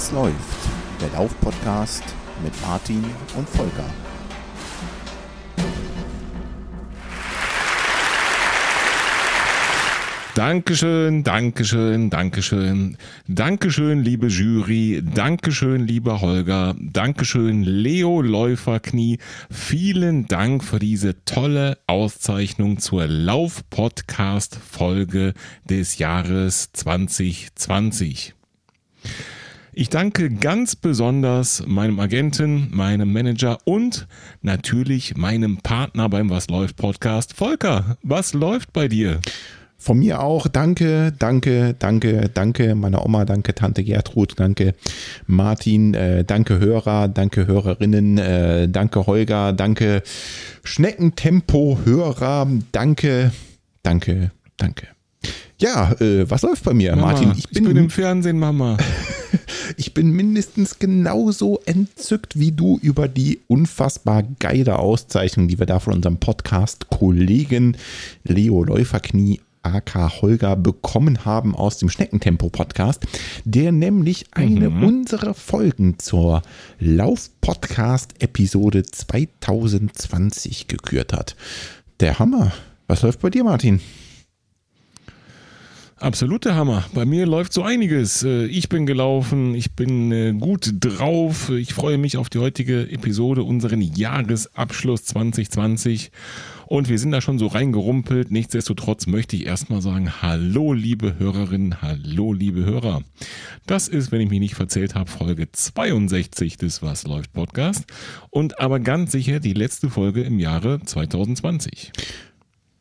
Was läuft? Der Lauf-Podcast mit Martin und Volker. Dankeschön, Dankeschön, Dankeschön. Dankeschön, liebe Jury. Dankeschön, lieber Holger. Dankeschön, Leo Läuferknie. Vielen Dank für diese tolle Auszeichnung zur Lauf-Podcast-Folge des Jahres 2020. Ich danke ganz besonders meinem Agenten, meinem Manager und natürlich meinem Partner beim Was läuft Podcast. Volker, was läuft bei dir? Von mir auch danke, danke, danke, danke meiner Oma, danke Tante Gertrud, danke Martin, äh, danke Hörer, danke Hörerinnen, äh, danke Holger, danke Schneckentempo-Hörer, danke, danke, danke. Ja, äh, was läuft bei mir, Mama, Martin? Ich bin, ich bin im Fernsehen, Mama. ich bin mindestens genauso entzückt wie du über die unfassbar geile Auszeichnung, die wir da von unserem Podcast-Kollegen Leo Läuferknie AK Holger bekommen haben aus dem Schneckentempo-Podcast, der nämlich eine mhm. unserer Folgen zur Lauf-Podcast-Episode 2020 gekürt hat. Der Hammer. Was läuft bei dir, Martin? Absoluter Hammer. Bei mir läuft so einiges. Äh, ich bin gelaufen, ich bin äh, gut drauf. Ich freue mich auf die heutige Episode, unseren Jahresabschluss 2020. Und wir sind da schon so reingerumpelt. Nichtsdestotrotz möchte ich erstmal sagen, hallo liebe Hörerinnen, hallo liebe Hörer. Das ist, wenn ich mich nicht verzählt habe, Folge 62 des Was läuft Podcast und aber ganz sicher die letzte Folge im Jahre 2020.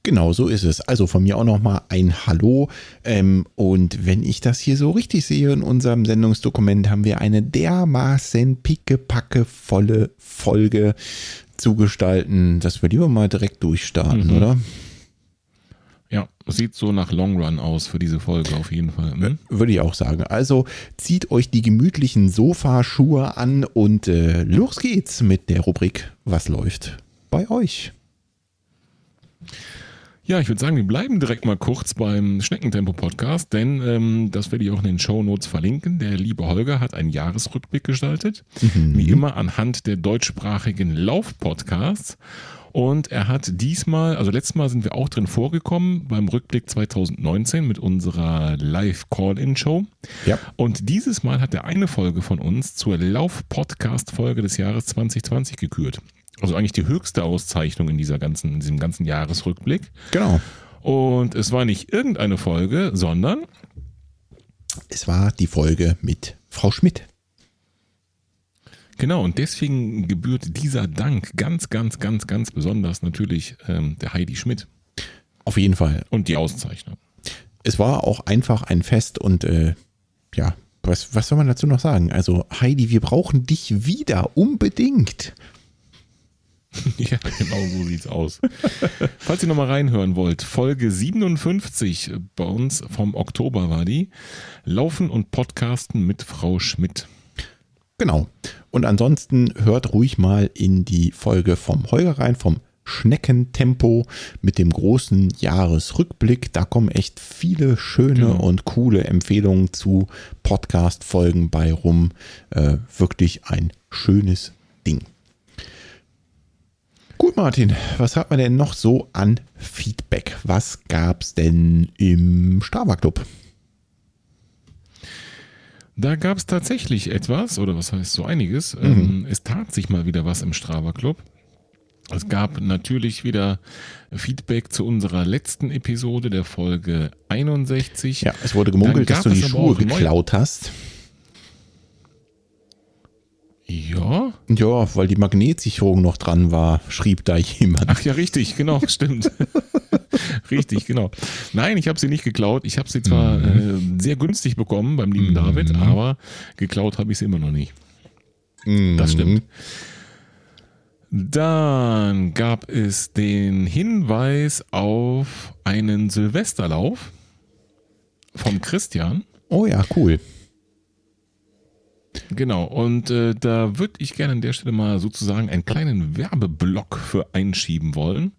Genau so ist es. Also von mir auch nochmal ein Hallo. Ähm, und wenn ich das hier so richtig sehe in unserem Sendungsdokument, haben wir eine dermaßen pickepacke volle Folge zu gestalten, dass wir lieber mal direkt durchstarten, mhm. oder? Ja, sieht so nach Long Run aus für diese Folge auf jeden Fall. Mhm. Würde ich auch sagen. Also zieht euch die gemütlichen Sofaschuhe an und äh, los geht's mit der Rubrik Was läuft bei euch? Ja, ich würde sagen, wir bleiben direkt mal kurz beim Schneckentempo-Podcast, denn ähm, das werde ich auch in den Show Notes verlinken. Der liebe Holger hat einen Jahresrückblick gestaltet, mhm. wie immer anhand der deutschsprachigen Lauf-Podcasts. Und er hat diesmal, also letztes Mal sind wir auch drin vorgekommen beim Rückblick 2019 mit unserer Live-Call-In-Show. Ja. Und dieses Mal hat er eine Folge von uns zur Lauf-Podcast-Folge des Jahres 2020 gekürt. Also eigentlich die höchste Auszeichnung in dieser ganzen, in diesem ganzen Jahresrückblick. Genau. Und es war nicht irgendeine Folge, sondern es war die Folge mit Frau Schmidt. Genau, und deswegen gebührt dieser Dank ganz, ganz, ganz, ganz besonders natürlich ähm, der Heidi Schmidt. Auf jeden Fall. Und die Auszeichnung. Es war auch einfach ein Fest und äh, ja, was, was soll man dazu noch sagen? Also Heidi, wir brauchen dich wieder, unbedingt. ja, genau so sieht's aus. Falls ihr nochmal reinhören wollt, Folge 57 bei uns vom Oktober war die. Laufen und Podcasten mit Frau Schmidt. Genau. Und ansonsten hört ruhig mal in die Folge vom Holger rein, vom Schneckentempo mit dem großen Jahresrückblick. Da kommen echt viele schöne genau. und coole Empfehlungen zu Podcast-Folgen bei rum. Äh, wirklich ein schönes Ding. Gut, Martin, was hat man denn noch so an Feedback? Was gab es denn im Strava Club? Da gab es tatsächlich etwas, oder was heißt so einiges. Mhm. Ähm, es tat sich mal wieder was im Strava Club. Es gab natürlich wieder Feedback zu unserer letzten Episode der Folge 61. Ja, es wurde gemunkelt, dass du die Schuhe geklaut hast. Ja? Ja, weil die Magnetsicherung noch dran war, schrieb da jemand. Ach ja, richtig, genau, stimmt. richtig, genau. Nein, ich habe sie nicht geklaut. Ich habe sie zwar mhm. äh, sehr günstig bekommen beim lieben mhm. David, aber geklaut habe ich sie immer noch nicht. Mhm. Das stimmt. Dann gab es den Hinweis auf einen Silvesterlauf vom Christian. Oh ja, cool. Genau, und äh, da würde ich gerne an der Stelle mal sozusagen einen kleinen Werbeblock für einschieben wollen.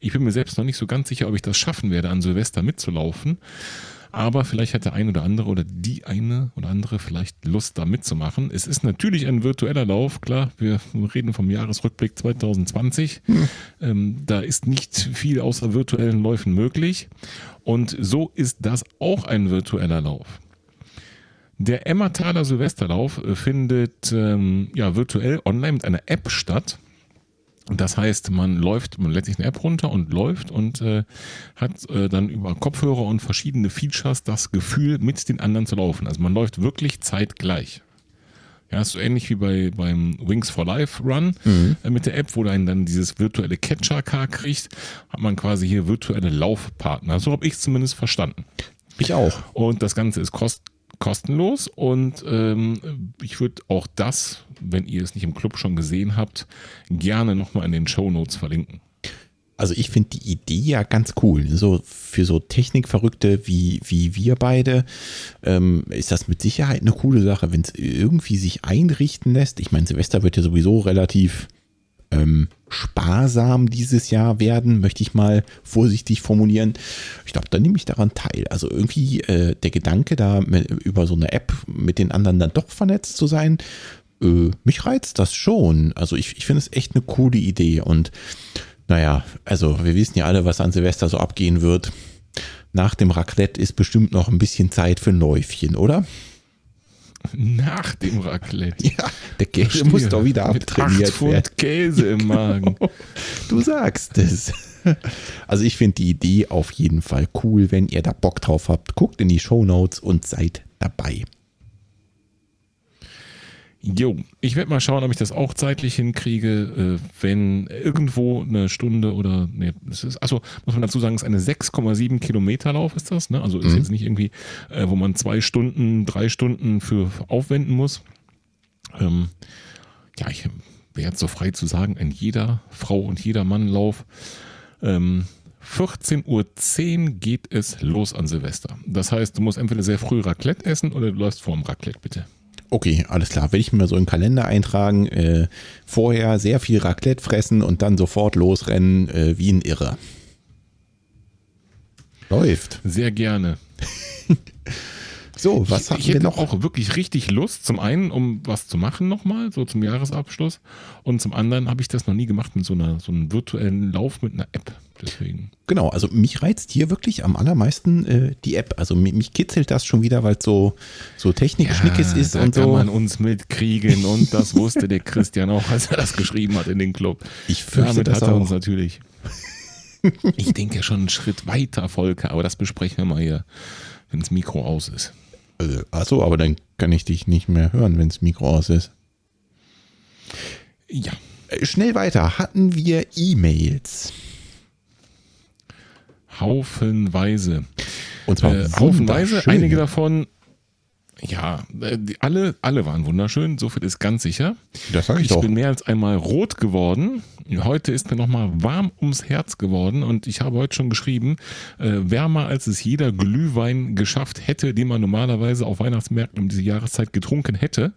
Ich bin mir selbst noch nicht so ganz sicher, ob ich das schaffen werde, an Silvester mitzulaufen. Aber vielleicht hat der eine oder andere oder die eine oder andere vielleicht Lust, da mitzumachen. Es ist natürlich ein virtueller Lauf, klar. Wir reden vom Jahresrückblick 2020. Hm. Ähm, da ist nicht viel außer virtuellen Läufen möglich. Und so ist das auch ein virtueller Lauf. Der Emmertaler Silvesterlauf äh, findet ähm, ja, virtuell online mit einer App statt. Das heißt, man läuft, man lädt sich eine App runter und läuft und äh, hat äh, dann über Kopfhörer und verschiedene Features das Gefühl, mit den anderen zu laufen. Also man läuft wirklich zeitgleich. Ja, ist so ähnlich wie bei beim Wings for Life Run mhm. äh, mit der App, wo dann dann dieses virtuelle Catcher-Car kriegt, hat man quasi hier virtuelle Laufpartner. So habe ich zumindest verstanden. Ich auch. Und das Ganze ist kost kostenlos und ähm, ich würde auch das, wenn ihr es nicht im Club schon gesehen habt, gerne nochmal in den Show Notes verlinken. Also ich finde die Idee ja ganz cool. So für so Technikverrückte wie, wie wir beide ähm, ist das mit Sicherheit eine coole Sache, wenn es irgendwie sich einrichten lässt. Ich meine, Silvester wird ja sowieso relativ ähm, sparsam dieses Jahr werden, möchte ich mal vorsichtig formulieren. Ich glaube, da nehme ich daran teil. Also irgendwie äh, der Gedanke, da mit, über so eine App mit den anderen dann doch vernetzt zu sein, äh, mich reizt das schon. Also ich, ich finde es echt eine coole Idee. Und naja, also wir wissen ja alle, was an Silvester so abgehen wird. Nach dem Raclette ist bestimmt noch ein bisschen Zeit für ein Läufchen, oder? Nach dem Raclette. Ja, der Käse Verstehe. muss doch wieder abtrainiert Mit werden. Käse im Magen. Du sagst es. Also ich finde die Idee auf jeden Fall cool. Wenn ihr da Bock drauf habt, guckt in die Show Notes und seid dabei. Jo, ich werde mal schauen, ob ich das auch zeitlich hinkriege, äh, wenn irgendwo eine Stunde oder, nee, es ist, achso, muss man dazu sagen, es ist eine 6,7 Kilometer Lauf ist das, ne? Also ist mhm. jetzt nicht irgendwie, äh, wo man zwei Stunden, drei Stunden für aufwenden muss. Ähm, ja, ich wäre jetzt so frei zu sagen, ein jeder Frau und jeder Mann Lauf. Ähm, 14.10 Uhr geht es los an Silvester. Das heißt, du musst entweder sehr früh Raclette essen oder du läufst vor dem Raclette, bitte. Okay, alles klar. Will ich mir so einen Kalender eintragen, äh, vorher sehr viel Raclette fressen und dann sofort losrennen äh, wie ein Irrer. Läuft. Sehr gerne. So, was ich, haben ich wir noch? auch wirklich richtig Lust. Zum einen, um was zu machen nochmal, so zum Jahresabschluss. Und zum anderen habe ich das noch nie gemacht mit so einer so einem virtuellen Lauf mit einer App. Deswegen. Genau, also mich reizt hier wirklich am allermeisten äh, die App. Also mich, mich, kitzelt das schon wieder, weil es so, so Technikschnickes ja, ist da und kann so. man uns mitkriegen und das wusste der Christian auch, als er das geschrieben hat in den Club. Ich fürchte Damit das hat er auch. uns natürlich. Ich denke schon einen Schritt weiter, Volker, aber das besprechen wir mal hier, wenn das Mikro aus ist. Äh, achso, aber dann kann ich dich nicht mehr hören, wenn das Mikro aus ist. Ja. Äh, schnell weiter. Hatten wir E-Mails? Haufenweise. Und zwar äh, haufenweise. Einige davon ja, äh, alle, alle waren wunderschön, so viel ist ganz sicher. Das sage ich, ich doch. bin mehr als einmal rot geworden. Heute ist mir nochmal warm ums Herz geworden und ich habe heute schon geschrieben, äh, wärmer als es jeder Glühwein geschafft hätte, den man normalerweise auf Weihnachtsmärkten um diese Jahreszeit getrunken hätte.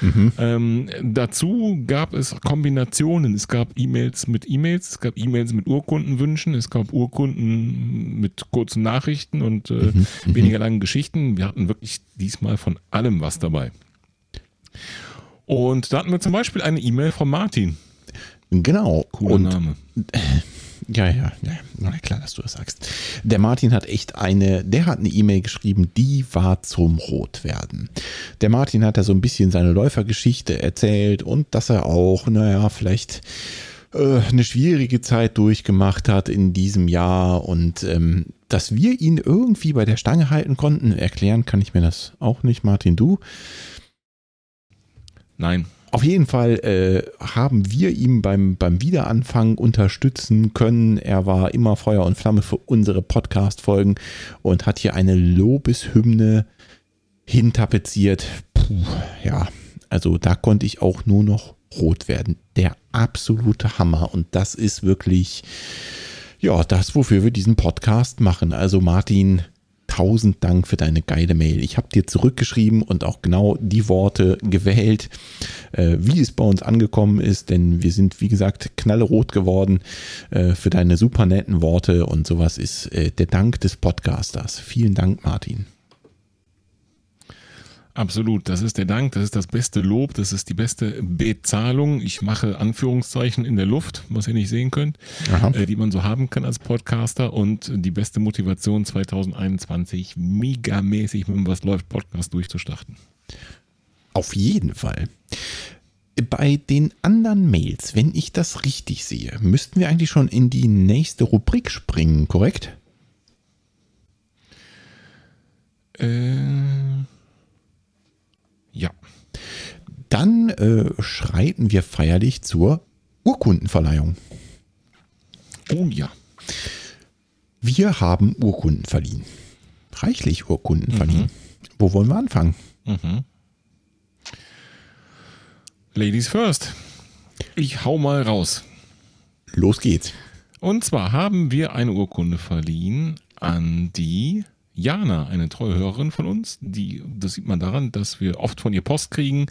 Mhm. Ähm, dazu gab es Kombinationen. Es gab E-Mails mit E-Mails, es gab E-Mails mit Urkundenwünschen, es gab Urkunden mit kurzen Nachrichten und äh, mhm. mhm. weniger langen Geschichten. Wir hatten wirklich diesmal von allem was dabei. Und da hatten wir zum Beispiel eine E-Mail von Martin. Genau. Cooler und, Name. Ja, ja, ja. Na klar, dass du das sagst. Der Martin hat echt eine, der hat eine E-Mail geschrieben, die war zum Rotwerden. Der Martin hat da so ein bisschen seine Läufergeschichte erzählt und dass er auch, naja, vielleicht äh, eine schwierige Zeit durchgemacht hat in diesem Jahr und ähm, dass wir ihn irgendwie bei der Stange halten konnten. Erklären kann ich mir das auch nicht, Martin, du? Nein. Auf jeden Fall äh, haben wir ihm beim, beim Wiederanfang unterstützen können. Er war immer Feuer und Flamme für unsere Podcast-Folgen und hat hier eine Lobeshymne hintapeziert. Puh, ja, also da konnte ich auch nur noch rot werden. Der absolute Hammer. Und das ist wirklich, ja, das, wofür wir diesen Podcast machen. Also Martin, tausend Dank für deine geile Mail. Ich habe dir zurückgeschrieben und auch genau die Worte gewählt, äh, wie es bei uns angekommen ist, denn wir sind, wie gesagt, knallerot geworden äh, für deine super netten Worte und sowas ist äh, der Dank des Podcasters. Vielen Dank, Martin. Absolut, das ist der Dank, das ist das beste Lob, das ist die beste Bezahlung. Ich mache Anführungszeichen in der Luft, was ihr nicht sehen könnt, äh, die man so haben kann als Podcaster und die beste Motivation 2021 megamäßig mit dem Was läuft Podcast durchzustarten. Auf jeden Fall. Bei den anderen Mails, wenn ich das richtig sehe, müssten wir eigentlich schon in die nächste Rubrik springen, korrekt? Äh ja. Dann äh, schreiten wir feierlich zur Urkundenverleihung. Oh ja. Wir haben Urkunden verliehen. Reichlich Urkunden mhm. verliehen. Wo wollen wir anfangen? Mhm. Ladies first. Ich hau mal raus. Los geht's. Und zwar haben wir eine Urkunde verliehen an die Jana, eine treue Hörerin von uns, die, das sieht man daran, dass wir oft von ihr Post kriegen,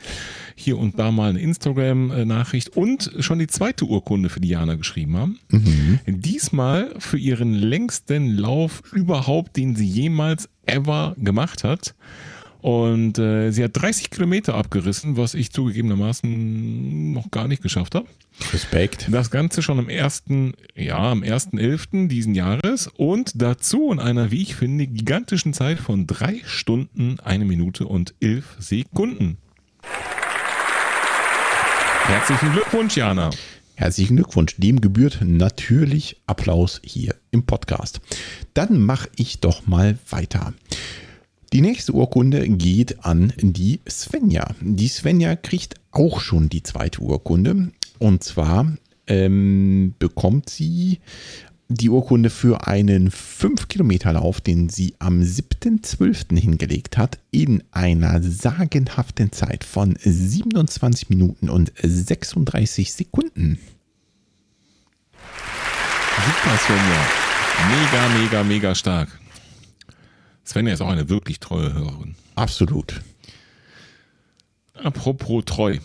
hier und da mal eine Instagram-Nachricht und schon die zweite Urkunde für die Jana geschrieben haben. Mhm. Diesmal für ihren längsten Lauf überhaupt, den sie jemals ever gemacht hat. Und äh, sie hat 30 Kilometer abgerissen, was ich zugegebenermaßen noch gar nicht geschafft habe. Respekt. Das Ganze schon am 1. Ja, am 1.11. diesen Jahres und dazu in einer, wie ich finde, gigantischen Zeit von drei Stunden, eine Minute und elf Sekunden. Herzlichen Glückwunsch, Jana. Herzlichen Glückwunsch. Dem gebührt natürlich Applaus hier im Podcast. Dann mache ich doch mal weiter. Die nächste Urkunde geht an die Svenja. Die Svenja kriegt auch schon die zweite Urkunde. Und zwar ähm, bekommt sie die Urkunde für einen 5-Kilometer-Lauf, den sie am 7.12. hingelegt hat, in einer sagenhaften Zeit von 27 Minuten und 36 Sekunden. Super, Svenja. Mega, mega, mega stark. Svenja ist auch eine wirklich treue Hörerin. Absolut. Apropos treu.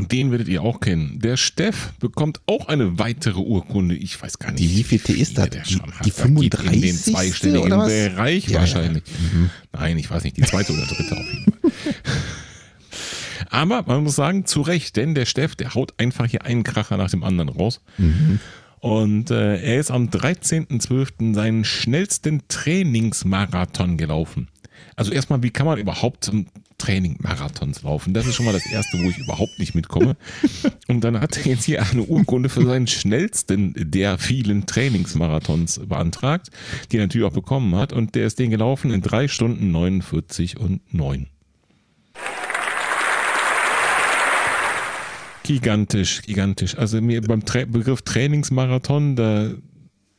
Den werdet ihr auch kennen. Der Steff bekommt auch eine weitere Urkunde. Ich weiß gar nicht. Die wievielte ist das? Die, die 35. In den zweistelligen Bereich ja, wahrscheinlich. Ja. Mhm. Nein, ich weiß nicht. Die zweite oder dritte auf jeden Fall. Aber man muss sagen, zu Recht, denn der Steff, der haut einfach hier einen Kracher nach dem anderen raus. Mhm. Und äh, er ist am 13.12. seinen schnellsten Trainingsmarathon gelaufen. Also erstmal, wie kann man überhaupt zum Training Marathons laufen? Das ist schon mal das erste, wo ich überhaupt nicht mitkomme. Und dann hat er jetzt hier eine Urkunde für seinen schnellsten der vielen Trainingsmarathons beantragt, die er natürlich auch bekommen hat. Und der ist den gelaufen in drei Stunden 49 und 9. Gigantisch, gigantisch. Also mir beim Tra Begriff Trainingsmarathon, da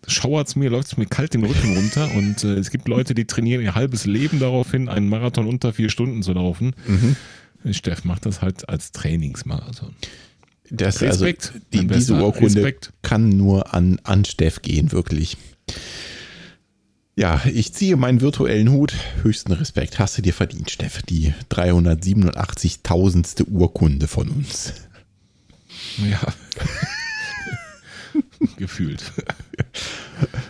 schauert es mir, läuft es mir kalt den Rücken runter und äh, es gibt Leute, die trainieren ihr halbes Leben darauf hin, einen Marathon unter vier Stunden zu laufen. Mhm. Steff macht das halt als Trainingsmarathon. Das, Respekt. Also, die, diese Urkunde Respekt. kann nur an, an Steff gehen, wirklich. Ja, ich ziehe meinen virtuellen Hut. Höchsten Respekt. Hast du dir verdient, Steff. Die 387.000. Urkunde von uns. Ja. Gefühlt.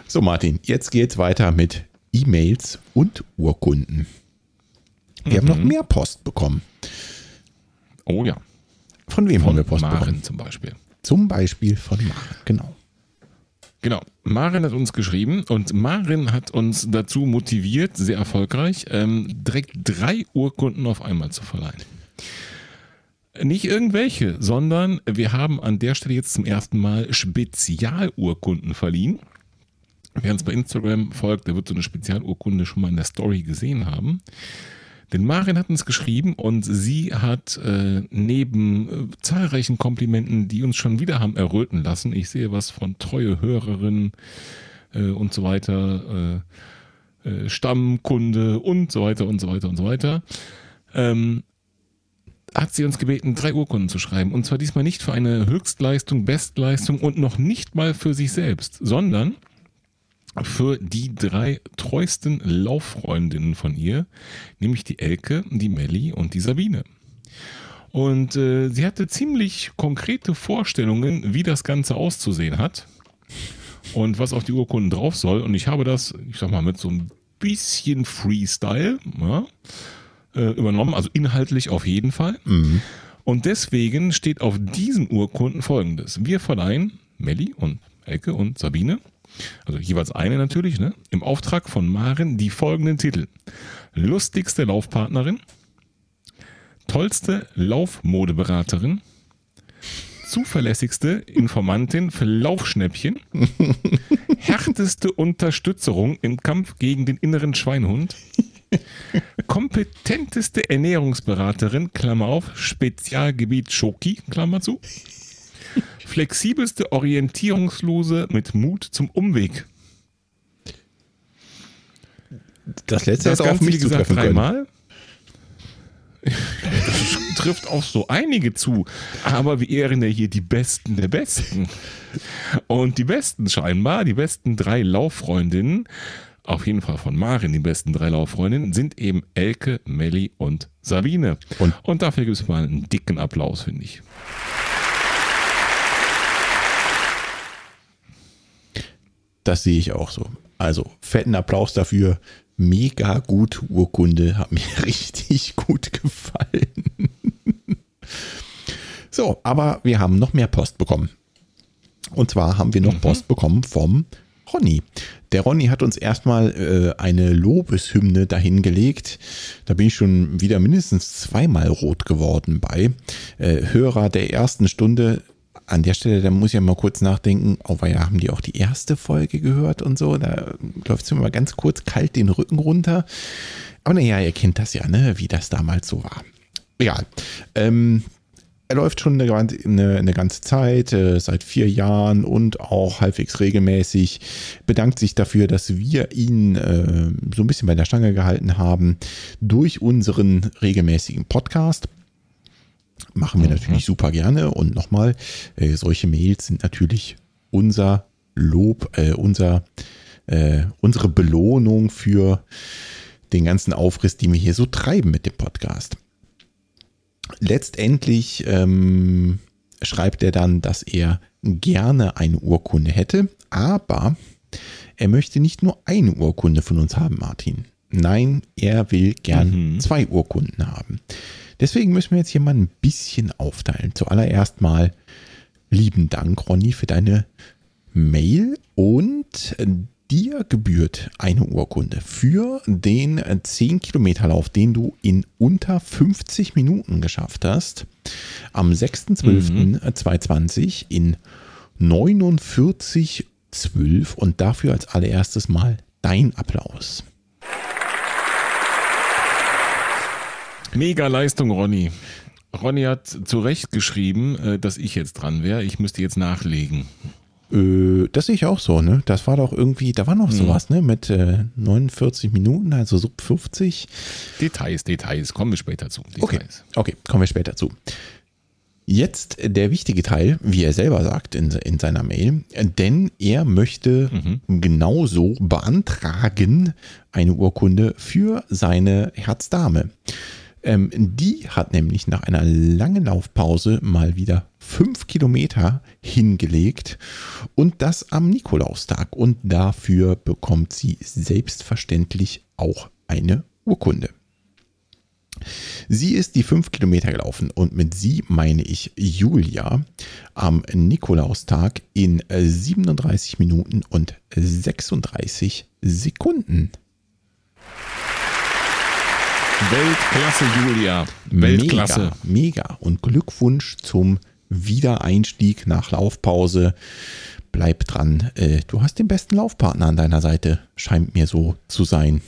So, Martin, jetzt geht's weiter mit E-Mails und Urkunden. Wir mhm. haben noch mhm. mehr Post bekommen. Oh ja. Von wem von haben wir Post Maren bekommen? zum Beispiel. Zum Beispiel von Maren, genau. Genau. Marin hat uns geschrieben und Marin hat uns dazu motiviert, sehr erfolgreich, ähm, direkt drei Urkunden auf einmal zu verleihen. Nicht irgendwelche, sondern wir haben an der Stelle jetzt zum ersten Mal Spezialurkunden verliehen. Wer uns bei Instagram folgt, der wird so eine Spezialurkunde schon mal in der Story gesehen haben. Denn Marin hat uns geschrieben und sie hat äh, neben äh, zahlreichen Komplimenten, die uns schon wieder haben erröten lassen, ich sehe was von treue Hörerinnen äh, und so weiter, äh, äh, Stammkunde und so weiter und so weiter und so weiter, ähm, hat sie uns gebeten, drei Urkunden zu schreiben. Und zwar diesmal nicht für eine Höchstleistung, Bestleistung und noch nicht mal für sich selbst, sondern für die drei treuesten Lauffreundinnen von ihr, nämlich die Elke, die Melli und die Sabine. Und äh, sie hatte ziemlich konkrete Vorstellungen, wie das Ganze auszusehen hat und was auf die Urkunden drauf soll. Und ich habe das, ich sag mal, mit so ein bisschen Freestyle ja, äh, übernommen, also inhaltlich auf jeden Fall. Mhm. Und deswegen steht auf diesen Urkunden folgendes. Wir verleihen Melli und Elke und Sabine, also jeweils eine natürlich, ne, im Auftrag von Maren die folgenden Titel. Lustigste Laufpartnerin, tollste Laufmodeberaterin, zuverlässigste Informantin für Laufschnäppchen, härteste Unterstützerung im Kampf gegen den inneren Schweinhund, kompetenteste Ernährungsberaterin, Klammer auf, Spezialgebiet Schoki, Klammer zu, flexibelste Orientierungslose mit Mut zum Umweg. Das letzte das ist auch mich gesagt dreimal. Das trifft auf so einige zu. Aber wir ehren ja hier die Besten der Besten. Und die Besten scheinbar, die besten drei Lauffreundinnen, auf jeden Fall von Marin, die besten drei Lauffreundinnen, sind eben Elke, Melli und Sabine. Und, und dafür gibt es mal einen dicken Applaus, finde ich. Das sehe ich auch so. Also fetten Applaus dafür mega gut Urkunde, hat mir richtig gut gefallen. so, aber wir haben noch mehr Post bekommen. Und zwar haben wir noch mhm. Post bekommen vom Ronny. Der Ronny hat uns erstmal äh, eine Lobeshymne dahingelegt. Da bin ich schon wieder mindestens zweimal rot geworden bei. Äh, Hörer der ersten Stunde an der Stelle, da muss ich ja mal kurz nachdenken, oh, weil ja, haben die auch die erste Folge gehört und so, da läuft es mir mal ganz kurz kalt den Rücken runter. Aber naja, ihr kennt das ja, ne, wie das damals so war. Egal. Ähm, er läuft schon eine, eine, eine ganze Zeit, äh, seit vier Jahren und auch halbwegs regelmäßig. Bedankt sich dafür, dass wir ihn äh, so ein bisschen bei der Stange gehalten haben durch unseren regelmäßigen Podcast. Machen wir mhm. natürlich super gerne. Und nochmal, äh, solche Mails sind natürlich unser Lob, äh, unser, äh, unsere Belohnung für den ganzen Aufriss, den wir hier so treiben mit dem Podcast. Letztendlich ähm, schreibt er dann, dass er gerne eine Urkunde hätte, aber er möchte nicht nur eine Urkunde von uns haben, Martin. Nein, er will gern mhm. zwei Urkunden haben. Deswegen müssen wir jetzt hier mal ein bisschen aufteilen. Zuallererst mal lieben Dank, Ronny, für deine Mail und dir gebührt eine Urkunde für den 10 Kilometer Lauf, den du in unter 50 Minuten geschafft hast. Am 6.12.2020 mhm. in 49.12 und dafür als allererstes mal dein Applaus. Mega Leistung, Ronny. Ronny hat zu Recht geschrieben, äh, dass ich jetzt dran wäre. Ich müsste jetzt nachlegen. Äh, das sehe ich auch so, ne? Das war doch irgendwie, da war noch hm. sowas, ne? Mit äh, 49 Minuten, also sub 50. Details, Details, kommen wir später zu. Details. Okay, okay, kommen wir später zu. Jetzt der wichtige Teil, wie er selber sagt in, in seiner Mail, denn er möchte mhm. genauso beantragen eine Urkunde für seine Herzdame. Ähm, die hat nämlich nach einer langen Laufpause mal wieder fünf Kilometer hingelegt und das am Nikolaustag. Und dafür bekommt sie selbstverständlich auch eine Urkunde. Sie ist die fünf Kilometer gelaufen und mit sie meine ich Julia am Nikolaustag in 37 Minuten und 36 Sekunden. Weltklasse, Julia. Weltklasse. Mega, mega. Und Glückwunsch zum Wiedereinstieg nach Laufpause. Bleib dran. Äh, du hast den besten Laufpartner an deiner Seite. Scheint mir so zu sein.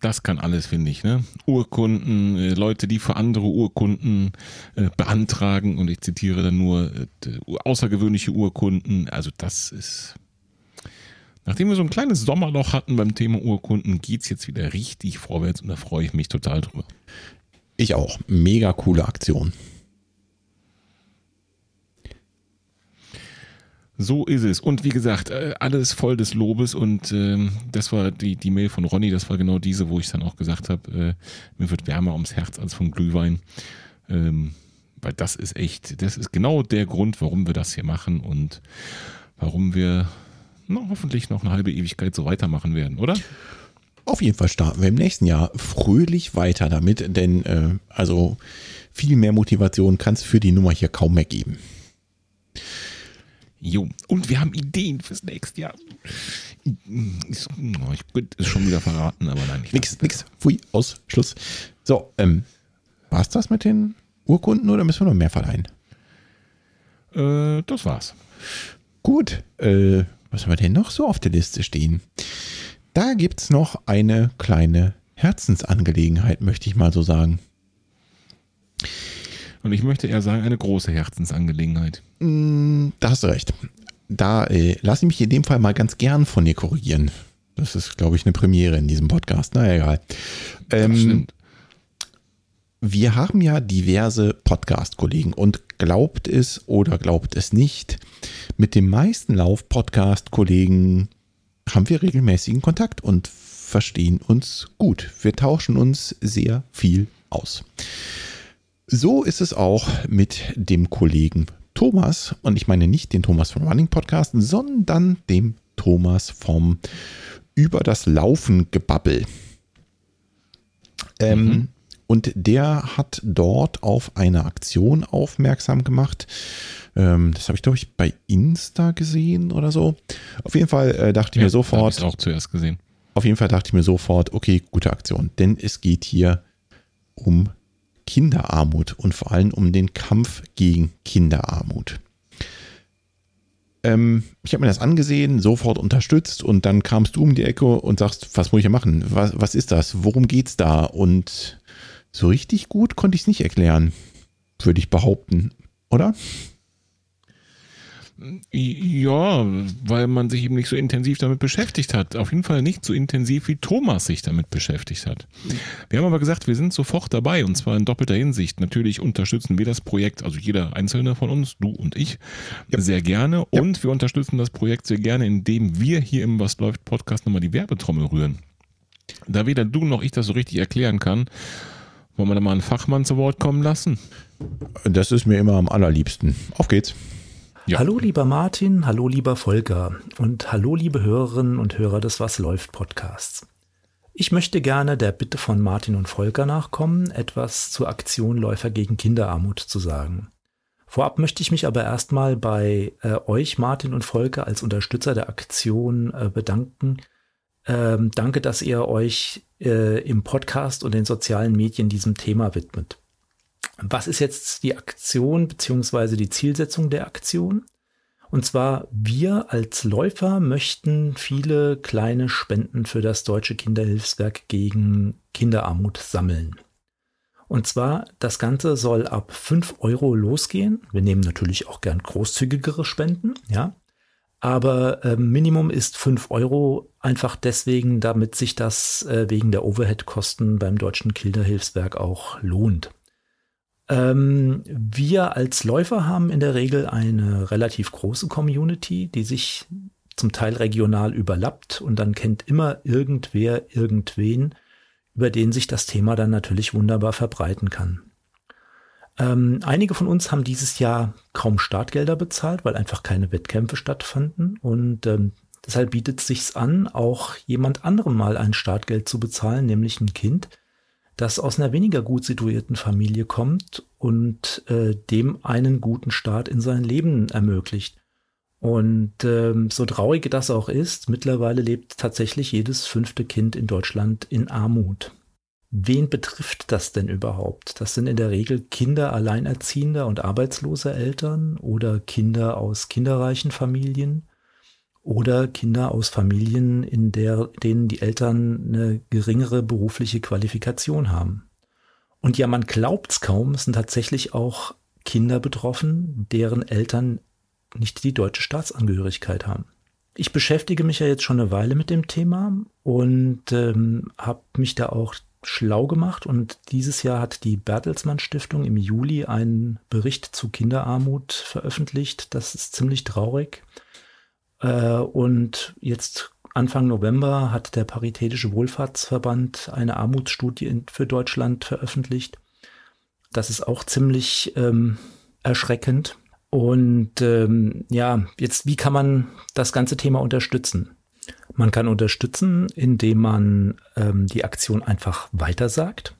Das kann alles, finde ich. Ne? Urkunden, äh, Leute, die für andere Urkunden äh, beantragen und ich zitiere dann nur außergewöhnliche Urkunden. Also das ist Nachdem wir so ein kleines Sommerloch hatten beim Thema Urkunden, geht es jetzt wieder richtig vorwärts und da freue ich mich total drüber. Ich auch. Mega coole Aktion. So ist es. Und wie gesagt, äh, alles voll des Lobes. Und ähm, das war die, die Mail von Ronny, das war genau diese, wo ich dann auch gesagt habe, äh, mir wird wärmer ums Herz als vom Glühwein. Ähm, weil das ist echt, das ist genau der Grund, warum wir das hier machen und warum wir na, hoffentlich noch eine halbe Ewigkeit so weitermachen werden, oder? Auf jeden Fall starten wir im nächsten Jahr fröhlich weiter damit, denn äh, also viel mehr Motivation kann es für die Nummer hier kaum mehr geben. Jo, und wir haben Ideen fürs nächste Jahr. Ich, könnte es schon wieder verraten, aber nein. Nix, nix. Pfui, aus, Schluss. So, ähm, war's das mit den Urkunden oder müssen wir noch mehr verleihen? Äh, das war's. Gut, äh, was haben wir denn noch so auf der Liste stehen? Da gibt's noch eine kleine Herzensangelegenheit, möchte ich mal so sagen. Und ich möchte eher sagen, eine große Herzensangelegenheit. Mm, da hast du recht. Da äh, lasse ich mich in dem Fall mal ganz gern von dir korrigieren. Das ist, glaube ich, eine Premiere in diesem Podcast. Na egal. Ähm, das stimmt. Wir haben ja diverse Podcast-Kollegen und glaubt es oder glaubt es nicht, mit den meisten Lauf-Podcast-Kollegen haben wir regelmäßigen Kontakt und verstehen uns gut. Wir tauschen uns sehr viel aus. So ist es auch mit dem Kollegen Thomas. Und ich meine nicht den Thomas vom Running Podcast, sondern dem Thomas vom Über das Laufen Gebabbel. Ähm, mhm. Und der hat dort auf eine Aktion aufmerksam gemacht. Ähm, das habe ich, glaube ich, bei Insta gesehen oder so. Auf jeden Fall äh, dachte ich ja, mir sofort. Ich auch zuerst gesehen. Auf jeden Fall dachte ich mir sofort, okay, gute Aktion. Denn es geht hier um Kinderarmut und vor allem um den Kampf gegen Kinderarmut. Ähm, ich habe mir das angesehen, sofort unterstützt und dann kamst du um die Ecke und sagst, was muss ich machen? Was, was ist das? Worum geht's da? Und so richtig gut konnte ich es nicht erklären, würde ich behaupten, oder? Ja, weil man sich eben nicht so intensiv damit beschäftigt hat. Auf jeden Fall nicht so intensiv, wie Thomas sich damit beschäftigt hat. Wir haben aber gesagt, wir sind sofort dabei und zwar in doppelter Hinsicht. Natürlich unterstützen wir das Projekt, also jeder einzelne von uns, du und ich, ja. sehr gerne. Ja. Und wir unterstützen das Projekt sehr gerne, indem wir hier im Was läuft Podcast nochmal die Werbetrommel rühren. Da weder du noch ich das so richtig erklären kann, wollen wir da mal einen Fachmann zu Wort kommen lassen? Das ist mir immer am allerliebsten. Auf geht's. Ja. Hallo lieber Martin, hallo lieber Volker und hallo liebe Hörerinnen und Hörer des Was läuft Podcasts. Ich möchte gerne der Bitte von Martin und Volker nachkommen, etwas zur Aktion Läufer gegen Kinderarmut zu sagen. Vorab möchte ich mich aber erstmal bei äh, euch, Martin und Volker, als Unterstützer der Aktion äh, bedanken. Ähm, danke, dass ihr euch äh, im Podcast und den sozialen Medien diesem Thema widmet. Was ist jetzt die Aktion beziehungsweise die Zielsetzung der Aktion? Und zwar, wir als Läufer möchten viele kleine Spenden für das Deutsche Kinderhilfswerk gegen Kinderarmut sammeln. Und zwar, das Ganze soll ab 5 Euro losgehen. Wir nehmen natürlich auch gern großzügigere Spenden, ja. Aber äh, Minimum ist 5 Euro, einfach deswegen, damit sich das äh, wegen der Overhead-Kosten beim Deutschen Kinderhilfswerk auch lohnt. Ähm, wir als Läufer haben in der Regel eine relativ große Community, die sich zum Teil regional überlappt und dann kennt immer irgendwer irgendwen, über den sich das Thema dann natürlich wunderbar verbreiten kann. Ähm, einige von uns haben dieses Jahr kaum Startgelder bezahlt, weil einfach keine Wettkämpfe stattfanden und ähm, deshalb bietet es sich an, auch jemand anderem mal ein Startgeld zu bezahlen, nämlich ein Kind, das aus einer weniger gut situierten Familie kommt und äh, dem einen guten Start in sein Leben ermöglicht. Und ähm, so traurig das auch ist, mittlerweile lebt tatsächlich jedes fünfte Kind in Deutschland in Armut. Wen betrifft das denn überhaupt? Das sind in der Regel Kinder alleinerziehender und arbeitsloser Eltern oder Kinder aus kinderreichen Familien oder Kinder aus Familien, in der, denen die Eltern eine geringere berufliche Qualifikation haben. Und ja, man glaubt's kaum, es sind tatsächlich auch Kinder betroffen, deren Eltern nicht die deutsche Staatsangehörigkeit haben. Ich beschäftige mich ja jetzt schon eine Weile mit dem Thema und ähm, habe mich da auch schlau gemacht und dieses Jahr hat die Bertelsmann Stiftung im Juli einen Bericht zu Kinderarmut veröffentlicht. Das ist ziemlich traurig. Äh, und jetzt Anfang November hat der Paritätische Wohlfahrtsverband eine Armutsstudie für Deutschland veröffentlicht. Das ist auch ziemlich ähm, erschreckend. Und ähm, ja, jetzt, wie kann man das ganze Thema unterstützen? Man kann unterstützen, indem man ähm, die Aktion einfach weitersagt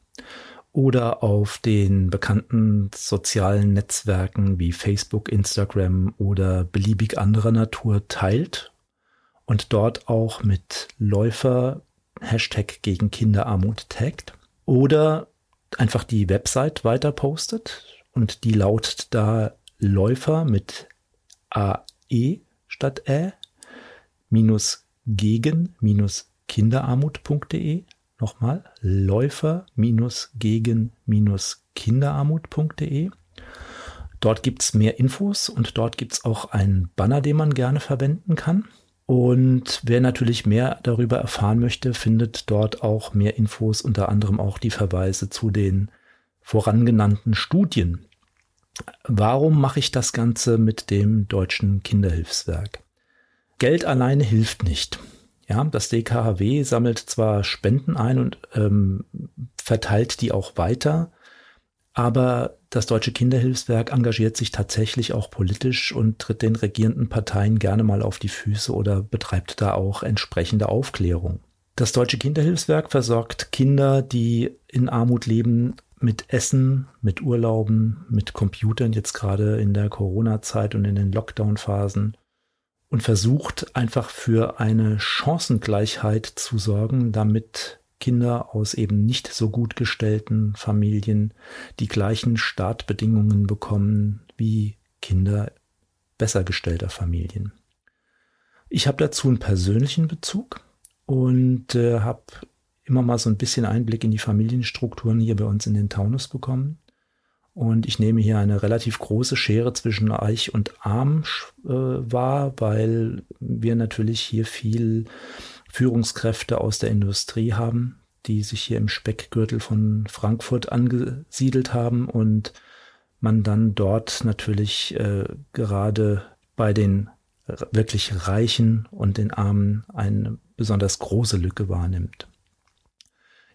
oder auf den bekannten sozialen Netzwerken wie Facebook, Instagram oder beliebig anderer Natur teilt und dort auch mit Läufer Hashtag gegen Kinderarmut taggt oder einfach die Website weiter postet und die lautet da Läufer mit AE statt Ä minus gegen minus kinderarmut.de. Nochmal Läufer minus gegen minus kinderarmut.de. Dort gibt's mehr Infos und dort gibt's auch einen Banner, den man gerne verwenden kann. Und wer natürlich mehr darüber erfahren möchte, findet dort auch mehr Infos, unter anderem auch die Verweise zu den vorangenannten Studien. Warum mache ich das Ganze mit dem Deutschen Kinderhilfswerk? Geld alleine hilft nicht. Ja, das DKHW sammelt zwar Spenden ein und ähm, verteilt die auch weiter, aber das Deutsche Kinderhilfswerk engagiert sich tatsächlich auch politisch und tritt den regierenden Parteien gerne mal auf die Füße oder betreibt da auch entsprechende Aufklärung. Das Deutsche Kinderhilfswerk versorgt Kinder, die in Armut leben, mit Essen, mit Urlauben, mit Computern, jetzt gerade in der Corona-Zeit und in den Lockdown-Phasen und versucht einfach für eine Chancengleichheit zu sorgen, damit Kinder aus eben nicht so gut gestellten Familien die gleichen Startbedingungen bekommen wie Kinder besser gestellter Familien. Ich habe dazu einen persönlichen Bezug und äh, habe immer mal so ein bisschen Einblick in die Familienstrukturen hier bei uns in den Taunus bekommen. Und ich nehme hier eine relativ große Schere zwischen Reich und Arm äh, wahr, weil wir natürlich hier viel Führungskräfte aus der Industrie haben, die sich hier im Speckgürtel von Frankfurt angesiedelt haben und man dann dort natürlich äh, gerade bei den wirklich Reichen und den Armen eine besonders große Lücke wahrnimmt.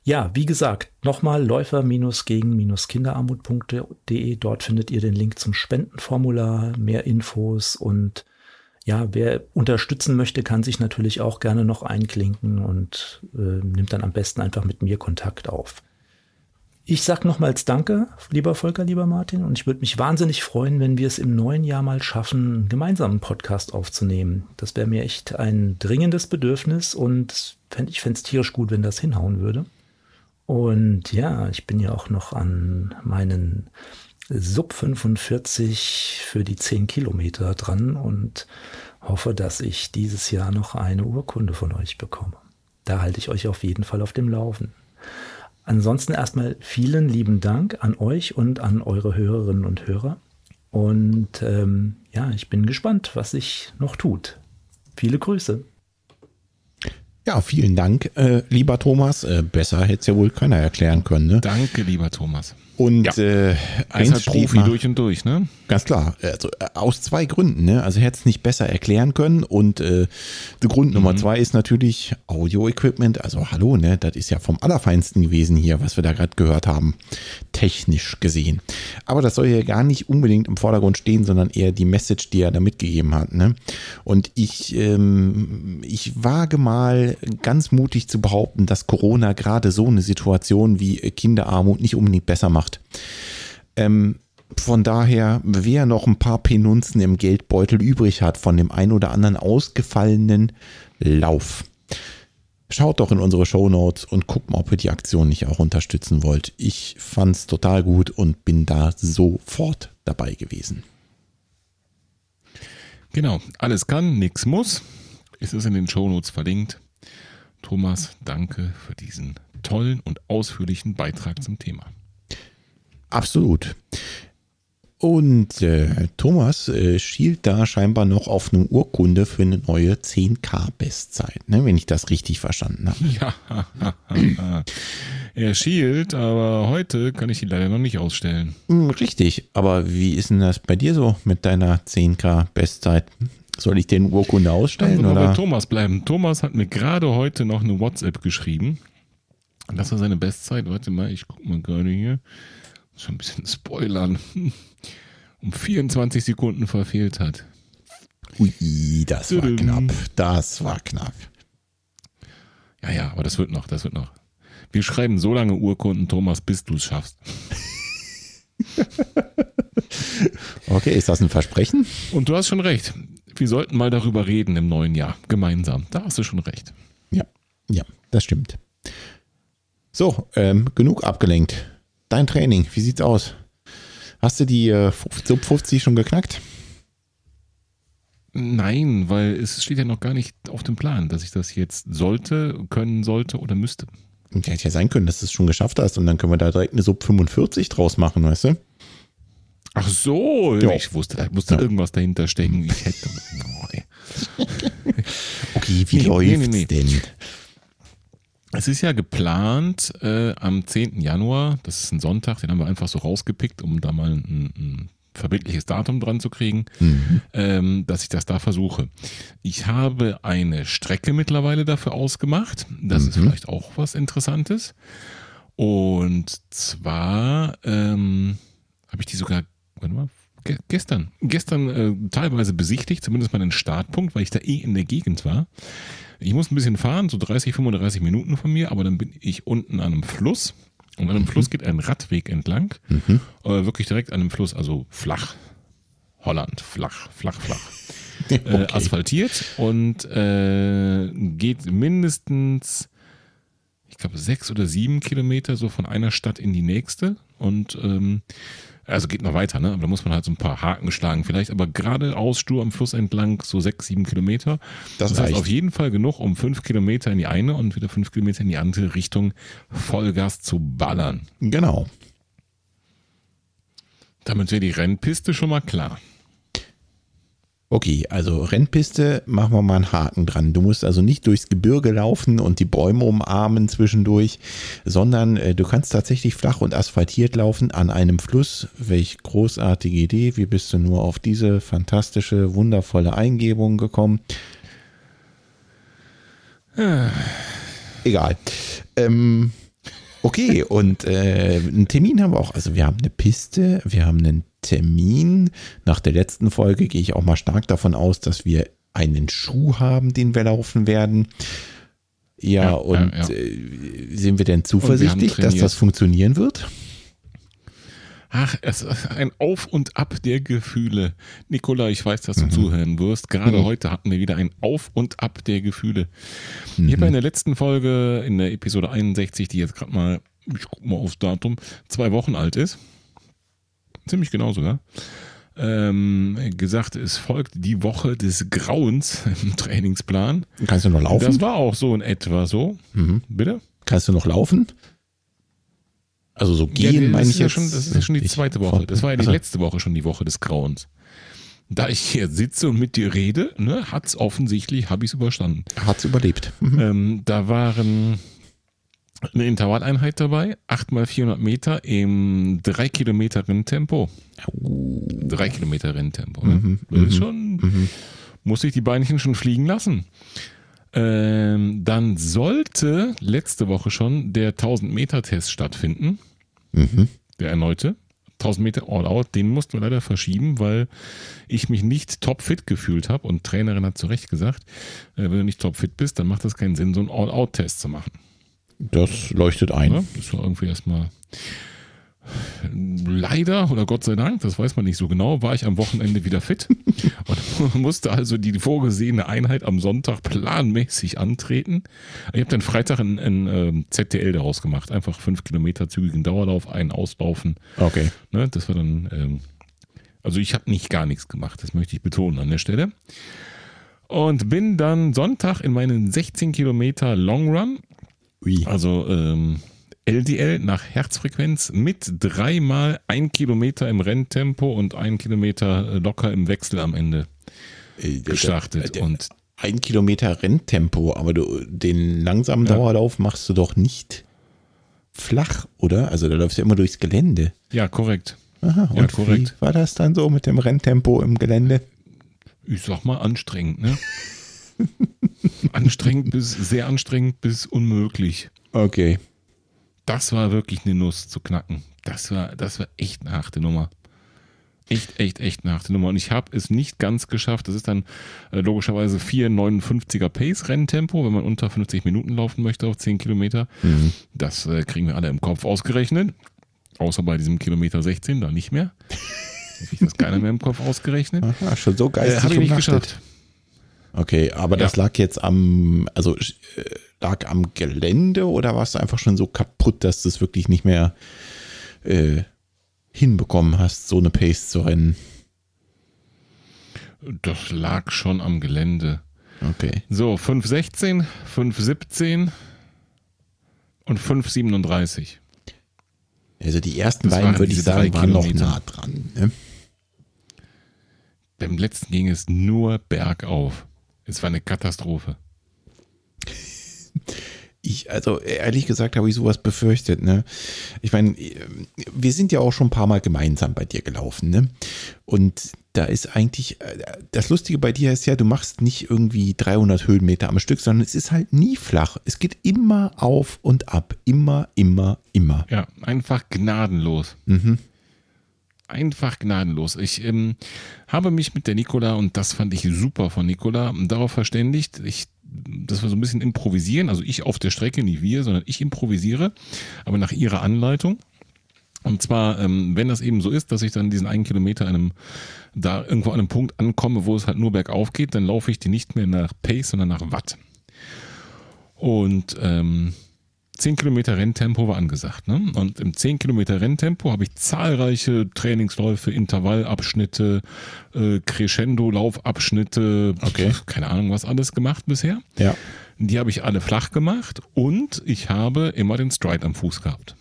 Ja, wie gesagt, nochmal läufer-gegen-kinderarmut.de. Dort findet ihr den Link zum Spendenformular, mehr Infos und ja, wer unterstützen möchte, kann sich natürlich auch gerne noch einklinken und äh, nimmt dann am besten einfach mit mir Kontakt auf. Ich sag nochmals Danke, lieber Volker, lieber Martin, und ich würde mich wahnsinnig freuen, wenn wir es im neuen Jahr mal schaffen, einen Podcast aufzunehmen. Das wäre mir echt ein dringendes Bedürfnis und ich fände es tierisch gut, wenn das hinhauen würde. Und ja, ich bin ja auch noch an meinen Sub 45 für die 10 Kilometer dran und hoffe, dass ich dieses Jahr noch eine Urkunde von euch bekomme. Da halte ich euch auf jeden Fall auf dem Laufen. Ansonsten erstmal vielen lieben Dank an euch und an eure Hörerinnen und Hörer. Und ähm, ja, ich bin gespannt, was sich noch tut. Viele Grüße. Ja, vielen Dank, äh, lieber Thomas. Äh, besser hätte es ja wohl keiner erklären können. Ne? Danke, lieber Thomas. Und ja. äh, eins halt Profi mal, durch und durch, ne? Ganz klar. Also äh, aus zwei Gründen, ne? Also hätte es nicht besser erklären können. Und äh, Grund mhm. Nummer zwei ist natürlich Audio-Equipment. Also hallo, ne? Das ist ja vom Allerfeinsten gewesen hier, was wir da gerade gehört haben. Technisch gesehen. Aber das soll ja gar nicht unbedingt im Vordergrund stehen, sondern eher die Message, die er da mitgegeben hat. Ne? Und ich, ähm, ich wage mal ganz mutig zu behaupten, dass Corona gerade so eine Situation wie Kinderarmut nicht unbedingt besser macht macht. Ähm, von daher, wer noch ein paar Penunzen im Geldbeutel übrig hat von dem ein oder anderen ausgefallenen Lauf, schaut doch in unsere Show Notes und guckt mal, ob ihr die Aktion nicht auch unterstützen wollt. Ich fand es total gut und bin da sofort dabei gewesen. Genau, alles kann, nichts muss. Es ist in den Show Notes verlinkt. Thomas, danke für diesen tollen und ausführlichen Beitrag zum Thema. Absolut. Und äh, Thomas äh, schielt da scheinbar noch auf eine Urkunde für eine neue 10K-Bestzeit, ne, wenn ich das richtig verstanden habe. Ja, er schielt, aber heute kann ich die leider noch nicht ausstellen. Hm, richtig, aber wie ist denn das bei dir so mit deiner 10K-Bestzeit? Soll ich den Urkunde ausstellen? Also oder? bei Thomas bleiben. Thomas hat mir gerade heute noch eine WhatsApp geschrieben. Das war seine Bestzeit. Warte mal, ich guck mal gerade hier. Schon ein bisschen spoilern. Um 24 Sekunden verfehlt hat. Ui, das war Tudum. knapp. Das war knapp. Ja, ja, aber das wird noch, das wird noch. Wir schreiben so lange Urkunden, Thomas, bis du es schaffst. Okay, ist das ein Versprechen? Und du hast schon recht. Wir sollten mal darüber reden im neuen Jahr. Gemeinsam. Da hast du schon recht. Ja, ja, das stimmt. So, ähm, genug abgelenkt. Dein Training, wie sieht's aus? Hast du die äh, Sub 50 schon geknackt? Nein, weil es steht ja noch gar nicht auf dem Plan, dass ich das jetzt sollte, können sollte oder müsste. Hätte ja sein können, dass du es schon geschafft hast und dann können wir da direkt eine Sub 45 draus machen, weißt du? Ach so, Ja. ich wusste, da musste Ja. irgendwas dahinter stecken. Ich hätte. Okay, wie nee, läuft's nee, nee. denn? Es ist ja geplant äh, am 10. Januar, das ist ein Sonntag, den haben wir einfach so rausgepickt, um da mal ein, ein verbindliches Datum dran zu kriegen, Mhm. ähm, dass ich das da versuche. Ich habe eine Strecke mittlerweile dafür ausgemacht. Das ist Mhm. vielleicht auch was Interessantes. Und zwar ähm, habe ich die sogar, warte mal, ge gestern, gestern äh, teilweise besichtigt, zumindest mal den Startpunkt, weil ich da eh in der Gegend war. Ich muss ein bisschen fahren, so 30, 35 Minuten von mir, aber dann bin ich unten an einem Fluss. Und an einem Fluss geht ein Radweg entlang. Mhm. Äh, wirklich direkt an einem Fluss, also flach. Holland, flach, flach, flach. Äh, Okay. asphaltiert und äh, geht mindestens, ich glaube, sechs oder sieben Kilometer so von einer Stadt in die nächste. Und ähm, also geht noch weiter, ne? Aber da muss man halt so ein paar Haken schlagen. Vielleicht aber geradeaus stur am Fluss entlang, so sechs, sieben Kilometer. Das Das heißt auf jeden Fall genug, um fünf Kilometer in die eine und wieder fünf Kilometer in die andere Richtung Vollgas zu ballern. Genau. Damit wäre die Rennpiste schon mal klar. Okay, also Rennpiste, machen wir mal einen Haken dran. Du musst also nicht durchs Gebirge laufen und die Bäume umarmen zwischendurch, sondern äh, du kannst tatsächlich flach und asphaltiert laufen an einem Fluss. Welch großartige Idee. Wie bist du nur auf diese fantastische, wundervolle Eingebung gekommen? Egal. Ähm, okay, und äh, einen Termin haben wir auch. Also wir haben eine Piste, wir haben einen Termin. Nach der letzten Folge gehe ich auch mal stark davon aus, dass wir einen Schuh haben, den wir laufen werden. Ja, Ja, und ja, ja. Äh, sind wir denn zuversichtlich, dass trainiert. das funktionieren wird? Ach, es ist ein Auf und Ab der Gefühle. Nikola, ich weiß, Mhm. dass du zuhören wirst. Gerade heute hatten wir wieder ein Auf und Ab der Gefühle. Ich habe ja in der letzten Folge, in der Episode 61, die jetzt gerade mal, ich guck mal aufs Datum, zwei Wochen alt ist, ziemlich genau sogar, ähm, gesagt, es folgt die Woche des Grauens im Trainingsplan. Kannst du noch laufen? Das war auch so in etwa so. Mhm. Bitte? Kannst du noch laufen? Also so Ja, gehen, das meine ich ja jetzt. schon, das ist ja schon die zweite Woche. Das war ja die letzte Woche schon die Woche des Grauens. Da ich hier sitze und mit dir rede, ne, hat's offensichtlich, habe ich es überstanden. Hat's überlebt. Mhm. Ähm, da waren eine Intervalleinheit dabei, 8 mal 400 Meter im 3 Kilometer Renntempo. 3 Kilometer Renntempo. Ne? Mhm, Das ist schon, muss ich die Beinchen schon fliegen lassen. Ähm, dann sollte letzte Woche schon der 1000 Meter Test stattfinden Mhm. der erneute. 1000 Meter All-Out, den mussten wir leider verschieben, weil ich mich nicht topfit gefühlt habe und Trainerin hat zu Recht gesagt, äh, wenn du nicht topfit bist, dann macht das keinen Sinn, so einen All-Out-Test zu machen. Das leuchtet ein. Ne? Das war irgendwie erstmal leider oder Gott sei Dank, das weiß man nicht so genau, war ich am Wochenende wieder fit und musste also die vorgesehene Einheit am Sonntag planmäßig antreten. Ich habe dann Freitag ein, ein ähm, ZTL daraus gemacht, einfach fünf Kilometer zügigen Dauerlauf, einen auslaufen. Okay. Ne, das war dann, ähm, also ich habe nicht gar nichts gemacht, das möchte ich betonen an der Stelle. Und bin dann Sonntag in meinen 16 Kilometer Long Run Ui. also ähm, LDL nach Herzfrequenz mit dreimal ein Kilometer im Renntempo und ein Kilometer äh, locker im Wechsel am Ende Äh, gestartet. äh, Und ein Kilometer Renntempo, aber du, den langsamen Ja. Dauerlauf machst du doch nicht flach, oder? Also da läufst du immer durchs Gelände. ja, korrekt. Aha, Ja, und korrekt. wie war das dann so mit dem Renntempo im Gelände? Ich sag mal anstrengend, ne? anstrengend bis, sehr anstrengend bis unmöglich. Okay. Das war wirklich eine Nuss zu knacken. Das war, das war echt eine harte Nummer. Echt, echt, echt eine harte Nummer. Und ich habe es nicht ganz geschafft. Das ist dann äh, logischerweise 4,59er Pace-Renntempo, wenn man unter 50 Minuten laufen möchte auf 10 Kilometer. Mhm. Das äh, kriegen wir alle im Kopf ausgerechnet. Außer bei diesem Kilometer 16, da nicht mehr. Habe ich das keiner mehr im Kopf ausgerechnet. Aha, schon so geistig äh, Habe ich nicht geschafft. Okay, aber ja. das lag jetzt am, also äh, lag am Gelände oder warst du einfach schon so kaputt, dass du es wirklich nicht mehr äh, hinbekommen hast, so eine Pace zu rennen? Das lag schon am Gelände. Okay. So, 5,16, 5,17 und 5,37. Also die ersten das beiden, würde ich sagen, waren noch nah dran. Ne? Beim letzten ging es nur bergauf. Es war eine Katastrophe. Ich, also ehrlich gesagt habe ich sowas befürchtet, ne? Ich meine, wir sind ja auch schon ein paar Mal gemeinsam bei dir gelaufen, ne? Und da ist eigentlich, das Lustige bei dir ist ja, du machst nicht irgendwie 300 Höhenmeter am Stück, sondern es ist halt nie flach. Es geht immer auf und ab. Immer, immer, immer. Ja, einfach gnadenlos. Mhm einfach gnadenlos. Ich ähm, habe mich mit der Nicola, und das fand ich super von Nicola, darauf verständigt, ich, dass wir so ein bisschen improvisieren. Also ich auf der Strecke, nicht wir, sondern ich improvisiere, aber nach ihrer Anleitung. Und zwar, ähm, wenn das eben so ist, dass ich dann diesen einen Kilometer einem, da irgendwo an einem Punkt ankomme, wo es halt nur bergauf geht, dann laufe ich die nicht mehr nach Pace, sondern nach Watt. Und ähm, 10 Kilometer Renntempo war angesagt. Ne? Und im 10 Kilometer Renntempo habe ich zahlreiche Trainingsläufe, Intervallabschnitte, äh, Crescendo-Laufabschnitte, okay. keine Ahnung was alles gemacht bisher. Ja. Die habe ich alle flach gemacht und ich habe immer den Stride am Fuß gehabt.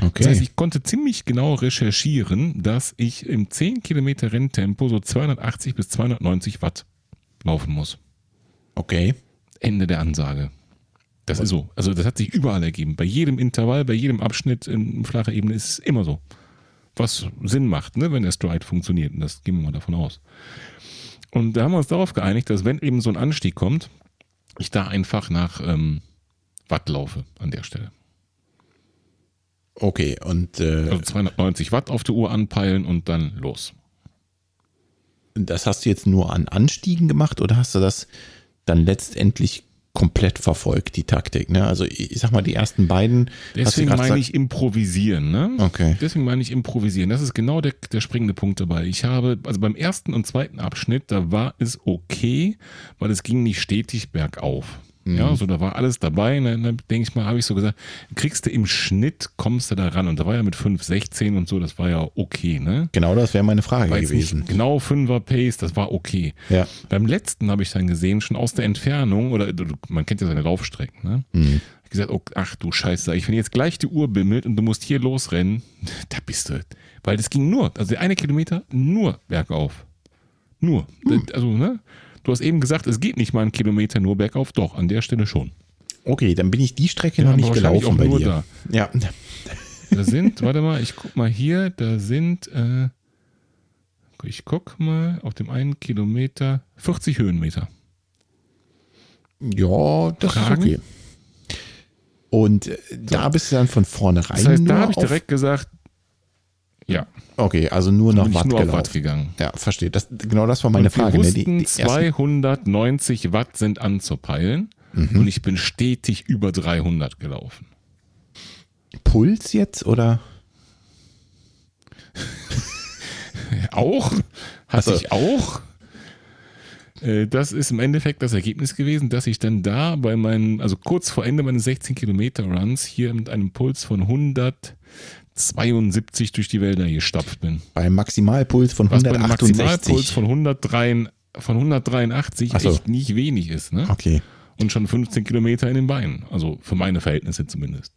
Okay. Das heißt, ich konnte ziemlich genau recherchieren, dass ich im 10 Kilometer Renntempo so 280 bis 290 Watt laufen muss. Okay. Ende der Ansage. Das ist so. Also das hat sich überall ergeben. Bei jedem Intervall, bei jedem Abschnitt in flacher Ebene ist es immer so. Was Sinn macht, ne, wenn der Stride funktioniert. Und das gehen wir mal davon aus. Und da haben wir uns darauf geeinigt, dass wenn eben so ein Anstieg kommt, ich da einfach nach ähm, Watt laufe an der Stelle. Okay, und äh, also 290 Watt auf der Uhr anpeilen und dann los. Das hast du jetzt nur an Anstiegen gemacht oder hast du das dann letztendlich komplett verfolgt, die Taktik. Ne? Also ich sag mal, die ersten beiden. Deswegen meine ich improvisieren. Ne? Okay. Deswegen meine ich improvisieren. Das ist genau der, der springende Punkt dabei. Ich habe, also beim ersten und zweiten Abschnitt, da war es okay, weil es ging nicht stetig bergauf. Ja, mhm. so da war alles dabei. Und dann, dann denke ich mal, habe ich so gesagt, kriegst du im Schnitt, kommst du da ran. Und da war ja mit 5, 16 und so, das war ja okay, ne? Genau, das wäre meine Frage war gewesen. Genau 5er Pace, das war okay. Ja. Beim letzten habe ich dann gesehen, schon aus der Entfernung, oder man kennt ja seine Laufstrecken, ne? Mhm. Ich gesagt, oh, ach du Scheiße, ich, wenn jetzt gleich die Uhr bimmelt und du musst hier losrennen, da bist du. Weil das ging nur, also der eine Kilometer nur bergauf. Nur. Mhm. Also, ne? Du hast eben gesagt, es geht nicht mal einen Kilometer nur bergauf. Doch, an der Stelle schon. Okay, dann bin ich die Strecke ja, noch nicht gelaufen bei dir. Da. Ja. Da sind, warte mal, ich guck mal hier, da sind, äh, ich guck mal, auf dem einen Kilometer 40 Höhenmeter. Ja, das Fragen? ist okay. Und äh, so. da bist du dann von vornherein. Das heißt, da habe ich direkt gesagt, ja. Okay, also nur nach Watt, nur Watt gegangen. Ja, verstehe. Das, genau das war meine und Frage. Wir wussten, ne? die, die 290 Watt sind anzupeilen mhm. und ich bin stetig über 300 gelaufen. Puls jetzt oder? auch? Hatte also. ich auch? Äh, das ist im Endeffekt das Ergebnis gewesen, dass ich dann da bei meinen, also kurz vor Ende meines 16 Kilometer Runs hier mit einem Puls von 100 72 durch die Wälder gestapft bin. Beim Maximalpuls von 168. Maximalpuls von, 103, von 183 so. echt nicht wenig ist. Ne? Okay. Und schon 15 Kilometer in den Beinen. Also für meine Verhältnisse zumindest.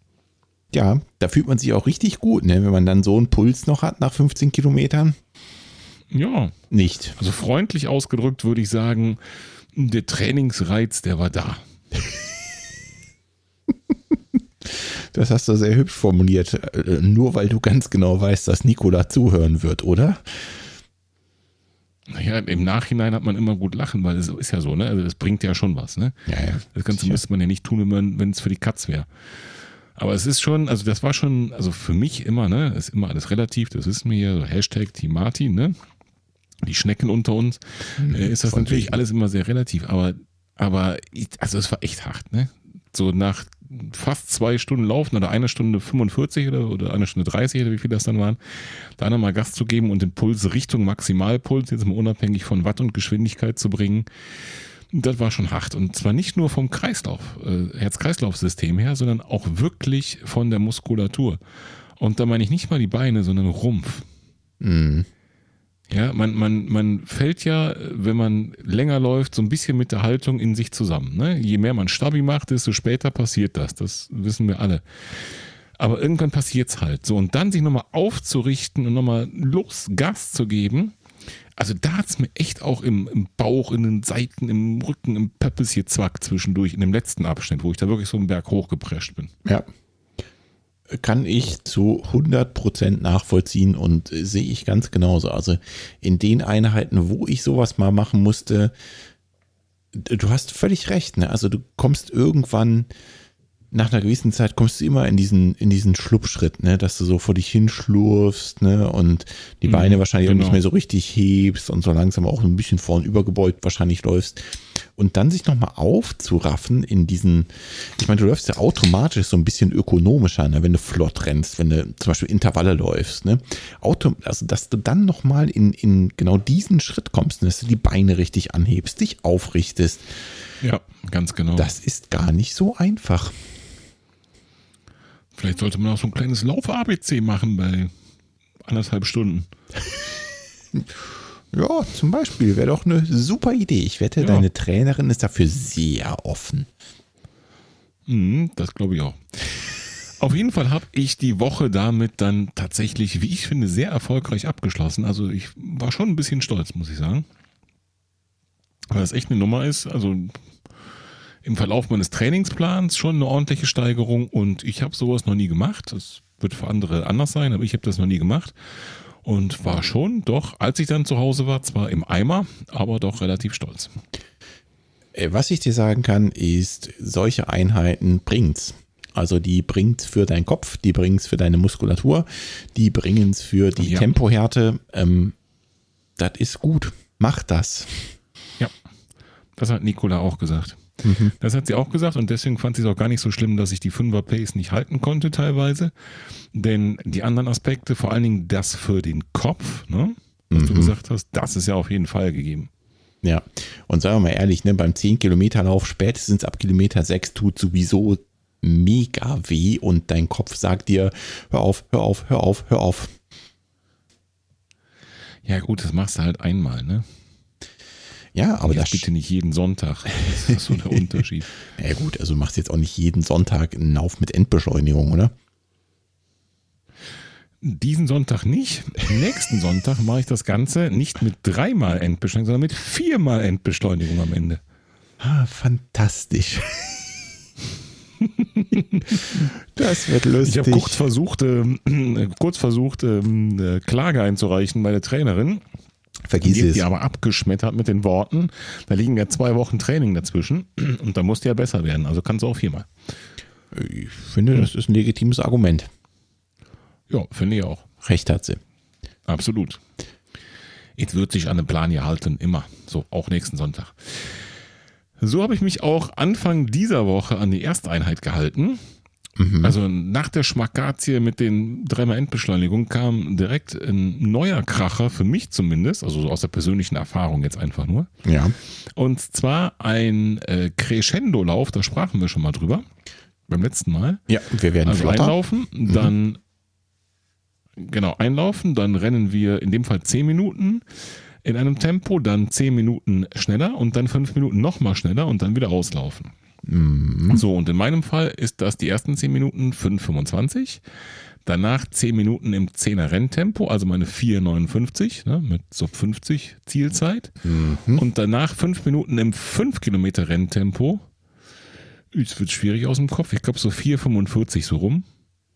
Ja, da fühlt man sich auch richtig gut, ne? wenn man dann so einen Puls noch hat nach 15 Kilometern. Ja. Nicht. Also freundlich ausgedrückt würde ich sagen, der Trainingsreiz, der war da. Das hast du sehr hübsch formuliert. Äh, nur weil du ganz genau weißt, dass Nicola zuhören wird, oder? Naja, Ja, im Nachhinein hat man immer gut lachen, weil es ist ja so, ne? Also das bringt ja schon was, ne? Ja, ja. Das Ganze müsste man ja nicht tun, wenn es für die Katz wäre. Aber es ist schon, also das war schon, also für mich immer, ne, ist immer alles relativ, das ist mir hier so Hashtag Team Martin, ne? Die Schnecken unter uns, Hm, äh, ist das natürlich wegen. alles immer sehr relativ, aber, aber, ich, also es war echt hart, ne? So nach fast zwei Stunden Laufen oder eine Stunde 45 oder, oder eine Stunde 30 oder wie viel das dann waren, da nochmal Gas zu geben und den Puls Richtung Maximalpuls, jetzt mal unabhängig von Watt und Geschwindigkeit zu bringen, das war schon hart. Und zwar nicht nur vom Kreislauf, äh, Herz-Kreislauf-System her, sondern auch wirklich von der Muskulatur. Und da meine ich nicht mal die Beine, sondern Rumpf. Mhm. Ja, man, man, man fällt ja, wenn man länger läuft, so ein bisschen mit der Haltung in sich zusammen. Ne? Je mehr man Stabi macht, desto später passiert das. Das wissen wir alle. Aber irgendwann passiert's halt. So, und dann sich nochmal aufzurichten und nochmal los Gas zu geben. Also da hat's mir echt auch im, im Bauch, in den Seiten, im Rücken, im Pöppels hier zwack zwischendurch, in dem letzten Abschnitt, wo ich da wirklich so einen Berg hochgeprescht bin. Ja. Kann ich zu 100% nachvollziehen und äh, sehe ich ganz genauso. Also in den Einheiten, wo ich sowas mal machen musste, du hast völlig recht. Ne? Also du kommst irgendwann, nach einer gewissen Zeit kommst du immer in diesen, in diesen Schlupfschritt, ne? dass du so vor dich hinschlurfst ne? und die Mhm, Beine wahrscheinlich auch genau. nicht mehr so richtig hebst und so langsam auch ein bisschen vorn übergebeugt wahrscheinlich läufst. Und dann sich nochmal aufzuraffen in diesen, ich meine, du läufst ja automatisch so ein bisschen ökonomischer, ne? wenn du flott rennst, wenn du zum Beispiel Intervalle läufst. Ne? Auto, also, dass du dann nochmal in, in genau diesen Schritt kommst, dass du die Beine richtig anhebst, dich aufrichtest, Ja, ganz genau. das ist gar nicht so einfach. Vielleicht sollte man auch so ein kleines Lauf-ABC machen bei anderthalb Stunden. Ja, zum Beispiel wäre doch eine super Idee. Ich wette, Ja. deine Trainerin ist dafür sehr offen. Mhm, das glaube ich auch. Auf jeden Fall habe ich die Woche damit dann tatsächlich, wie ich finde, sehr erfolgreich abgeschlossen. Also ich war schon ein bisschen stolz, muss ich sagen. Weil das echt eine Nummer ist. Also im Verlauf meines Trainingsplans schon eine ordentliche Steigerung und ich habe sowas noch nie gemacht. Das wird für andere anders sein, aber ich habe das noch nie gemacht. Und war schon doch, als ich dann zu Hause war, zwar im Eimer, aber doch relativ stolz. Äh, Was ich dir sagen kann, ist, solche Einheiten bringt's. Also die bringt's für deinen Kopf, die bringt's für deine Muskulatur, die bringen's für die Ja. Tempohärte. Ähm, das ist gut. Mach das. Ja, das hat Nicola auch gesagt. Das hat sie auch gesagt und deswegen fand sie es auch gar nicht so schlimm, dass ich die 5er Pace nicht halten konnte teilweise. Denn die anderen Aspekte, vor allen Dingen das für den Kopf, ne, was du gesagt hast, das ist ja auf jeden Fall gegeben. Ja. Und sagen wir mal ehrlich, ne, beim 10 Kilometer Lauf spätestens ab Kilometer 6 tut sowieso mega weh und dein Kopf sagt dir, hör auf, hör auf, hör auf, hör auf. Ja gut, das machst du halt einmal, ne? Ja, aber Jetzt das bitte nicht jeden Sonntag. Das ist so der Unterschied. Ja gut, also du machst jetzt auch nicht jeden Sonntag einen Lauf mit Endbeschleunigung, oder? Diesen Sonntag nicht. Nächsten Sonntag mache ich das Ganze nicht mit dreimal Endbeschleunigung, sondern mit viermal Endbeschleunigung am Ende. Ah, fantastisch. das wird lustig. Ich habe kurz versucht, ähm, kurz versucht, eine Klage einzureichen bei der Trainerin. Vergiss es. die aber abgeschmettert mit den Worten, da liegen ja zwei Wochen Training dazwischen und da musst du ja besser werden. Also kannst du auch viermal. Ich finde, das ist ein legitimes Argument. Ja, finde ich auch. Recht hat sie. Absolut. Jetzt wird sich an den Plan gehalten, immer. So, auch nächsten Sonntag. So habe ich mich auch Anfang dieser Woche an die Ersteinheit gehalten. Also nach der Schmackazie mit den dreimal Endbeschleunigung kam direkt ein neuer Kracher, für mich zumindest, also so aus der persönlichen Erfahrung jetzt einfach nur. Ja. Und zwar ein äh, Crescendo-Lauf, da sprachen wir schon mal drüber, beim letzten Mal. Ja, wir werden Also flotter. einlaufen, dann genau einlaufen, dann rennen wir in dem Fall 10 Minuten in einem Tempo, dann 10 Minuten schneller und dann 5 Minuten nochmal schneller und dann wieder auslaufen. So, und in meinem Fall ist das die ersten 10 Minuten 5,25. Danach 10 Minuten im 10er Renntempo, also meine 4,59 ne, mit so 50 Zielzeit. Und danach 5 Minuten im 5 Kilometer Renntempo. Es wird schwierig aus dem Kopf. Ich glaube so 4,45 so rum.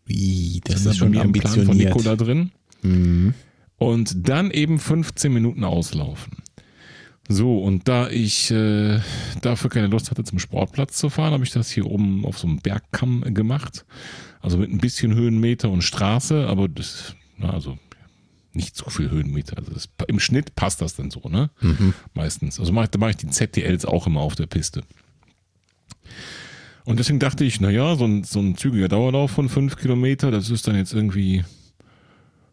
Wie, das, Das ist schon bei mir im Plan von ambitioniert. Nicola drin. Mhm. Und dann eben 15 Minuten auslaufen. So, und da ich äh, dafür keine Lust hatte, zum Sportplatz zu fahren, habe ich das hier oben auf so einem Bergkamm gemacht. Also mit ein bisschen Höhenmeter und Straße, aber das, na, also nicht so viel Höhenmeter. Also das, im Schnitt passt das dann so, ne? Mhm. Meistens. Also mach, da mache ich die ZTLs auch immer auf der Piste. Und deswegen dachte ich, naja, so ein, so ein zügiger Dauerlauf von fünf Kilometer, das ist dann jetzt irgendwie,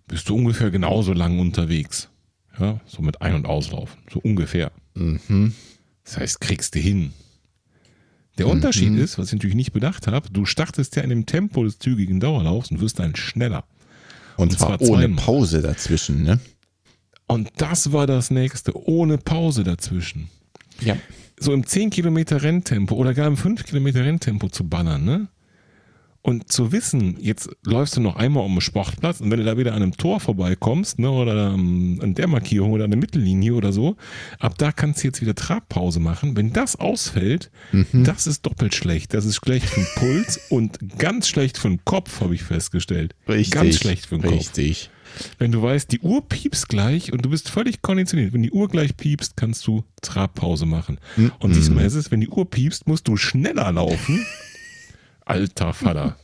bist du ungefähr genauso lang unterwegs. Ja, so mit Ein- und Auslaufen. So ungefähr. Mhm. Das heißt, kriegst du hin. Der mhm. Unterschied ist, was ich natürlich nicht bedacht habe, du startest ja in dem Tempo des zügigen Dauerlaufs und wirst dann schneller. Und, und zwar, zwar ohne Pause dazwischen, ne? Und das war das nächste, ohne Pause dazwischen. Ja. So im 10 Kilometer Renntempo oder gar im 5 Kilometer Renntempo zu ballern, ne? Und zu wissen, jetzt läufst du noch einmal um den Sportplatz und wenn du da wieder an einem Tor vorbeikommst, ne, oder an der Markierung oder an der Mittellinie oder so, ab da kannst du jetzt wieder Trabpause machen. Wenn das ausfällt, mhm. das ist doppelt schlecht. Das ist schlecht für den Puls und ganz schlecht für den Kopf, habe ich festgestellt. Richtig. Ganz schlecht für den Kopf. Richtig. Wenn du weißt, die Uhr piepst gleich und du bist völlig konditioniert. Wenn die Uhr gleich piepst, kannst du Trabpause machen. Mhm. Und siehst du mal, es ist, wenn die Uhr piepst, musst du schneller laufen. Alter Vater.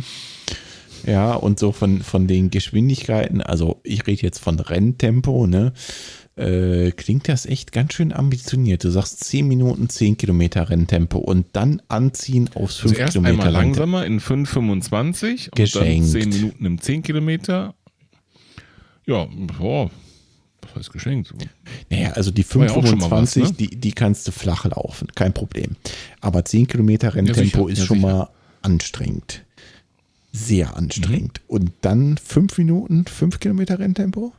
ja, und so von, von den Geschwindigkeiten, also ich rede jetzt von Renntempo, ne? Äh, klingt das echt ganz schön ambitioniert. Du sagst 10 Minuten, 10 Kilometer Renntempo und dann anziehen aufs 5 also erst Kilometer. Einmal langsamer in 5,25 und dann 10 Minuten im 10 Kilometer. Ja, boah, was heißt geschenkt? Naja, also die 525, ja ne? die, die kannst du flach laufen, kein Problem. Aber 10 Kilometer Renntempo ja, ist ja, schon mal anstrengend. Sehr anstrengend. Mhm. Und dann 5 Minuten, 5 Kilometer Renntempo?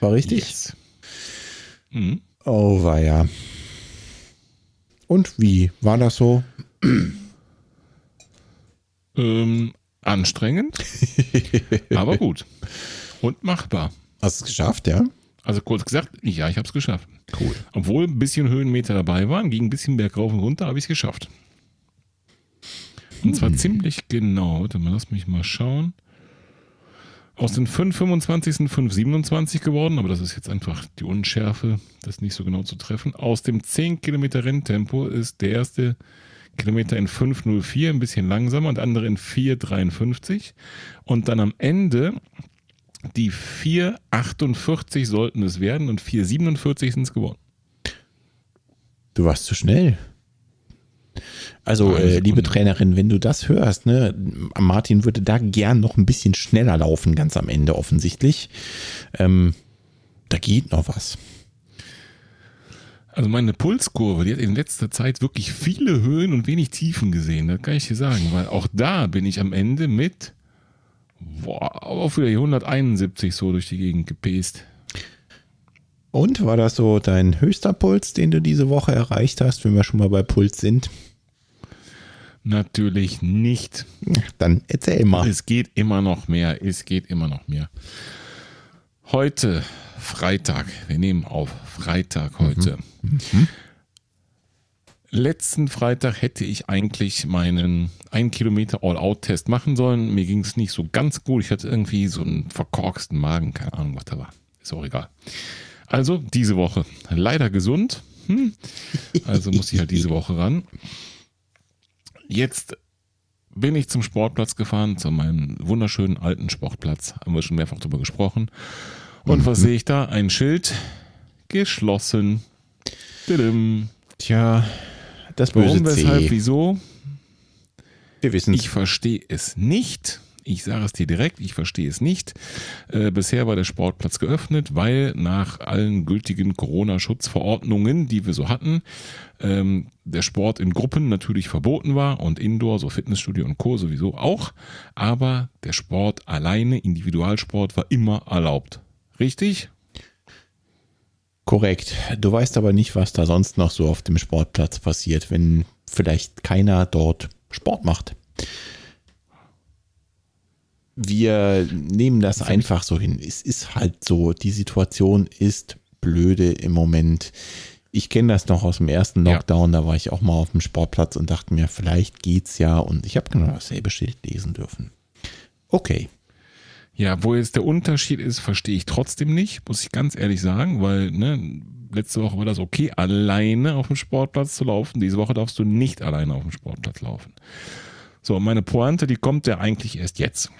War richtig? Yes. Mhm. Oh, war ja. Und wie war das so? Ähm, anstrengend, aber gut. Und machbar. Hast du es geschafft, ja? Also kurz gesagt, ja, ich habe es geschafft. Cool. Obwohl ein bisschen Höhenmeter dabei waren, ging ein bisschen bergauf und runter, habe ich es geschafft. Und zwar hm. ziemlich genau. Warte mal, lass mich mal schauen. Aus den 525 sind 527 geworden, aber das ist jetzt einfach die Unschärfe, das nicht so genau zu treffen. Aus dem 10 Kilometer Renntempo ist der erste Kilometer in 504, ein bisschen langsamer, und der andere in 453. Und dann am Ende die 4,48 sollten es werden und 4,47 sind es geworden. Du warst zu schnell. Also, äh, liebe Trainerin, wenn du das hörst, ne, Martin würde da gern noch ein bisschen schneller laufen, ganz am Ende offensichtlich. Ähm, da geht noch was. Also meine Pulskurve, die hat in letzter Zeit wirklich viele Höhen und wenig Tiefen gesehen, das kann ich dir sagen, weil auch da bin ich am Ende mit boah, auch wieder 171 so durch die Gegend gepäst. Und war das so dein höchster Puls, den du diese Woche erreicht hast, wenn wir schon mal bei Puls sind? Natürlich nicht. Dann erzähl mal. Es geht immer noch mehr. Es geht immer noch mehr. Heute, Freitag. Wir nehmen auf Freitag heute. Mhm. Mhm. Letzten Freitag hätte ich eigentlich meinen 1 Kilometer All-Out-Test machen sollen. Mir ging es nicht so ganz gut. Ich hatte irgendwie so einen verkorksten Magen. Keine Ahnung, was da war. Ist auch egal. Also diese Woche leider gesund. Hm. Also muss ich halt diese Woche ran. Jetzt bin ich zum Sportplatz gefahren, zu meinem wunderschönen alten Sportplatz. Haben wir schon mehrfach drüber gesprochen. Und mhm. was sehe ich da? Ein Schild. Geschlossen. Tja, das böse Warum, weshalb, C. wieso? Wir wissen Ich verstehe es nicht. Ich sage es dir direkt, ich verstehe es nicht. Äh, bisher war der Sportplatz geöffnet, weil nach allen gültigen Corona-Schutzverordnungen, die wir so hatten, ähm, der Sport in Gruppen natürlich verboten war und Indoor, so Fitnessstudio und Co. sowieso auch. Aber der Sport alleine, Individualsport, war immer erlaubt. Richtig? Korrekt. Du weißt aber nicht, was da sonst noch so auf dem Sportplatz passiert, wenn vielleicht keiner dort Sport macht. Wir nehmen das einfach so hin. Es ist halt so, die Situation ist blöde im Moment. Ich kenne das noch aus dem ersten Lockdown, ja. da war ich auch mal auf dem Sportplatz und dachte mir, vielleicht geht's ja und ich habe genau dasselbe Schild lesen dürfen. Okay. Ja, wo jetzt der Unterschied ist, verstehe ich trotzdem nicht, muss ich ganz ehrlich sagen, weil ne, letzte Woche war das okay, alleine auf dem Sportplatz zu laufen. Diese Woche darfst du nicht alleine auf dem Sportplatz laufen. So, meine Pointe, die kommt ja eigentlich erst jetzt.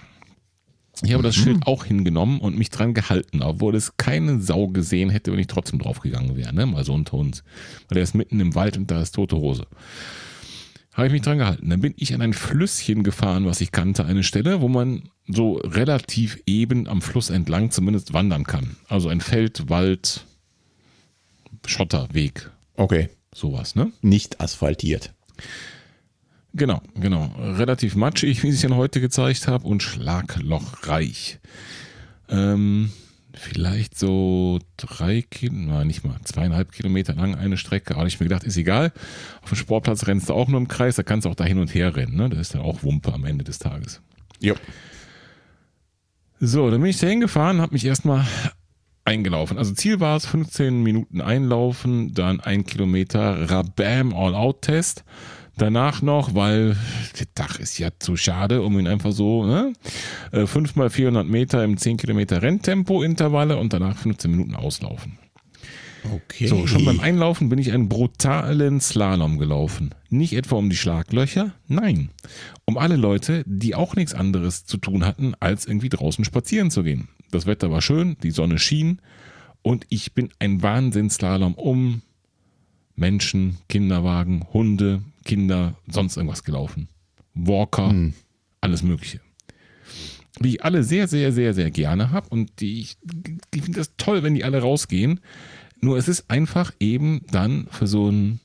Ich habe das mhm. Schild auch hingenommen und mich dran gehalten, obwohl es keine Sau gesehen hätte, wenn ich trotzdem draufgegangen wäre, ne? Mal so unter uns. Weil der ist mitten im Wald und da ist tote Hose. Habe ich mich dran gehalten. Dann bin ich an ein Flüsschen gefahren, was ich kannte, eine Stelle, wo man so relativ eben am Fluss entlang zumindest wandern kann. Also ein Feld, Wald, Schotterweg. Okay. Sowas, ne? Nicht asphaltiert. Genau, genau. Relativ matschig, wie ich es ja heute gezeigt habe, und schlaglochreich. Ähm, vielleicht so drei Kilometer, nicht mal, zweieinhalb Kilometer lang eine Strecke. Aber ich mir gedacht, ist egal. Auf dem Sportplatz rennst du auch nur im Kreis, da kannst du auch da hin und her rennen. Ne? Das ist dann auch Wumpe am Ende des Tages. Ja. So, dann bin ich da hingefahren, habe mich erstmal eingelaufen. Also Ziel war es 15 Minuten einlaufen, dann ein Kilometer Rabam All-Out-Test. Danach noch, weil der Dach ist ja zu schade, um ihn einfach so, ne? 5 äh, mal 400 Meter im 10 Kilometer Renntempo-Intervalle und danach 15 Minuten auslaufen. Okay. So, schon beim Einlaufen bin ich einen brutalen Slalom gelaufen. Nicht etwa um die Schlaglöcher, nein. Um alle Leute, die auch nichts anderes zu tun hatten, als irgendwie draußen spazieren zu gehen. Das Wetter war schön, die Sonne schien und ich bin ein Wahnsinnsslalom um Menschen, Kinderwagen, Hunde, Kinder, sonst irgendwas gelaufen. Walker, hm. alles Mögliche. Die ich alle sehr, sehr, sehr, sehr gerne habe und die ich, ich finde das toll, wenn die alle rausgehen. Nur es ist einfach eben dann für so ein,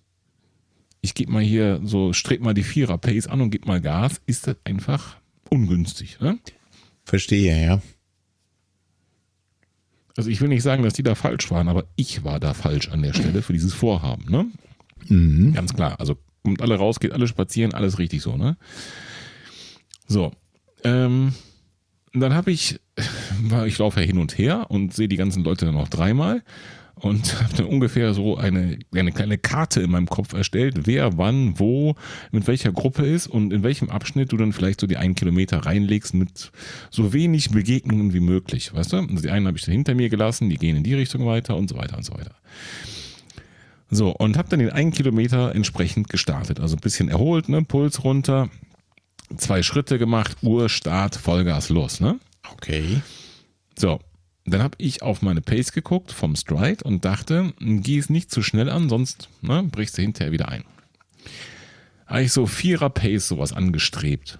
ich gebe mal hier so, streb mal die Vierer-Pace an und gebe mal Gas, ist das einfach ungünstig. Ne? Verstehe, ja. Also ich will nicht sagen, dass die da falsch waren, aber ich war da falsch an der Stelle für dieses Vorhaben. Ne? Mhm. Ganz klar. Also kommt alle raus, geht alle spazieren, alles richtig so, ne? So. Ähm, dann habe ich, ich laufe ja hin und her und sehe die ganzen Leute dann noch dreimal und habe dann ungefähr so eine, eine kleine Karte in meinem Kopf erstellt, wer wann, wo, mit welcher Gruppe ist und in welchem Abschnitt du dann vielleicht so die einen Kilometer reinlegst mit so wenig Begegnungen wie möglich, weißt du? Also die einen habe ich dann hinter mir gelassen, die gehen in die Richtung weiter und so weiter und so weiter. So, und habe dann den einen Kilometer entsprechend gestartet. Also ein bisschen erholt, ne? Puls runter, zwei Schritte gemacht, Uhr, Start, Vollgas, los, ne? Okay. So, dann habe ich auf meine Pace geguckt vom Stride und dachte, geh es nicht zu schnell an, sonst ne, brichst du hinterher wieder ein. Habe ich so Vierer Pace sowas angestrebt.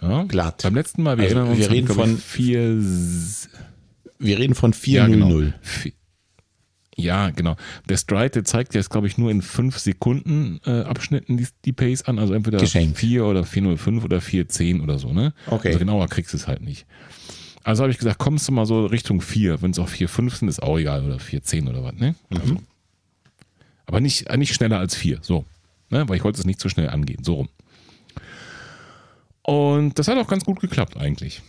Ja? Glatt. Beim letzten Mal, wir, also, wir reden von vier. Wir reden von 4 ja, genau. 0 ja, genau. Der Stride, der zeigt jetzt, glaube ich, nur in 5 Sekunden äh, Abschnitten die, die, Pace an. Also entweder Geschenkt. 4 oder 405 oder 410 oder so, ne? Okay. Also genauer kriegst du es halt nicht. Also habe ich gesagt, kommst du mal so Richtung 4. Wenn es auch 4,5 sind, ist auch egal. Oder 4,10 oder was, ne? Mhm. Also. Aber nicht, äh, nicht schneller als 4. So. Ne? Weil ich wollte es nicht zu so schnell angehen. So rum. Und das hat auch ganz gut geklappt eigentlich.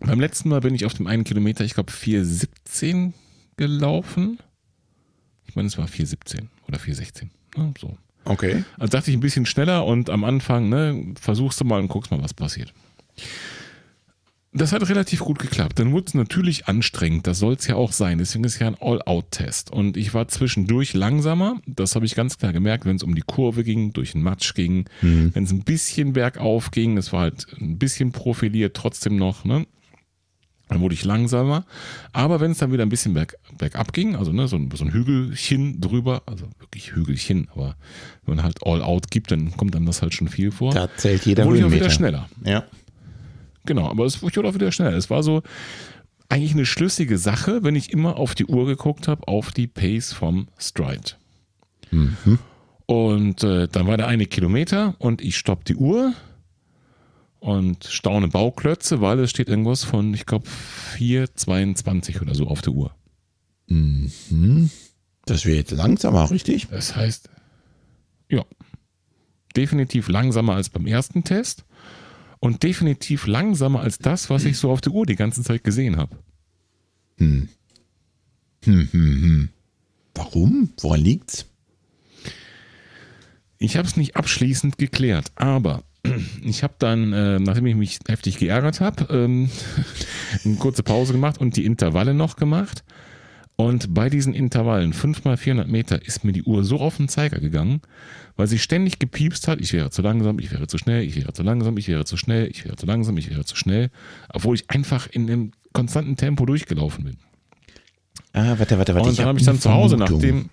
Beim letzten Mal bin ich auf dem einen Kilometer, ich glaube, 4,17 gelaufen. Ich meine, es war 4,17 oder 4,16. Ne? So. Okay. Also dachte ich ein bisschen schneller und am Anfang, ne, versuchst du mal und guckst mal, was passiert. Das hat relativ gut geklappt. Dann wurde es natürlich anstrengend. Das soll es ja auch sein. Deswegen ist es ja ein All-Out-Test. Und ich war zwischendurch langsamer. Das habe ich ganz klar gemerkt, wenn es um die Kurve ging, durch den Matsch ging, mhm. wenn es ein bisschen bergauf ging. Das war halt ein bisschen profiliert, trotzdem noch. Ne? Dann wurde ich langsamer. Aber wenn es dann wieder ein bisschen berg, bergab ging, also ne, so, ein, so ein Hügelchen drüber, also wirklich Hügelchen, aber wenn man halt all out gibt, dann kommt einem das halt schon viel vor. Da zählt jeder wurde ich auch wieder schneller. Ja. Genau, aber es wurde auch wieder schneller. Es war so eigentlich eine schlüssige Sache, wenn ich immer auf die Uhr geguckt habe, auf die Pace vom Stride. Mhm. Und äh, dann war der eine Kilometer und ich stopp die Uhr und staune Bauklötze, weil es steht irgendwas von, ich glaube, 4,22 oder so auf der Uhr. Mhm. Das jetzt langsamer, richtig? Das heißt, ja, definitiv langsamer als beim ersten Test und definitiv langsamer als das, was ich so auf der Uhr die ganze Zeit gesehen habe. Hm. Hm, hm, hm. Warum? Woran liegt's? Ich habe es nicht abschließend geklärt, aber ich habe dann, äh, nachdem ich mich heftig geärgert habe, ähm, eine kurze Pause gemacht und die Intervalle noch gemacht. Und bei diesen Intervallen, 5 mal 400 Meter, ist mir die Uhr so auf den Zeiger gegangen, weil sie ständig gepiepst hat, ich wäre zu langsam, ich wäre zu schnell, ich wäre zu langsam, ich wäre zu schnell, ich wäre zu langsam, ich wäre zu schnell, obwohl ich einfach in einem konstanten Tempo durchgelaufen bin. Ah, warte, warte, warte. Und dann habe ich dann zu Hause, nachdem,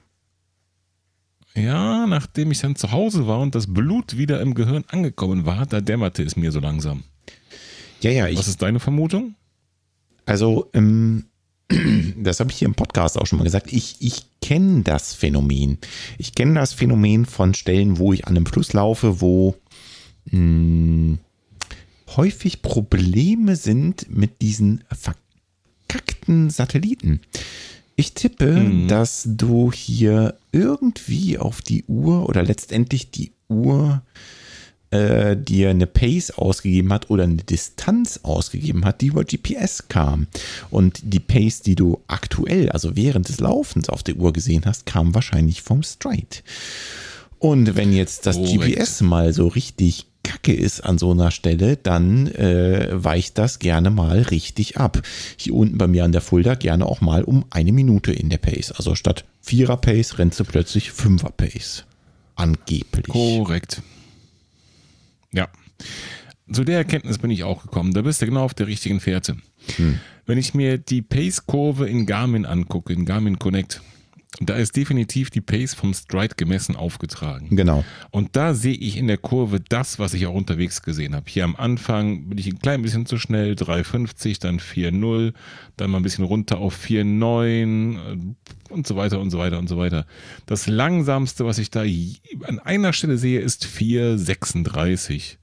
ja, nachdem ich dann zu Hause war und das Blut wieder im Gehirn angekommen war, da dämmerte es mir so langsam. Ja, ja, ich, Was ist deine Vermutung? Also, ähm, das habe ich hier im Podcast auch schon mal gesagt. Ich, ich kenne das Phänomen. Ich kenne das Phänomen von Stellen, wo ich an einem Fluss laufe, wo mh, häufig Probleme sind mit diesen verkackten Satelliten. Ich tippe, Mhm. dass du hier irgendwie auf die Uhr oder letztendlich die Uhr äh, dir eine Pace ausgegeben hat oder eine Distanz ausgegeben hat, die über GPS kam. Und die Pace, die du aktuell, also während des Laufens auf der Uhr gesehen hast, kam wahrscheinlich vom Stride. Und wenn jetzt das Korrekt. GPS mal so richtig kacke ist an so einer Stelle, dann äh, weicht das gerne mal richtig ab. Hier unten bei mir an der Fulda gerne auch mal um eine Minute in der Pace. Also statt Vierer Pace rennst du plötzlich Fünfer Pace. Angeblich. Korrekt. Ja. Zu der Erkenntnis bin ich auch gekommen. Da bist du genau auf der richtigen Fährte. Wenn ich mir die Pace-Kurve in Garmin angucke, in Garmin Connect, da ist definitiv die Pace vom Stride gemessen aufgetragen. Genau. Und da sehe ich in der Kurve das, was ich auch unterwegs gesehen habe. Hier am Anfang bin ich ein klein bisschen zu schnell, 3,50, dann 4,0, dann mal ein bisschen runter auf 4,9 äh, und so weiter und so weiter und so weiter. Das langsamste, was ich da an einer Stelle sehe, ist 4,36.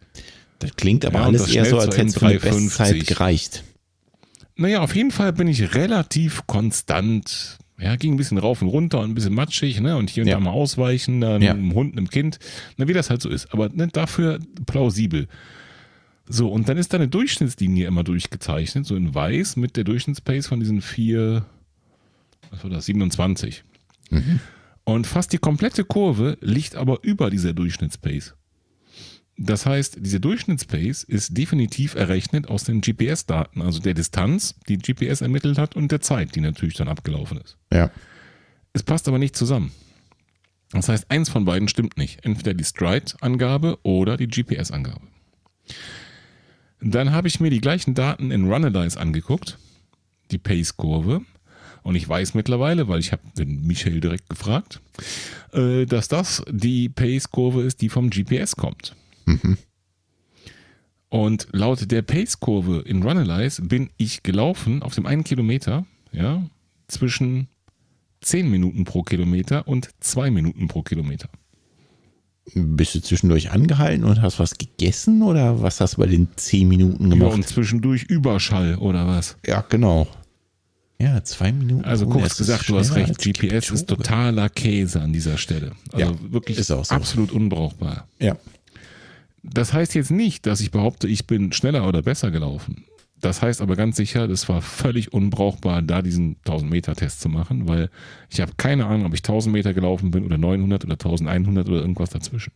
Das klingt aber Ja, alles das eher so, als hätte es für eine in 3,50. Bestzeit gereicht. Naja, auf jeden Fall bin ich relativ konstant. Ja, ging ein bisschen rauf und runter und ein bisschen matschig, ne? Und hier und Ja. da mal ausweichen, dann Ja. einem Hund, einem Kind. Na, wie das halt so ist. Aber ne, dafür plausibel. So, und dann ist da eine Durchschnittslinie immer durchgezeichnet, so in weiß mit der Durchschnittspace von diesen vier, was war das, 27. Und fast die komplette Kurve liegt aber über dieser Durchschnittspace. Das heißt, diese Durchschnittspace ist definitiv errechnet aus den GPS-Daten, also der Distanz, die GPS ermittelt hat und der Zeit, die natürlich dann abgelaufen ist. Ja. Es passt aber nicht zusammen. Das heißt, eins von beiden stimmt nicht. Entweder die Stride-Angabe oder die GPS-Angabe. Dann habe ich mir die gleichen Daten in Runalyze angeguckt, die Pace-Kurve. Und ich weiß mittlerweile, weil ich habe den Michael direkt gefragt, äh, dass das die Pace-Kurve ist, die vom GPS kommt. Und laut der Pace-Kurve in Runalyze bin ich gelaufen auf dem einen Kilometer, ja, zwischen 10 Minuten pro Kilometer und 2 Minuten pro Kilometer. Bist du zwischendurch angehalten und hast was gegessen oder was hast du bei den 10 Minuten Ja, gemacht? und zwischendurch Überschall oder was? Ja, genau. Ja, zwei Minuten. Also Oh, kurz gesagt, du hast recht, GPS ist totaler Käse an dieser Stelle. Also Ja, wirklich ist auch so. absolut unbrauchbar. Ja. Das heißt jetzt nicht, dass ich behaupte, ich bin schneller oder besser gelaufen. Das heißt aber ganz sicher, das war völlig unbrauchbar, da diesen 1000-Meter-Test zu machen, weil ich habe keine Ahnung, ob ich 1000 Meter gelaufen bin oder 900 oder 1100 oder irgendwas dazwischen.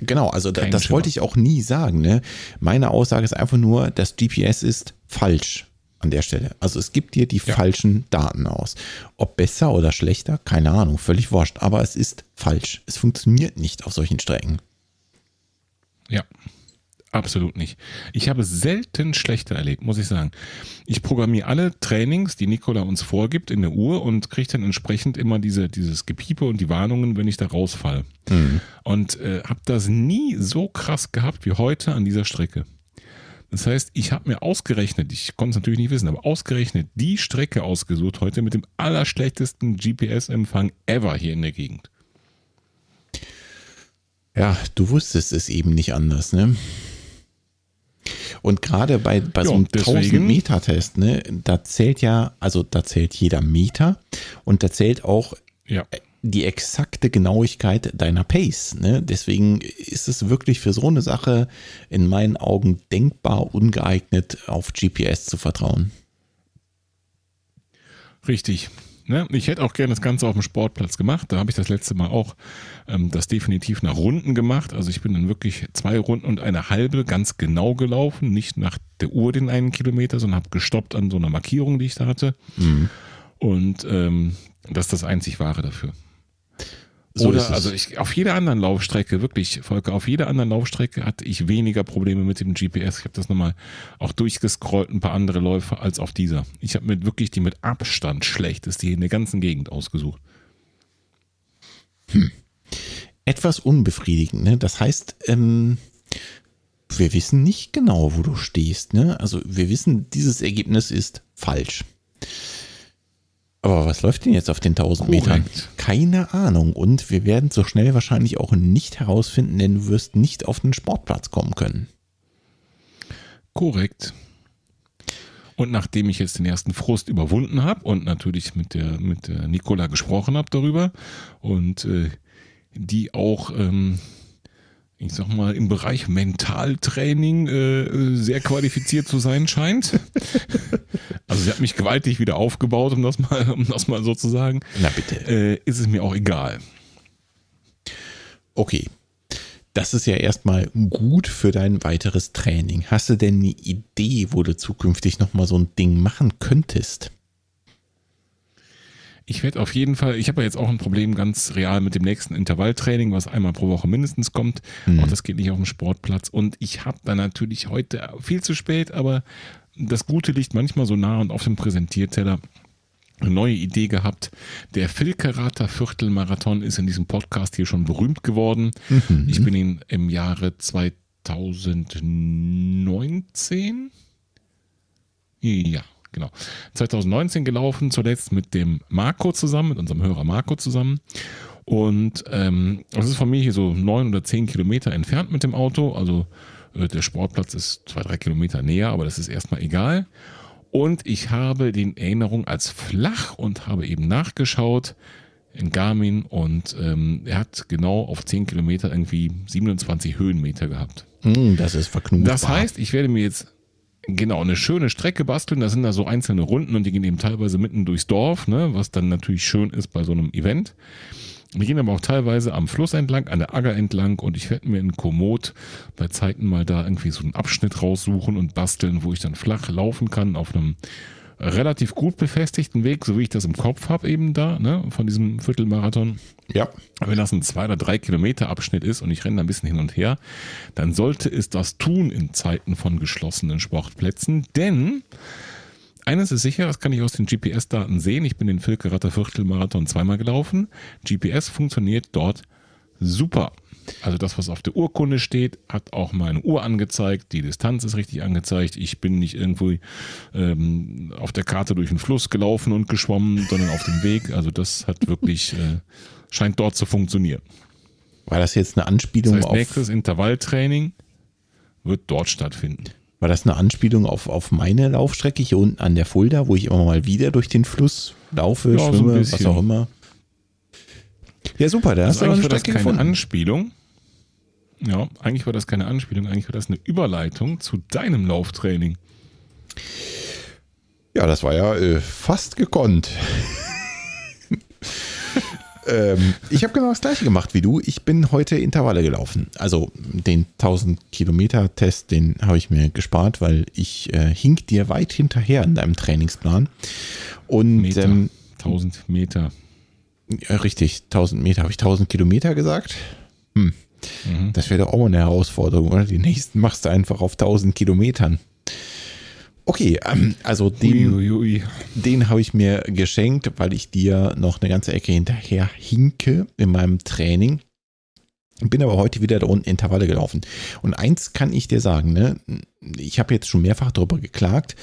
Genau, also Kein das Schimmer. wollte ich auch nie sagen. Ne? Meine Aussage ist einfach nur, das GPS ist falsch an der Stelle. Also es gibt dir die Ja. falschen Daten aus. Ob besser oder schlechter, keine Ahnung, völlig wurscht. Aber es ist falsch. Es funktioniert nicht auf solchen Strecken. Ja, absolut nicht. Ich habe selten schlechter erlebt, muss ich sagen. Ich programmiere alle Trainings, die Nicola uns vorgibt in der Uhr und kriege dann entsprechend immer diese, dieses Gepiepe und die Warnungen, wenn ich da rausfalle. Und äh, habe das nie so krass gehabt wie heute an dieser Strecke. Das heißt, ich habe mir ausgerechnet, ich konnte es natürlich nicht wissen, aber ausgerechnet die Strecke ausgesucht heute mit dem allerschlechtesten GPS-Empfang ever hier in der Gegend. Ja, du wusstest es eben nicht anders, ne? Und gerade bei, bei so einem deswegen- 1000 Meter Test, ne, da zählt ja, also da zählt jeder Meter und da zählt auch Ja. die exakte Genauigkeit deiner Pace. Ne? Deswegen ist es wirklich für so eine Sache in meinen Augen denkbar ungeeignet, auf GPS zu vertrauen. Richtig. Ne? Ich hätte auch gerne das Ganze auf dem Sportplatz gemacht. Da habe ich das letzte Mal auch ähm, das definitiv nach Runden gemacht. Also ich bin dann wirklich zwei Runden und eine halbe ganz genau gelaufen. Nicht nach der Uhr den einen Kilometer, sondern habe gestoppt an so einer Markierung, die ich da hatte. Und ähm, das ist das einzig Wahre dafür. So Oder also ich, auf jeder anderen Laufstrecke, wirklich, Volker, auf jeder anderen Laufstrecke hatte ich weniger Probleme mit dem GPS. Ich habe das nochmal auch durchgescrollt, ein paar andere Läufe als auf dieser. Ich habe mir wirklich die mit Abstand schlechteste hier in der ganzen Gegend ausgesucht. etwas unbefriedigend. Ne? Das heißt, ähm, wir wissen nicht genau, wo du stehst. Ne? Also wir wissen, dieses Ergebnis ist falsch. Aber was läuft denn jetzt auf den 1000 Metern? Korrekt. Keine Ahnung. Und wir werden so schnell wahrscheinlich auch nicht herausfinden, denn du wirst nicht auf den Sportplatz kommen können. Korrekt. Und nachdem ich jetzt den ersten Frust überwunden habe und natürlich mit der, mit der Nicola gesprochen habe darüber und äh, die auch, ähm, ich sag mal, im Bereich Mentaltraining äh, sehr qualifiziert zu sein scheint. Also sie hat mich gewaltig wieder aufgebaut, um das mal, um das mal so zu sagen. Na bitte. Äh, ist es mir auch egal. Okay. Das ist ja erstmal gut für dein weiteres Training. Hast du denn eine Idee, wo du zukünftig nochmal so ein Ding machen könntest? Ich werde auf jeden Fall, ich habe ja jetzt auch ein Problem ganz real mit dem nächsten Intervalltraining, was einmal pro Woche mindestens kommt. Auch das geht nicht auf dem Sportplatz. Und ich habe da natürlich heute viel zu spät, aber das Gute liegt manchmal so nah und auf dem Präsentierteller. Eine neue Idee gehabt. Der Filkerater Viertelmarathon ist in diesem Podcast hier schon berühmt geworden. Ich bin ihn im Jahre 2019 ja, genau. 2019 gelaufen, zuletzt mit dem Marco zusammen, mit unserem Hörer Marco zusammen. Und ähm, das ist von mir hier so neun oder zehn Kilometer entfernt mit dem Auto. Also äh, der Sportplatz ist zwei, drei Kilometer näher, aber das ist erstmal egal. Und ich habe den Erinnerung als flach und habe eben nachgeschaut in Garmin und ähm, er hat genau auf 10 Kilometer irgendwie 27 Höhenmeter gehabt. Hm, das ist verknüpft. Das heißt, ich werde mir jetzt genau eine schöne Strecke basteln. Da sind da so einzelne Runden und die gehen eben teilweise mitten durchs Dorf, ne, was dann natürlich schön ist bei so einem Event. Wir gehen aber auch teilweise am Fluss entlang, an der Agger entlang und ich werde mir in Komoot bei Zeiten mal da irgendwie so einen Abschnitt raussuchen und basteln, wo ich dann flach laufen kann auf einem relativ gut befestigten Weg, so wie ich das im Kopf habe eben da, ne, von diesem Viertelmarathon. Ja. Wenn das ein zwei oder drei Kilometer Abschnitt ist und ich renne da ein bisschen hin und her, dann sollte es das tun in Zeiten von geschlossenen Sportplätzen, denn eines ist sicher, das kann ich aus den GPS-Daten sehen. Ich bin den Filkeratter Viertelmarathon zweimal gelaufen. GPS funktioniert dort super. Also das, was auf der Urkunde steht, hat auch meine Uhr angezeigt. Die Distanz ist richtig angezeigt. Ich bin nicht irgendwo ähm, auf der Karte durch den Fluss gelaufen und geschwommen, sondern auf dem Weg. Also das hat wirklich, äh, scheint dort zu funktionieren. War das jetzt eine Das Anspielung heißt, auf nächstes Intervalltraining wird dort stattfinden. war das eine Anspielung auf, auf meine Laufstrecke hier unten an der Fulda, wo ich immer mal wieder durch den Fluss laufe, Ja, so schwimme, was bisschen. auch immer. Ja, super, da hast Also du aber eine eigentlich war das Strecke keine gefunden. Anspielung. Ja, eigentlich war das keine Anspielung, eigentlich war das eine Überleitung zu deinem Lauftraining. Ja, das war ja äh, fast gekonnt. ähm, ich habe genau das gleiche gemacht wie du. Ich bin heute Intervalle gelaufen. Also den 1000 Kilometer Test, den habe ich mir gespart, weil ich äh, hink dir weit hinterher in deinem Trainingsplan. Und Meter, ähm, 1000 Meter. Ja, richtig, 1000 Meter. Habe ich 1000 Kilometer gesagt? Hm. Mhm. Das wäre doch auch eine Herausforderung, oder? Die nächsten machst du einfach auf 1000 Kilometern. Okay, ähm, also den, den habe ich mir geschenkt, weil ich dir noch eine ganze Ecke hinterher hinke in meinem Training. Bin aber heute wieder da unten Intervalle gelaufen. Und eins kann ich dir sagen, ne? ich habe jetzt schon mehrfach darüber geklagt,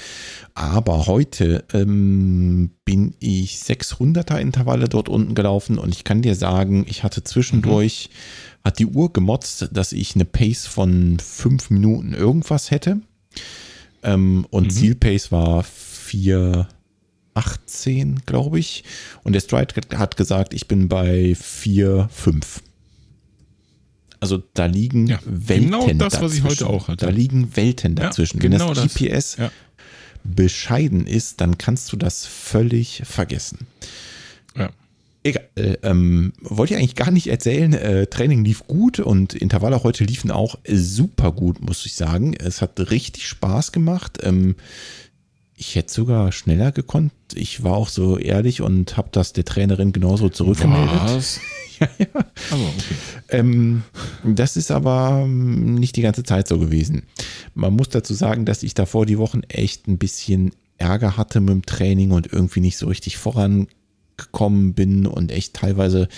aber heute ähm, bin ich 600er Intervalle dort unten gelaufen und ich kann dir sagen, ich hatte zwischendurch, hat die Uhr gemotzt, dass ich eine Pace von fünf Minuten irgendwas hätte. Ähm, und Zielpace war 4,18, glaube ich. Und der Stride hat gesagt, ich bin bei 4,5. Also da liegen Ja, Welten genau das, was ich dazwischen. heute auch hatte. Da liegen Welten Ja, dazwischen. genau Wenn das das. GPS Ja. bescheiden ist, dann kannst du das völlig vergessen. Ja. Egal, äh, ähm, wollte ich eigentlich gar nicht erzählen. Äh, Training lief gut und Intervalle heute liefen auch super gut, muss ich sagen. Es hat richtig Spaß gemacht. Ähm, ich hätte sogar schneller gekonnt. Ich war auch so ehrlich und habe das der Trainerin genauso zurückgemeldet. Was? ja, ja. Also, okay. ähm, das ist aber ähm, nicht die ganze Zeit so gewesen. Man muss dazu sagen, dass ich davor die Wochen echt ein bisschen Ärger hatte mit dem Training und irgendwie nicht so richtig vorangekommen bin und echt teilweise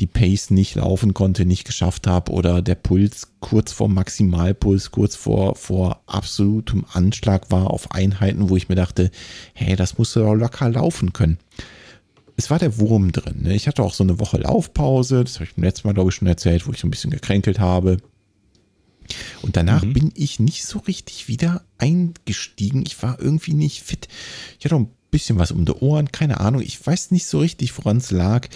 die Pace nicht laufen konnte, nicht geschafft habe oder der Puls kurz vor Maximalpuls, kurz vor, vor absolutem Anschlag war auf Einheiten, wo ich mir dachte, hey, das musst du doch locker laufen können es war der Wurm drin. Ne? Ich hatte auch so eine Woche Laufpause, das habe ich beim letzten Mal, glaube ich, schon erzählt, wo ich so ein bisschen gekränkelt habe. Und danach mhm. bin ich nicht so richtig wieder eingestiegen. Ich war irgendwie nicht fit. Ich hatte auch ein bisschen was um die Ohren, keine Ahnung. Ich weiß nicht so richtig, woran es lag.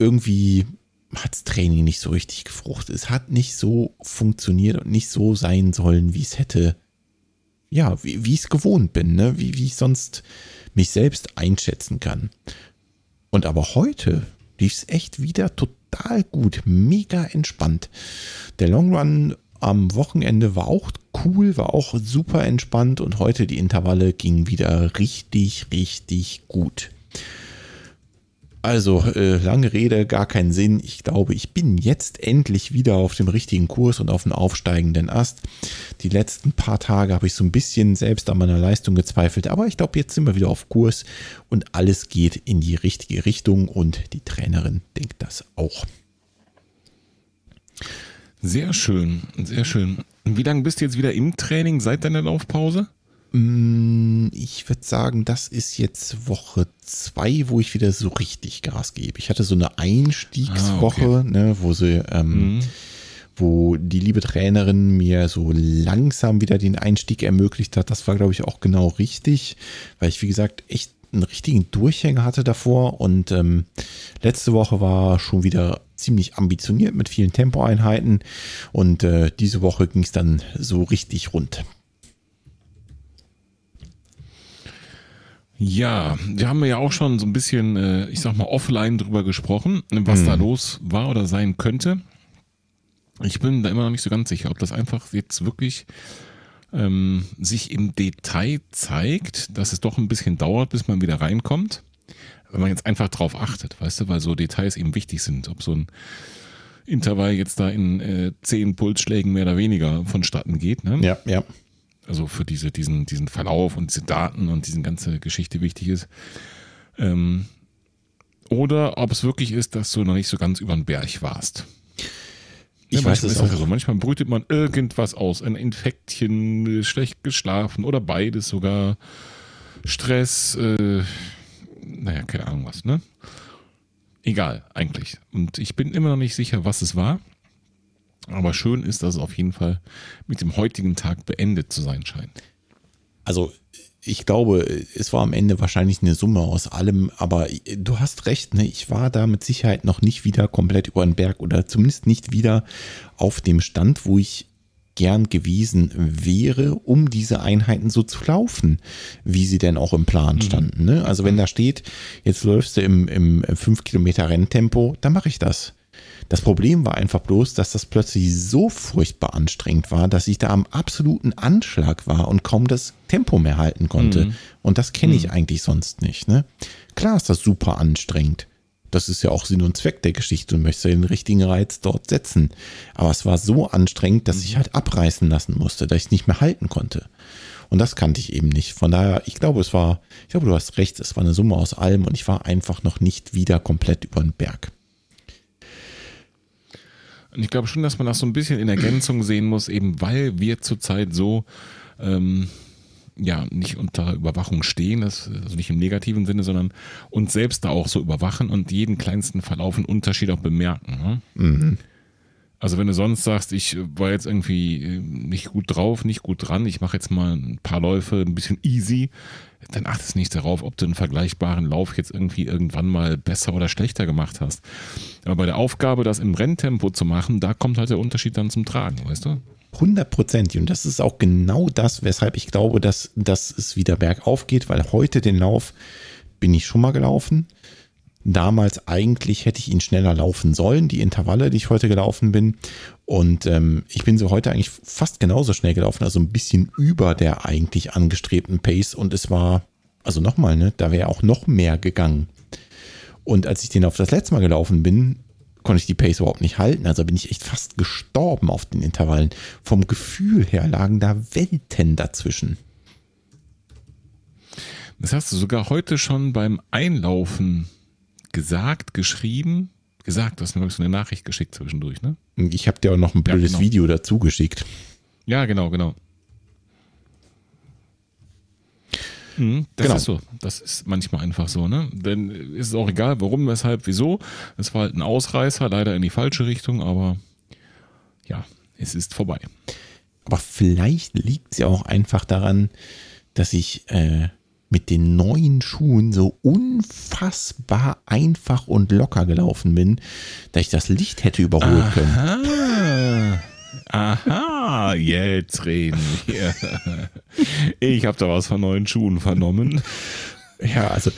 Irgendwie hat das Training nicht so richtig gefruchtet. Es hat nicht so funktioniert und nicht so sein sollen, wie es hätte, ja, wie, wie ich es gewohnt bin, ne? wie, wie ich sonst mich selbst einschätzen kann. Und aber heute lief es echt wieder total gut, mega entspannt. Der Long Run am Wochenende war auch cool, war auch super entspannt und heute die Intervalle gingen wieder richtig, richtig gut. Also, äh, lange Rede, gar keinen Sinn. Ich glaube, ich bin jetzt endlich wieder auf dem richtigen Kurs und auf dem aufsteigenden Ast. Die letzten paar Tage habe ich so ein bisschen selbst an meiner Leistung gezweifelt, aber ich glaube, jetzt sind wir wieder auf Kurs und alles geht in die richtige Richtung und die Trainerin denkt das auch. Sehr schön, sehr schön. Wie lange bist du jetzt wieder im Training seit deiner Laufpause? Mm, ich würde sagen, das ist jetzt Woche zwei, wo ich wieder so richtig Gas gebe. Ich hatte so eine Einstiegswoche, ah, okay. ne, wo sie, ähm, mhm. wo die liebe Trainerin mir so langsam wieder den Einstieg ermöglicht hat. Das war, glaube ich, auch genau richtig, weil ich, wie gesagt, echt einen richtigen Durchhänger hatte davor und ähm, letzte Woche war schon wieder ziemlich ambitioniert mit vielen Tempoeinheiten und äh, diese Woche ging es dann so richtig rund. Ja, wir haben ja auch schon so ein bisschen, äh, ich sag mal, offline drüber gesprochen, was mhm. da los war oder sein könnte. Ich bin da immer noch nicht so ganz sicher, ob das einfach jetzt wirklich ähm, sich im Detail zeigt, dass es doch ein bisschen dauert, bis man wieder reinkommt. Wenn man jetzt einfach drauf achtet, weißt du, weil so Details eben wichtig sind, ob so ein Intervall jetzt da in äh, zehn Pulsschlägen mehr oder weniger vonstatten geht. Ne? Ja, ja also für diese, diesen, diesen Verlauf und diese Daten und diese ganze Geschichte wichtig ist. Ähm, oder ob es wirklich ist, dass du noch nicht so ganz über den Berg warst. Ich ja, weiß es auch. So. Manchmal brütet man irgendwas aus, ein Infektchen, schlecht geschlafen oder beides sogar. Stress, äh, naja, keine Ahnung was, ne? Egal, eigentlich. Und ich bin immer noch nicht sicher, was es war. Aber schön ist, dass es auf jeden Fall mit dem heutigen Tag beendet zu sein scheint. Also ich glaube, es war am Ende wahrscheinlich eine Summe aus allem, aber du hast recht, ne? ich war da mit Sicherheit noch nicht wieder komplett über den Berg oder zumindest nicht wieder auf dem Stand, wo ich gern gewesen wäre, um diese Einheiten so zu laufen, wie sie denn auch im Plan mhm. standen. Ne? Also wenn da steht, jetzt läufst du im, im 5 Kilometer Renntempo, dann mache ich das. Das Problem war einfach bloß, dass das plötzlich so furchtbar anstrengend war, dass ich da am absoluten Anschlag war und kaum das Tempo mehr halten konnte. Mhm. Und das kenne ich mhm. eigentlich sonst nicht. Ne? Klar ist das super anstrengend. Das ist ja auch Sinn und Zweck der Geschichte. Möchtest ja den richtigen Reiz dort setzen. Aber es war so anstrengend, dass ich mhm. halt abreißen lassen musste, dass ich es nicht mehr halten konnte. Und das kannte ich eben nicht. Von daher, ich glaube, es war, ich glaube, du hast recht, es war eine Summe aus allem und ich war einfach noch nicht wieder komplett über den Berg. Und ich glaube schon, dass man das so ein bisschen in Ergänzung sehen muss, eben weil wir zurzeit so ähm, ja nicht unter Überwachung stehen, das, also nicht im negativen Sinne, sondern uns selbst da auch so überwachen und jeden kleinsten Verlauf und Unterschied auch bemerken. Ne? Mhm. Also wenn du sonst sagst, ich war jetzt irgendwie äh, nicht gut drauf, nicht gut dran, ich mache jetzt mal ein paar Läufe ein bisschen easy, dann achtest nicht darauf, ob du einen vergleichbaren Lauf jetzt irgendwie irgendwann mal besser oder schlechter gemacht hast. Aber bei der Aufgabe, das im Renntempo zu machen, da kommt halt der Unterschied dann zum Tragen, weißt du? Hundertprozentig. Und das ist auch genau das, weshalb ich glaube, dass, dass es wieder bergauf geht, weil heute den Lauf bin ich schon mal gelaufen damals eigentlich hätte ich ihn schneller laufen sollen, die Intervalle, die ich heute gelaufen bin. Und ähm, ich bin so heute eigentlich fast genauso schnell gelaufen, also ein bisschen über der eigentlich angestrebten Pace. Und es war Also nochmal, ne? Da wäre auch noch mehr gegangen. Und als ich den auf das letzte Mal gelaufen bin, konnte ich die Pace überhaupt nicht halten. Also bin ich echt fast gestorben auf den Intervallen. Vom Gefühl her lagen da Welten dazwischen. Das hast du sogar heute schon beim Einlaufen gesagt, geschrieben. Gesagt, du hast mir so eine Nachricht geschickt zwischendurch, ne? Ich habe dir auch noch ein blödes ja, genau. Video dazu geschickt. Ja, genau, genau. Mhm, das genau. ist so. Das ist manchmal einfach so, ne? Denn ist es auch egal, warum, weshalb, wieso. Es war halt ein Ausreißer, leider in die falsche Richtung, aber ja, es ist vorbei. Aber vielleicht liegt es ja auch einfach daran, dass ich äh, mit den neuen Schuhen so unfassbar einfach und locker gelaufen bin, dass ich das Licht hätte überholen Aha. können. Aha, jetzt reden wir. Ich habe da was von neuen Schuhen vernommen. Ja, also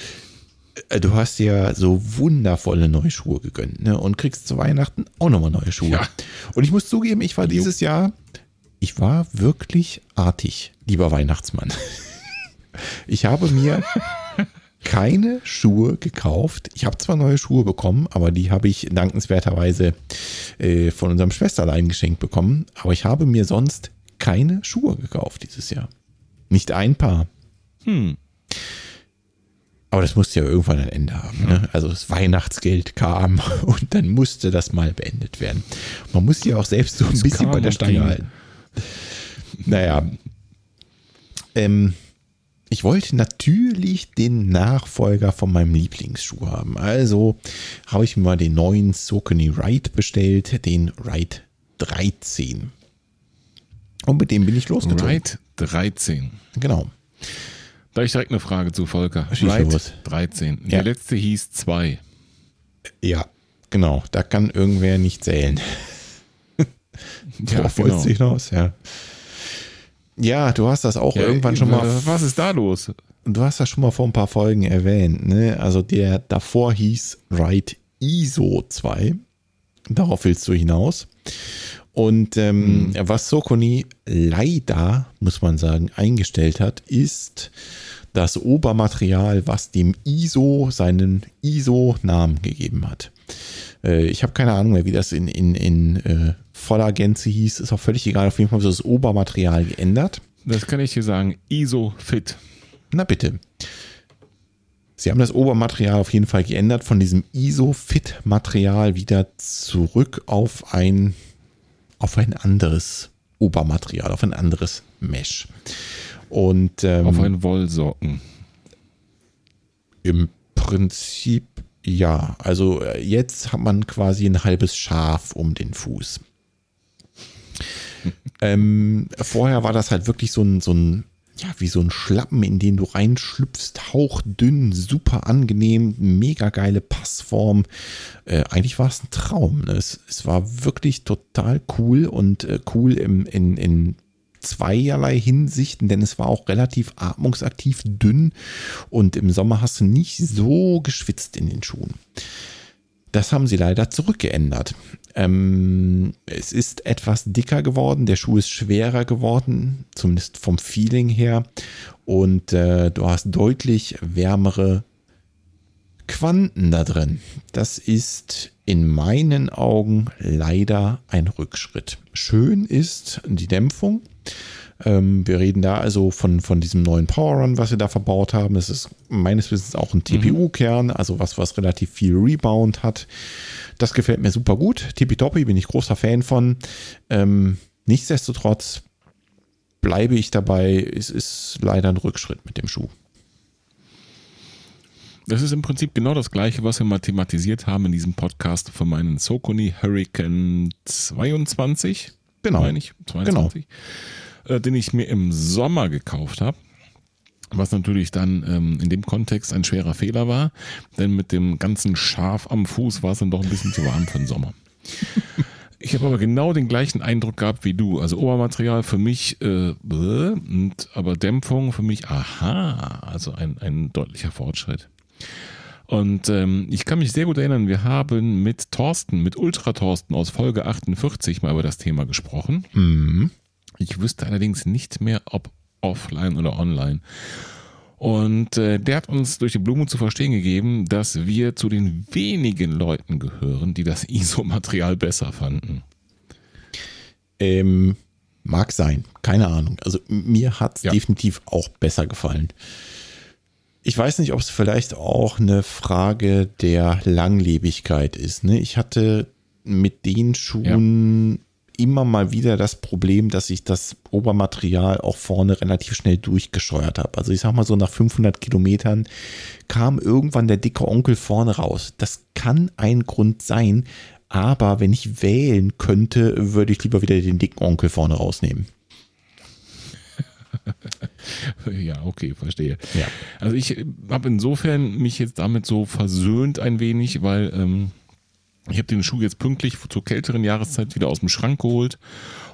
äh, du hast ja so wundervolle neue Schuhe gegönnt ne? und kriegst zu Weihnachten auch nochmal neue Schuhe. Ja. Und ich muss zugeben, ich war dieses Jahr, ich war wirklich artig, lieber Weihnachtsmann. Ich habe mir keine Schuhe gekauft. Ich habe zwar neue Schuhe bekommen, aber die habe ich dankenswerterweise äh, von unserem Schwesterlein geschenkt bekommen. Aber ich habe mir sonst keine Schuhe gekauft dieses Jahr. Nicht ein Paar. Hm. Aber das musste ja irgendwann ein Ende haben. Ne? Also das Weihnachtsgeld kam und dann musste das mal beendet werden. Man muss ja auch selbst so ein das bisschen bei der Stange halten. Naja. Ähm, ich wollte natürlich den Nachfolger von meinem Lieblingsschuh haben. Also habe ich mir mal den neuen Saucony Ride bestellt, den Ride 13. Und mit dem bin ich losgezogen. Ride 13. Genau. Da ich direkt eine Frage zu Volker. Ride 13. Der ja. letzte hieß 2. Ja, genau. Da kann irgendwer nicht zählen. ja, genau. sich hinaus, ja. Ja, du hast das auch ja, irgendwann schon mal. Was ist da los? Du hast das schon mal vor ein paar Folgen erwähnt. Ne? Also der davor hieß Ride ISO 2. Darauf willst du hinaus. Und ähm, hm. was Sokoni leider, muss man sagen, eingestellt hat, ist das Obermaterial, was dem ISO seinen ISO-Namen gegeben hat. Äh, ich habe keine Ahnung mehr, wie das in, in, in äh, voller Gänze hieß. Ist auch völlig egal. Auf jeden Fall haben sie das Obermaterial geändert. Das kann ich dir sagen. ISO Fit. Na bitte. Sie haben das Obermaterial auf jeden Fall geändert, von diesem ISO-Fit-Material wieder zurück auf ein, auf ein anderes Obermaterial, auf ein anderes Mesh. Und, ähm, auf ein Wollsocken. Im Prinzip ja. Also äh, jetzt hat man quasi ein halbes Schaf um den Fuß. Ähm, vorher war das halt wirklich so ein, so ein, ja, wie so ein Schlappen, in den du reinschlüpfst, hauchdünn, super angenehm, mega geile Passform. Äh, eigentlich war es ein Traum. Ne? Es, es war wirklich total cool und äh, cool im, in, in zweierlei Hinsichten, denn es war auch relativ atmungsaktiv dünn und im Sommer hast du nicht so geschwitzt in den Schuhen. Das haben sie leider zurückgeändert. Ähm, es ist etwas dicker geworden, der Schuh ist schwerer geworden, zumindest vom Feeling her. Und äh, du hast deutlich wärmere Quanten da drin. Das ist in meinen Augen leider ein Rückschritt. Schön ist die Dämpfung. Ähm, wir reden da also von, von diesem neuen Power Run, was wir da verbaut haben. Das ist meines Wissens auch ein TPU-Kern, also was, was relativ viel Rebound hat. Das gefällt mir super gut. Tippitoppi bin ich großer Fan von. Ähm, nichtsdestotrotz bleibe ich dabei, es ist leider ein Rückschritt mit dem Schuh. Das ist im Prinzip genau das gleiche, was wir mathematisiert haben in diesem Podcast für meinen Socony Hurricane 22. Genau. Meine ich, 22. Genau. Äh, den ich mir im Sommer gekauft habe. Was natürlich dann ähm, in dem Kontext ein schwerer Fehler war, denn mit dem ganzen Schaf am Fuß war es dann doch ein bisschen zu warm für den Sommer. Ich habe aber genau den gleichen Eindruck gehabt wie du. Also Obermaterial für mich, äh, und, aber Dämpfung für mich, aha, also ein, ein deutlicher Fortschritt. Und ähm, ich kann mich sehr gut erinnern, wir haben mit Thorsten, mit Ultra Thorsten aus Folge 48 mal über das Thema gesprochen. Mhm. Ich wüsste allerdings nicht mehr, ob offline oder online. Und äh, der hat uns durch die Blume zu verstehen gegeben, dass wir zu den wenigen Leuten gehören, die das ISO-Material besser fanden. Ähm, mag sein, keine Ahnung. Also mir hat es ja. definitiv auch besser gefallen. Ich weiß nicht, ob es vielleicht auch eine Frage der Langlebigkeit ist. Ne? Ich hatte mit den Schuhen ja. Immer mal wieder das Problem, dass ich das Obermaterial auch vorne relativ schnell durchgescheuert habe. Also ich sag mal so nach 500 Kilometern kam irgendwann der dicke Onkel vorne raus. Das kann ein Grund sein, aber wenn ich wählen könnte, würde ich lieber wieder den dicken Onkel vorne rausnehmen. ja, okay, verstehe. Ja. Also ich habe insofern mich jetzt damit so versöhnt ein wenig, weil ähm, ich habe den Schuh jetzt pünktlich zur kälteren Jahreszeit wieder aus dem Schrank geholt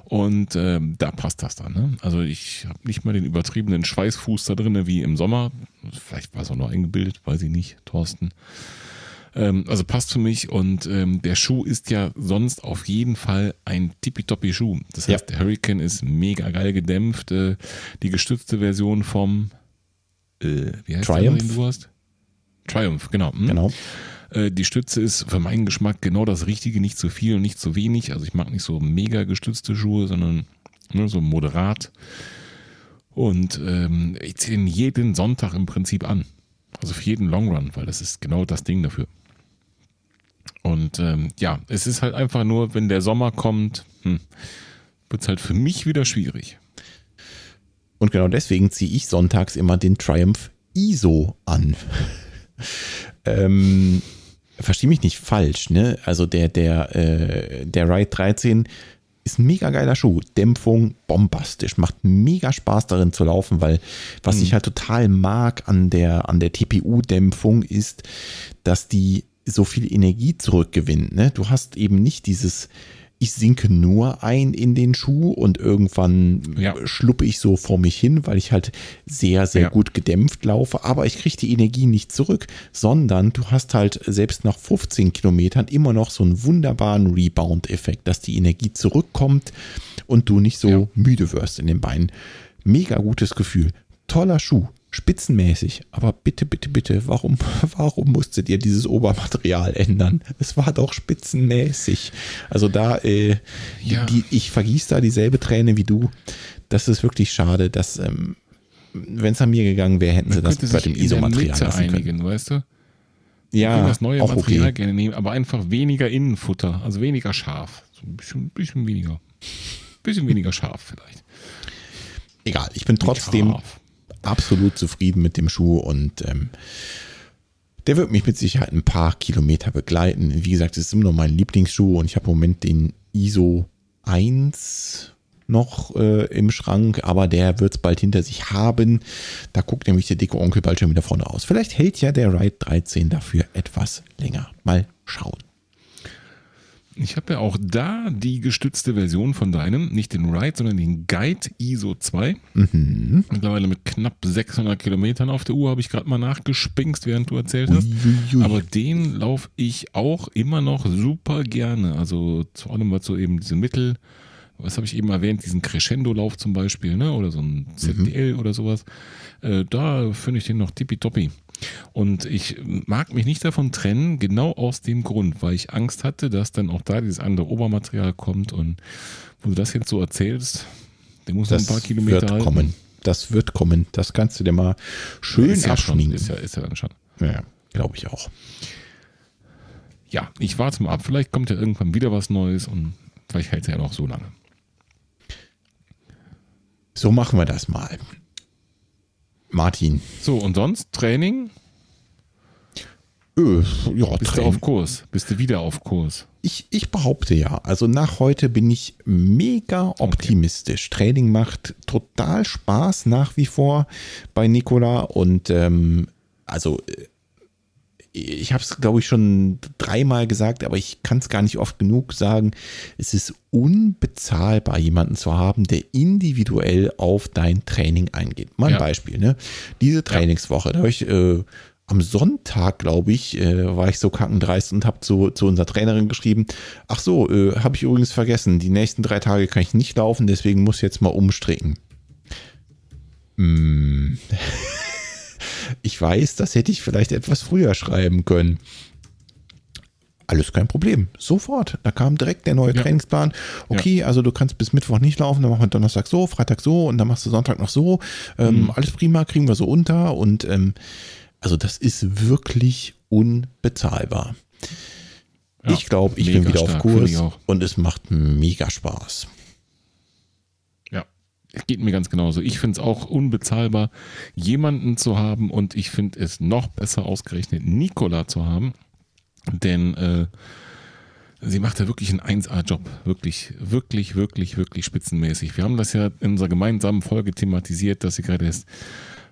und ähm, da passt das dann. Ne? Also ich habe nicht mal den übertriebenen Schweißfuß da drin wie im Sommer. Vielleicht war es auch noch eingebildet, weiß ich nicht, Thorsten. Ähm, also passt für mich und ähm, der Schuh ist ja sonst auf jeden Fall ein tippitoppi Schuh. Das heißt, ja. der Hurricane ist mega geil gedämpft. Äh, die gestützte Version vom äh, wie heißt Triumph. Der, den du hast? Triumph, genau. Hm? Genau. Äh, die Stütze ist für meinen Geschmack genau das Richtige, nicht zu viel und nicht zu wenig. Also ich mag nicht so mega gestützte Schuhe, sondern ne, so moderat. Und ähm, ich ziehe ihn jeden Sonntag im Prinzip an. Also für jeden Long Run, weil das ist genau das Ding dafür. Und ähm, ja, es ist halt einfach nur, wenn der Sommer kommt, hm, wird es halt für mich wieder schwierig. Und genau deswegen ziehe ich sonntags immer den Triumph ISO an. ähm, verstehe mich nicht falsch, ne? Also der, der, äh, der Ride 13 ist ein mega geiler Schuh. Dämpfung bombastisch. Macht mega Spaß darin zu laufen, weil was mhm. ich halt total mag an der, an der TPU-Dämpfung ist, dass die so viel Energie zurückgewinnt. Ne? Du hast eben nicht dieses, ich sinke nur ein in den Schuh und irgendwann ja. schluppe ich so vor mich hin, weil ich halt sehr, sehr ja. gut gedämpft laufe, aber ich kriege die Energie nicht zurück, sondern du hast halt selbst nach 15 Kilometern immer noch so einen wunderbaren Rebound-Effekt, dass die Energie zurückkommt und du nicht so ja. müde wirst in den Beinen. Mega gutes Gefühl. Toller Schuh spitzenmäßig. Aber bitte, bitte, bitte, warum, warum musstet ihr dieses Obermaterial ändern? Es war doch spitzenmäßig. Also da, äh, ja. die, ich vergieße da dieselbe Träne wie du. Das ist wirklich schade, dass, ähm, wenn es an mir gegangen wäre, hätten sie das bei dem ISO-Material lassen einigen, können. weißt du? Ja, das neue auch Material okay. gerne nehmen, aber einfach weniger Innenfutter, also weniger scharf. So ein bisschen, bisschen weniger. Bisschen weniger scharf vielleicht. Egal, ich bin trotzdem absolut zufrieden mit dem Schuh und ähm, der wird mich mit Sicherheit ein paar Kilometer begleiten. Wie gesagt, es ist immer noch mein Lieblingsschuh und ich habe im Moment den ISO 1 noch äh, im Schrank, aber der wird es bald hinter sich haben. Da guckt nämlich der dicke Onkel bald schon wieder vorne aus. Vielleicht hält ja der Ride 13 dafür etwas länger. Mal schauen. Ich habe ja auch da die gestützte Version von deinem, nicht den Ride, sondern den Guide ISO 2. Mhm. Mittlerweile mit knapp 600 Kilometern auf der Uhr habe ich gerade mal nachgespingst, während du erzählt hast. Uiuiui. Aber den laufe ich auch immer noch super gerne. Also zu allem, was so eben diese Mittel, was habe ich eben erwähnt, diesen Crescendo-Lauf zum Beispiel, ne? oder so ein ZDL mhm. oder sowas. Äh, da finde ich den noch tippitoppi. Und ich mag mich nicht davon trennen, genau aus dem Grund, weil ich Angst hatte, dass dann auch da dieses andere Obermaterial kommt. Und wo du das jetzt so erzählst, der muss das ein paar Kilometer wird halten. kommen. Das wird kommen. Das kannst du dir mal schön ist ja abschminken. Schon, ist, ja, ist ja dann schon. Ja, glaube ich auch. Ja, ich warte mal ab. Vielleicht kommt ja irgendwann wieder was Neues und vielleicht hält es ja noch so lange. So machen wir das mal. Martin. So, und sonst Training? Öh, ja, Bist Training. du auf Kurs? Bist du wieder auf Kurs? Ich, ich behaupte ja. Also nach heute bin ich mega optimistisch. Okay. Training macht total Spaß nach wie vor bei Nikola und ähm, also äh, ich habe es, glaube ich, schon dreimal gesagt, aber ich kann es gar nicht oft genug sagen. Es ist unbezahlbar, jemanden zu haben, der individuell auf dein Training eingeht. Mal ein ja. Beispiel, ne? Diese Trainingswoche, da habe ich äh, am Sonntag, glaube ich, äh, war ich so kackendreist und habe zu, zu unserer Trainerin geschrieben, ach so, äh, habe ich übrigens vergessen, die nächsten drei Tage kann ich nicht laufen, deswegen muss ich jetzt mal umstricken. Mm. ich weiß, das hätte ich vielleicht etwas früher schreiben können. Alles kein Problem. Sofort. Da kam direkt der neue ja. Trainingsplan. Okay, ja. also du kannst bis Mittwoch nicht laufen, dann machen wir Donnerstag so, Freitag so und dann machst du Sonntag noch so. Ähm, mhm. Alles prima, kriegen wir so unter. Und ähm, also das ist wirklich unbezahlbar. Ja, ich glaube, ich bin wieder stark, auf Kurs und es macht mega Spaß. Geht mir ganz genauso. Ich finde es auch unbezahlbar, jemanden zu haben und ich finde es noch besser ausgerechnet, Nikola zu haben denn äh, sie macht ja wirklich einen 1A-Job. Wirklich, wirklich, wirklich, wirklich spitzenmäßig. Wir haben das ja in unserer gemeinsamen Folge thematisiert, dass sie gerade erst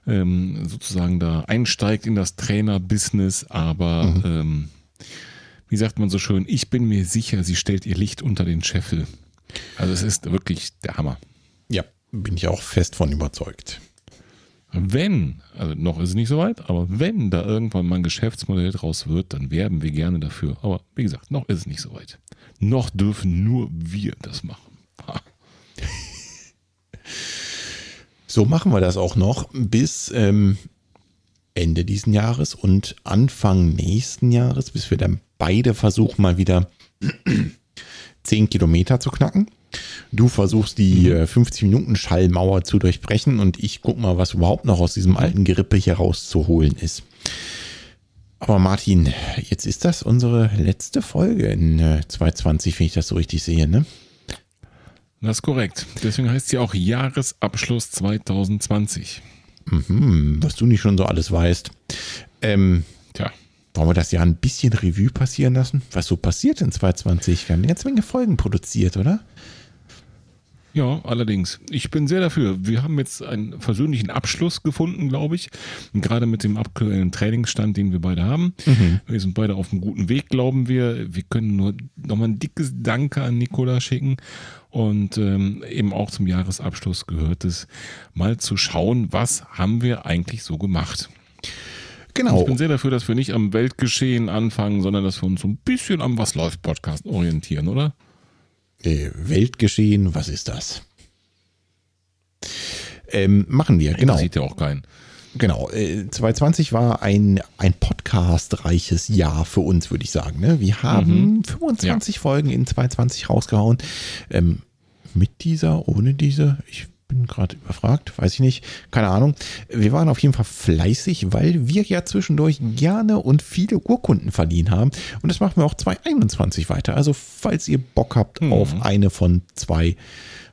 ähm, sozusagen da einsteigt in das Trainer-Business, aber mhm. ähm, wie sagt man so schön, ich bin mir sicher, sie stellt ihr Licht unter den Scheffel. Also es ist wirklich der Hammer. Ja, bin ich auch fest von überzeugt wenn, also noch ist es nicht so weit, aber wenn da irgendwann mal ein Geschäftsmodell draus wird, dann werben wir gerne dafür. Aber wie gesagt, noch ist es nicht so weit. Noch dürfen nur wir das machen. so machen wir das auch noch bis ähm, Ende diesen Jahres und Anfang nächsten Jahres, bis wir dann beide versuchen, mal wieder 10 Kilometer zu knacken. Du versuchst die mhm. 50 äh, Minuten Schallmauer zu durchbrechen und ich guck mal, was überhaupt noch aus diesem alten Gerippe hier rauszuholen ist. Aber Martin, jetzt ist das unsere letzte Folge in 2020, äh, wenn ich das so richtig sehe, ne? Das ist korrekt. Deswegen heißt sie auch Jahresabschluss 2020. Mhm, was du nicht schon so alles weißt. Ähm, Tja. Wollen wir das Jahr ein bisschen Revue passieren lassen? Was so passiert in 2020? Wir haben eine ganze Menge Folgen produziert, oder? Ja, allerdings. Ich bin sehr dafür. Wir haben jetzt einen versöhnlichen Abschluss gefunden, glaube ich. Gerade mit dem aktuellen Trainingsstand, den wir beide haben. Mhm. Wir sind beide auf einem guten Weg, glauben wir. Wir können nur nochmal ein dickes Danke an Nikola schicken. Und ähm, eben auch zum Jahresabschluss gehört es, mal zu schauen, was haben wir eigentlich so gemacht. Genau. Ich bin sehr dafür, dass wir nicht am Weltgeschehen anfangen, sondern dass wir uns so ein bisschen am Was läuft Podcast orientieren, oder? Äh, Weltgeschehen, was ist das? Ähm, machen wir, genau. Das sieht ja auch keinen. Genau, äh, 2020 war ein, ein podcastreiches Jahr für uns, würde ich sagen. Ne? Wir haben mhm. 25 ja. Folgen in 2020 rausgehauen. Ähm, mit dieser, ohne diese, ich bin gerade überfragt, weiß ich nicht, keine Ahnung. Wir waren auf jeden Fall fleißig, weil wir ja zwischendurch gerne und viele Urkunden verliehen haben. Und das machen wir auch 2021 weiter. Also falls ihr Bock habt mhm. auf eine von zwei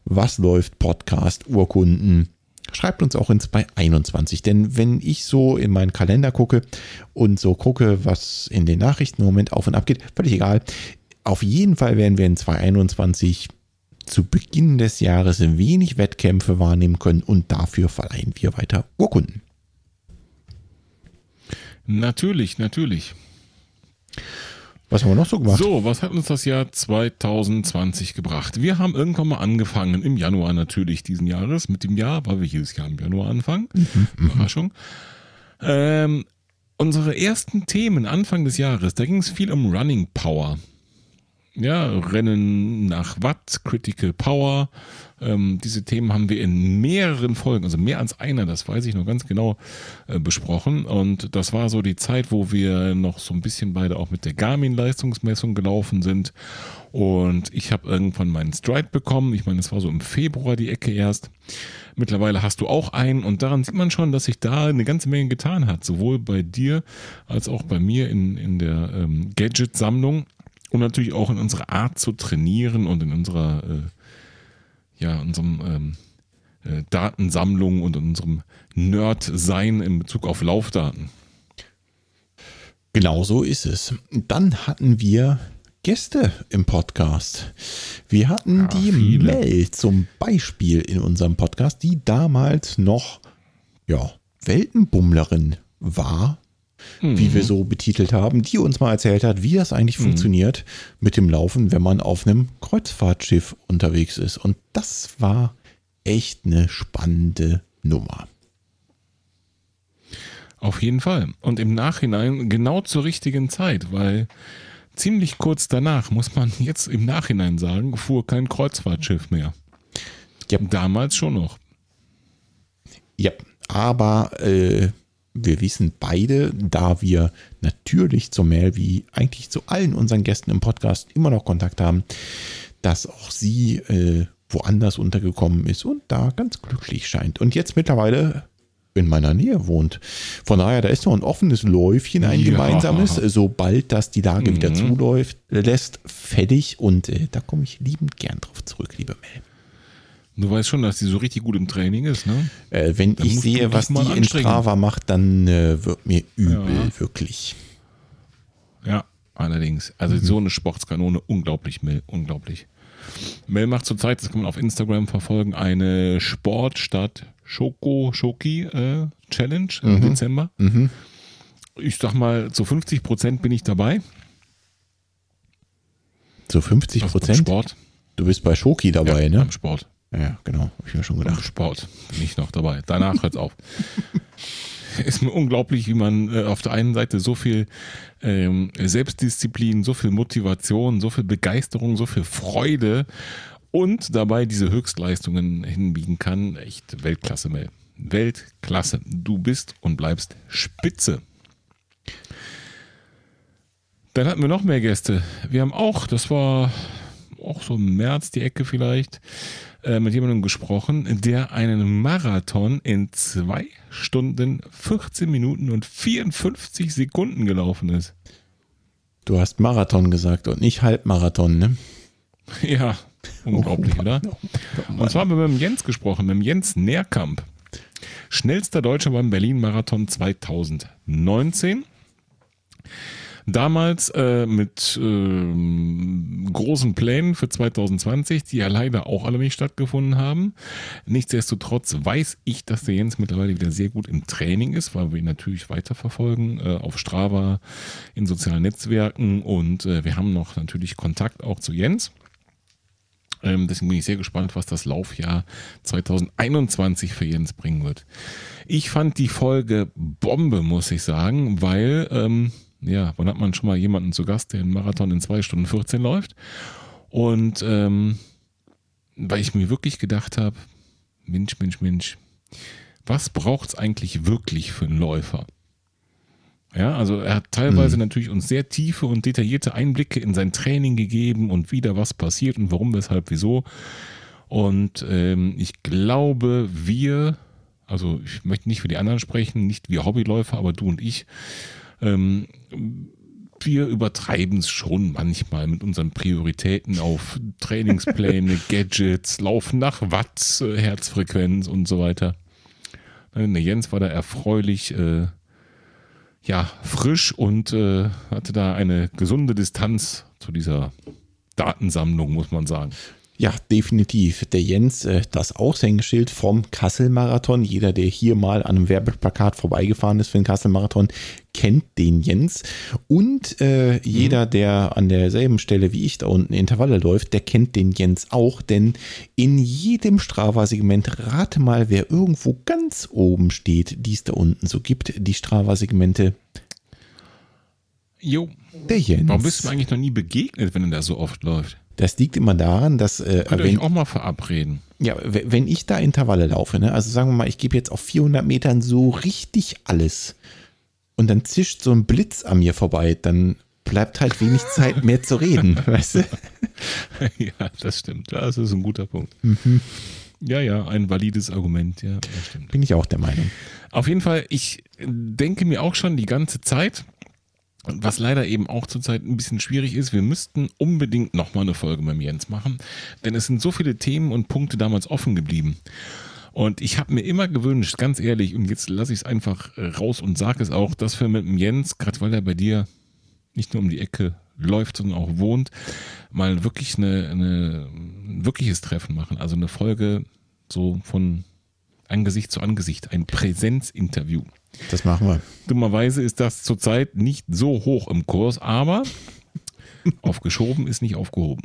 Was läuft Podcast Urkunden, schreibt uns auch in 2021. Denn wenn ich so in meinen Kalender gucke und so gucke, was in den Nachrichten im Moment auf und ab geht, völlig egal. Auf jeden Fall werden wir in 2021 zu Beginn des Jahres wenig Wettkämpfe wahrnehmen können und dafür verleihen wir weiter Urkunden. Natürlich, natürlich. Was haben wir noch so gemacht? So, was hat uns das Jahr 2020 gebracht? Wir haben irgendwann mal angefangen, im Januar natürlich diesen Jahres, mit dem Jahr, weil wir jedes Jahr im Januar anfangen. Mhm, mhm. Überraschung. Ähm, unsere ersten Themen Anfang des Jahres, da ging es viel um Running Power ja, Rennen nach Watt, Critical Power. Ähm, diese Themen haben wir in mehreren Folgen, also mehr als einer, das weiß ich noch ganz genau, äh, besprochen. Und das war so die Zeit, wo wir noch so ein bisschen beide auch mit der Garmin-Leistungsmessung gelaufen sind. Und ich habe irgendwann meinen Stride bekommen. Ich meine, es war so im Februar die Ecke erst. Mittlerweile hast du auch einen und daran sieht man schon, dass sich da eine ganze Menge getan hat, sowohl bei dir als auch bei mir in, in der ähm, Gadget-Sammlung und natürlich auch in unserer Art zu trainieren und in unserer, äh, ja, unserem ähm, äh, Datensammlung und in unserem Nerd-Sein in Bezug auf Laufdaten. Genau so ist es. Dann hatten wir Gäste im Podcast. Wir hatten ja, die viele. Mel zum Beispiel in unserem Podcast, die damals noch ja, Weltenbummlerin war mhm. wie wir mhm. so betitelt haben, die uns mal erzählt hat, wie das eigentlich mhm. funktioniert mit dem Laufen, wenn man auf einem Kreuzfahrtschiff unterwegs ist. Und das war echt eine spannende Nummer. Auf jeden Fall. Und im Nachhinein genau zur richtigen Zeit, weil ziemlich kurz danach, muss man jetzt im Nachhinein sagen, fuhr kein Kreuzfahrtschiff mehr. Ja. Damals schon noch. Ja, aber äh, wir wissen beide, da wir natürlich zur Mail wie eigentlich zu allen unseren Gästen im Podcast immer noch Kontakt haben, dass auch sie äh, woanders untergekommen ist und da ganz glücklich scheint. Und jetzt mittlerweile in meiner Nähe wohnt. Von daher, da ist noch ein offenes Läufchen, ein Ja. gemeinsames, sobald das die Lage wieder Mhm. zuläuft, lässt, fertig und äh, da komme ich liebend gern drauf zurück, liebe Mel. Du weißt schon, dass die so richtig gut im Training ist, ne? Äh, wenn Da ich sehe, was die in. Strava macht, dann äh, wird mir übel, Ja. wirklich. Ja, allerdings. Also so eine Sportskanone, unglaublich, Mel, unglaublich. Mel macht zurzeit, das kann man auf Instagram verfolgen, eine Sportstadt Schoko Schoki äh, Challenge im Dezember. Mhm. Ich sag mal, zu 50 Prozent bin ich dabei. So 50 Also beim Prozent. Sport. Du bist bei Schoki dabei, ja, ne? Beim Sport. Ja, genau. Habe ich mir schon gedacht. Sport bin ich noch dabei. Danach hört's auf. Ist mir unglaublich, wie man äh, auf der einen Seite so viel ähm, Selbstdisziplin, so viel Motivation, so viel Begeisterung, so viel Freude und dabei diese Höchstleistungen hinbiegen kann. Echt Weltklasse, Mel. Weltklasse. Du bist und bleibst Spitze. Dann hatten wir noch mehr Gäste. Wir haben auch, das war auch so im März die Ecke vielleicht, äh, mit jemandem gesprochen, der einen Marathon in zwei Stunden, 14 Minuten und 54 Sekunden gelaufen ist. Du hast Marathon gesagt und nicht Halbmarathon, ne? Ja, unglaublich, oder? Und zwar haben wir mit dem Jens gesprochen, mit dem Jens Nährkamp. Schnellster Deutscher beim Berlin-Marathon 2019. Damals äh, mit ähm, großen Plänen für 2020, die ja leider auch alle nicht stattgefunden haben. Nichtsdestotrotz weiß ich, dass der Jens mittlerweile wieder sehr gut im Training ist, weil wir ihn natürlich weiterverfolgen äh, auf Strava, in sozialen Netzwerken und äh, wir haben noch natürlich Kontakt auch zu Jens. Ähm, deswegen bin ich sehr gespannt, was das Laufjahr 2021 für Jens bringen wird. Ich fand die Folge Bombe, muss ich sagen, weil, ähm, ja, wann hat man schon mal jemanden zu Gast, der einen Marathon in 2 Stunden 14 läuft? Und ähm, weil ich mir wirklich gedacht habe, Mensch, Mensch, Mensch, was braucht es eigentlich wirklich für einen Läufer? Ja, also er hat teilweise natürlich uns sehr tiefe und detaillierte Einblicke in sein Training gegeben und wie da was passiert und warum, weshalb, wieso. Und ähm, ich glaube, wir, also ich möchte nicht für die anderen sprechen, nicht wir Hobbyläufer, aber du und ich, ähm, wir übertreiben es schon manchmal mit unseren Prioritäten auf Trainingspläne, Gadgets, Laufen nach Watt, äh, Herzfrequenz und so weiter. Der Jens war da erfreulich äh, ja, frisch und äh, hatte da eine gesunde Distanz zu dieser Datensammlung, muss man sagen. Ja, definitiv. Der Jens, äh, das Aushängeschild vom Kassel-Marathon. Jeder, der hier mal an einem Werbeplakat vorbeigefahren ist für den Kassel-Marathon, kennt den Jens. Und äh, jeder, der an derselben Stelle wie ich da unten Intervalle läuft, der kennt den Jens auch. Denn in jedem Strava-Segment, rate mal, wer irgendwo ganz oben steht, die es da unten so gibt, die Strava-Segmente, Jo, der Jens. warum bist du eigentlich noch nie begegnet, wenn er da so oft läuft? Das liegt immer daran, dass äh, Könnt wenn, euch auch mal verabreden. Ja, wenn ich da Intervalle laufe, ne, also sagen wir mal, ich gebe jetzt auf 400 Metern so richtig alles und dann zischt so ein Blitz an mir vorbei, dann bleibt halt wenig Zeit mehr zu reden, weißt du? ja, das stimmt. Das ist ein guter Punkt. Mhm. Ja, ja, ein valides Argument, ja, das stimmt. Bin ich auch der Meinung. Auf jeden Fall, ich denke mir auch schon die ganze Zeit, was leider eben auch zurzeit ein bisschen schwierig ist, wir müssten unbedingt nochmal eine Folge mit dem Jens machen, denn es sind so viele Themen und Punkte damals offen geblieben. Und ich habe mir immer gewünscht, ganz ehrlich, und jetzt lasse ich es einfach äh, raus und sage es auch, dass wir mit dem Jens, gerade weil er bei dir nicht nur um die Ecke läuft, sondern auch wohnt, mal wirklich eine, eine ein wirkliches Treffen machen. Also eine Folge so von Angesicht zu Angesicht, ein Präsenzinterview. Das machen wir. Dummerweise ist das zurzeit nicht so hoch im Kurs, aber aufgeschoben ist nicht aufgehoben.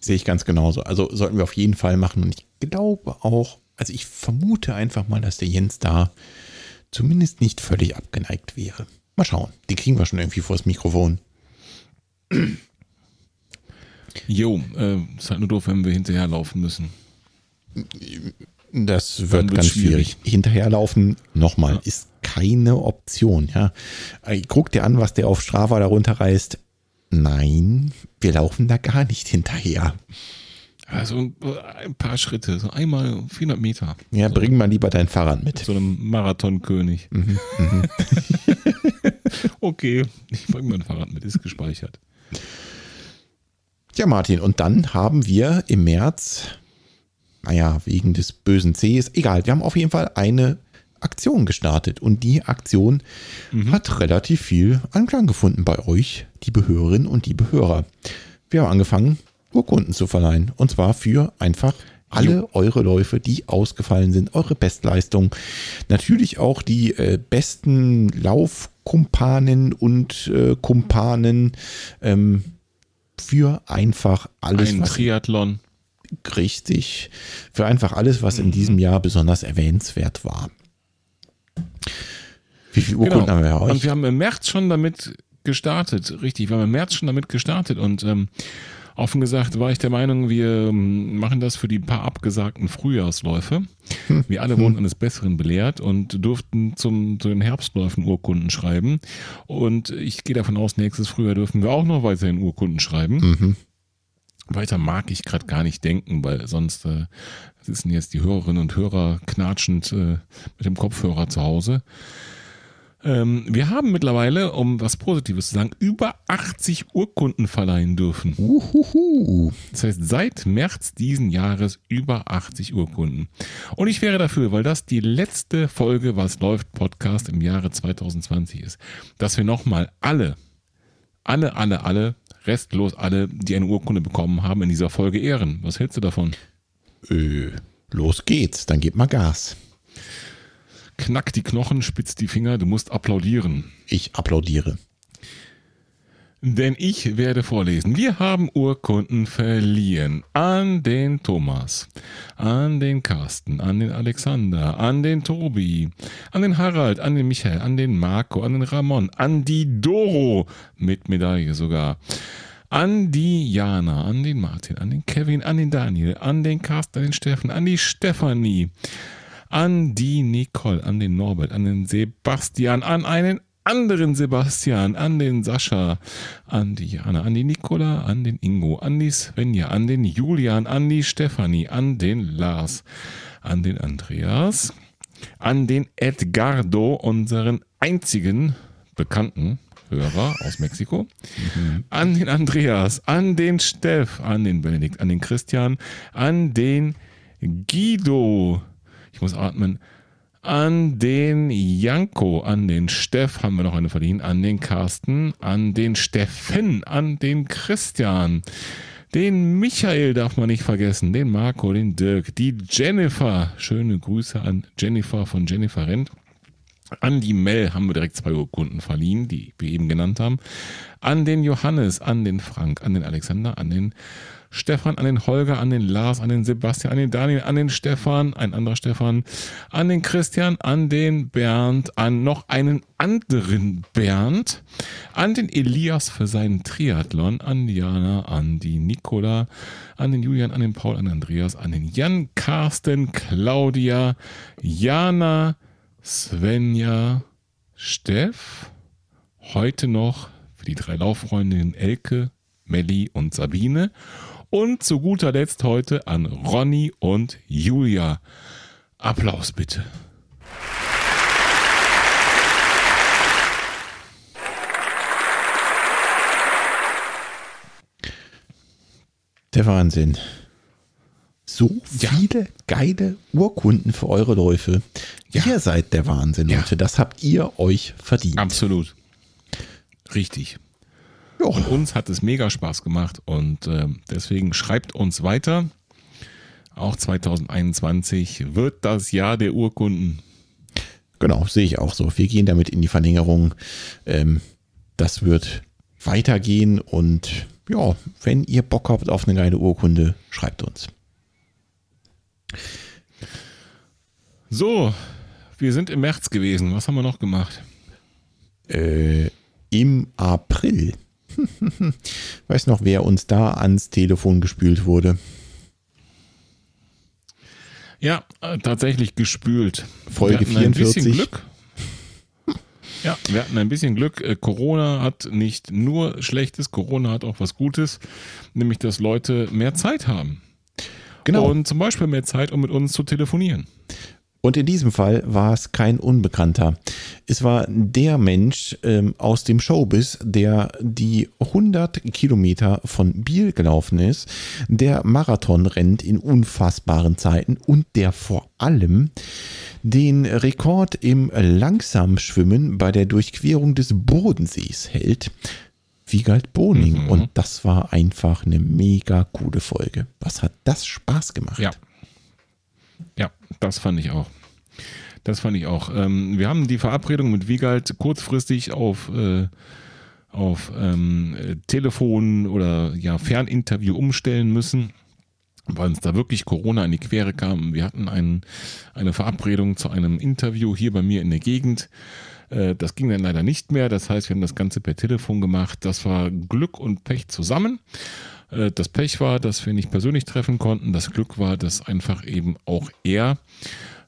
Sehe ich ganz genauso. Also sollten wir auf jeden Fall machen. Und ich glaube auch, also ich vermute einfach mal, dass der Jens da zumindest nicht völlig abgeneigt wäre. Mal schauen. Die kriegen wir schon irgendwie vors Mikrofon. Jo, äh, ist halt nur doof, wenn wir hinterherlaufen müssen. Das wird ganz schwierig. schwierig. Hinterherlaufen, nochmal, Ja. ist keine Option. Ja, äh, guck dir an, was der auf Strava darunter reißt. Nein, wir laufen da gar nicht hinterher. Also ein paar Schritte, so einmal 400 Meter. Ja, so. bring mal lieber dein Fahrrad mit. So einem Marathonkönig. Mhm, mhm. okay, ich bringe mein Fahrrad mit, ist gespeichert. Ja, Martin, und dann haben wir im März, naja, wegen des bösen Cs, egal, wir haben auf jeden Fall eine Aktion gestartet und die Aktion mhm. hat relativ viel Anklang gefunden bei euch, die Behörerinnen und die Behörer. Wir haben angefangen, Urkunden zu verleihen und zwar für einfach alle jo. eure Läufe, die ausgefallen sind, eure Bestleistung. Natürlich auch die äh, besten Laufkumpanen und äh, Kumpanen ähm, für einfach alles. Ein Triathlon. Richtig. Für einfach alles, was in diesem Jahr besonders erwähnenswert war. Wie viele Urkunden genau. haben wir euch? Und wir haben im März schon damit gestartet, richtig. Wir haben im März schon damit gestartet und ähm, offen gesagt war ich der Meinung, wir ähm, machen das für die paar abgesagten Frühjahrsläufe. Hm. Wir alle wurden hm. eines Besseren belehrt und durften zum, zu den Herbstläufen Urkunden schreiben. Und ich gehe davon aus, nächstes Frühjahr dürfen wir auch noch weiterhin Urkunden schreiben. Mhm. Weiter mag ich gerade gar nicht denken, weil sonst äh, sitzen jetzt die Hörerinnen und Hörer knatschend äh, mit dem Kopfhörer zu Hause. Ähm, wir haben mittlerweile, um was Positives zu sagen, über 80 Urkunden verleihen dürfen. Uhuhu. Das heißt, seit März diesen Jahres über 80 Urkunden. Und ich wäre dafür, weil das die letzte Folge Was läuft Podcast im Jahre 2020 ist, dass wir nochmal alle, alle, alle, alle, restlos alle, die eine Urkunde bekommen haben, in dieser Folge ehren. Was hältst du davon? Äh, los geht's, dann gib mal Gas. Knack die Knochen, spitz die Finger, du musst applaudieren. Ich applaudiere. Denn ich werde vorlesen. Wir haben Urkunden verliehen an den Thomas, an den Carsten, an den Alexander, an den Tobi, an den Harald, an den Michael, an den Marco, an den Ramon, an die Doro mit Medaille sogar, an die Jana, an den Martin, an den Kevin, an den Daniel, an den Carsten, an den Steffen, an die Stefanie, an die Nicole, an den Norbert, an den Sebastian, an einen anderen Sebastian, an den Sascha, an die Jana, an die Nicola, an den Ingo, an die Svenja, an den Julian, an die Stefanie, an den Lars, an den Andreas, an den Edgardo, unseren einzigen bekannten Hörer aus Mexiko, mhm. an den Andreas, an den Steff, an den Benedikt, an den Christian, an den Guido, ich muss atmen. An den Janko, an den Steff haben wir noch eine verdient, an den Carsten, an den Steffen, an den Christian, den Michael darf man nicht vergessen, den Marco, den Dirk, die Jennifer. Schöne Grüße an Jennifer von Jennifer Rent. An die Mel haben wir direkt zwei Urkunden verliehen, die wir eben genannt haben. An den Johannes, an den Frank, an den Alexander, an den Stefan, an den Holger, an den Lars, an den Sebastian, an den Daniel, an den Stefan, ein anderer Stefan, an den Christian, an den Bernd, an noch einen anderen Bernd, an den Elias für seinen Triathlon, an Diana, an die Nicola, an den Julian, an den Paul, an Andreas, an den Jan, Carsten, Claudia, Jana, Svenja, Steff, heute noch für die drei Lauffreundinnen Elke, Melli und Sabine und zu guter Letzt heute an Ronny und Julia. Applaus bitte. Der Wahnsinn. So viele ja. geile Urkunden für eure Läufe. Ja. Ihr seid der Wahnsinn, Leute. Ja. Das habt ihr euch verdient. Absolut. Richtig. Jo. Und uns hat es mega Spaß gemacht und äh, deswegen schreibt uns weiter. Auch 2021 wird das Jahr der Urkunden. Genau, sehe ich auch so. Wir gehen damit in die Verlängerung. Ähm, das wird weitergehen und ja, wenn ihr Bock habt auf eine geile Urkunde, schreibt uns. So, wir sind im März gewesen. Was haben wir noch gemacht? Äh, Im April Weiß noch, wer uns da ans Telefon gespült wurde. Ja, äh, tatsächlich gespült. Folge 44. Ein bisschen Glück. Ja, wir hatten ein bisschen Glück. Äh, Corona hat nicht nur Schlechtes, Corona hat auch was Gutes, nämlich dass Leute mehr Zeit haben. Genau. Und zum Beispiel mehr Zeit, um mit uns zu telefonieren. Und in diesem Fall war es kein Unbekannter. Es war der Mensch ähm, aus dem Showbiz, der die 100 Kilometer von Biel gelaufen ist, der Marathon rennt in unfassbaren Zeiten und der vor allem den Rekord im Langsamschwimmen bei der Durchquerung des Bodensees hält. Wiegald Boning. Mhm. Und das war einfach eine mega coole Folge. Was hat das Spaß gemacht? Ja. Ja, das fand ich auch. Das fand ich auch. Ähm, wir haben die Verabredung mit Wiegald kurzfristig auf, äh, auf ähm, Telefon oder ja, Ferninterview umstellen müssen, weil uns da wirklich Corona in die Quere kam. Wir hatten ein, eine Verabredung zu einem Interview hier bei mir in der Gegend. Äh, das ging dann leider nicht mehr. Das heißt, wir haben das Ganze per Telefon gemacht. Das war Glück und Pech zusammen. Äh, das Pech war, dass wir nicht persönlich treffen konnten. Das Glück war, dass einfach eben auch er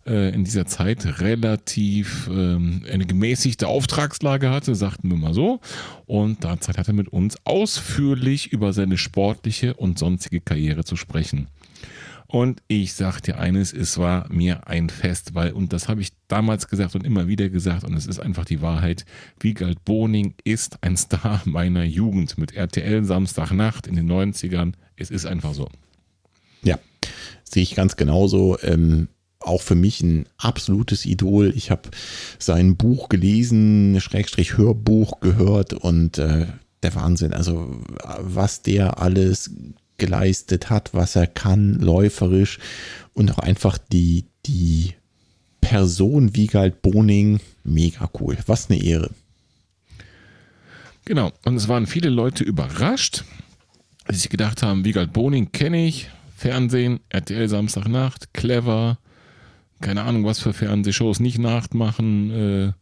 äh, in dieser Zeit relativ ähm, eine gemäßigte Auftragslage hatte, sagten wir mal so. Und dazu hat er mit uns ausführlich über seine sportliche und sonstige Karriere zu sprechen. Und ich sag dir eines, es war mir ein Fest, weil, und das habe ich damals gesagt und immer wieder gesagt, und es ist einfach die Wahrheit, Wiegald Boning ist ein Star meiner Jugend mit RTL Samstagnacht in den 90ern. Es ist einfach so. Ja, sehe ich ganz genauso. Ähm, auch für mich ein absolutes Idol. Ich habe sein Buch gelesen, Schrägstrich Hörbuch gehört und äh, der Wahnsinn. Also was der alles geleistet hat, was er kann, läuferisch und auch einfach die, die Person Wiegald Boning, mega cool. Was eine Ehre. Genau, und es waren viele Leute überrascht, die sich gedacht haben, Wiegald Boning kenne ich, Fernsehen, RTL Samstagnacht, clever, keine Ahnung, was für Fernsehshows nicht nachmachen, äh,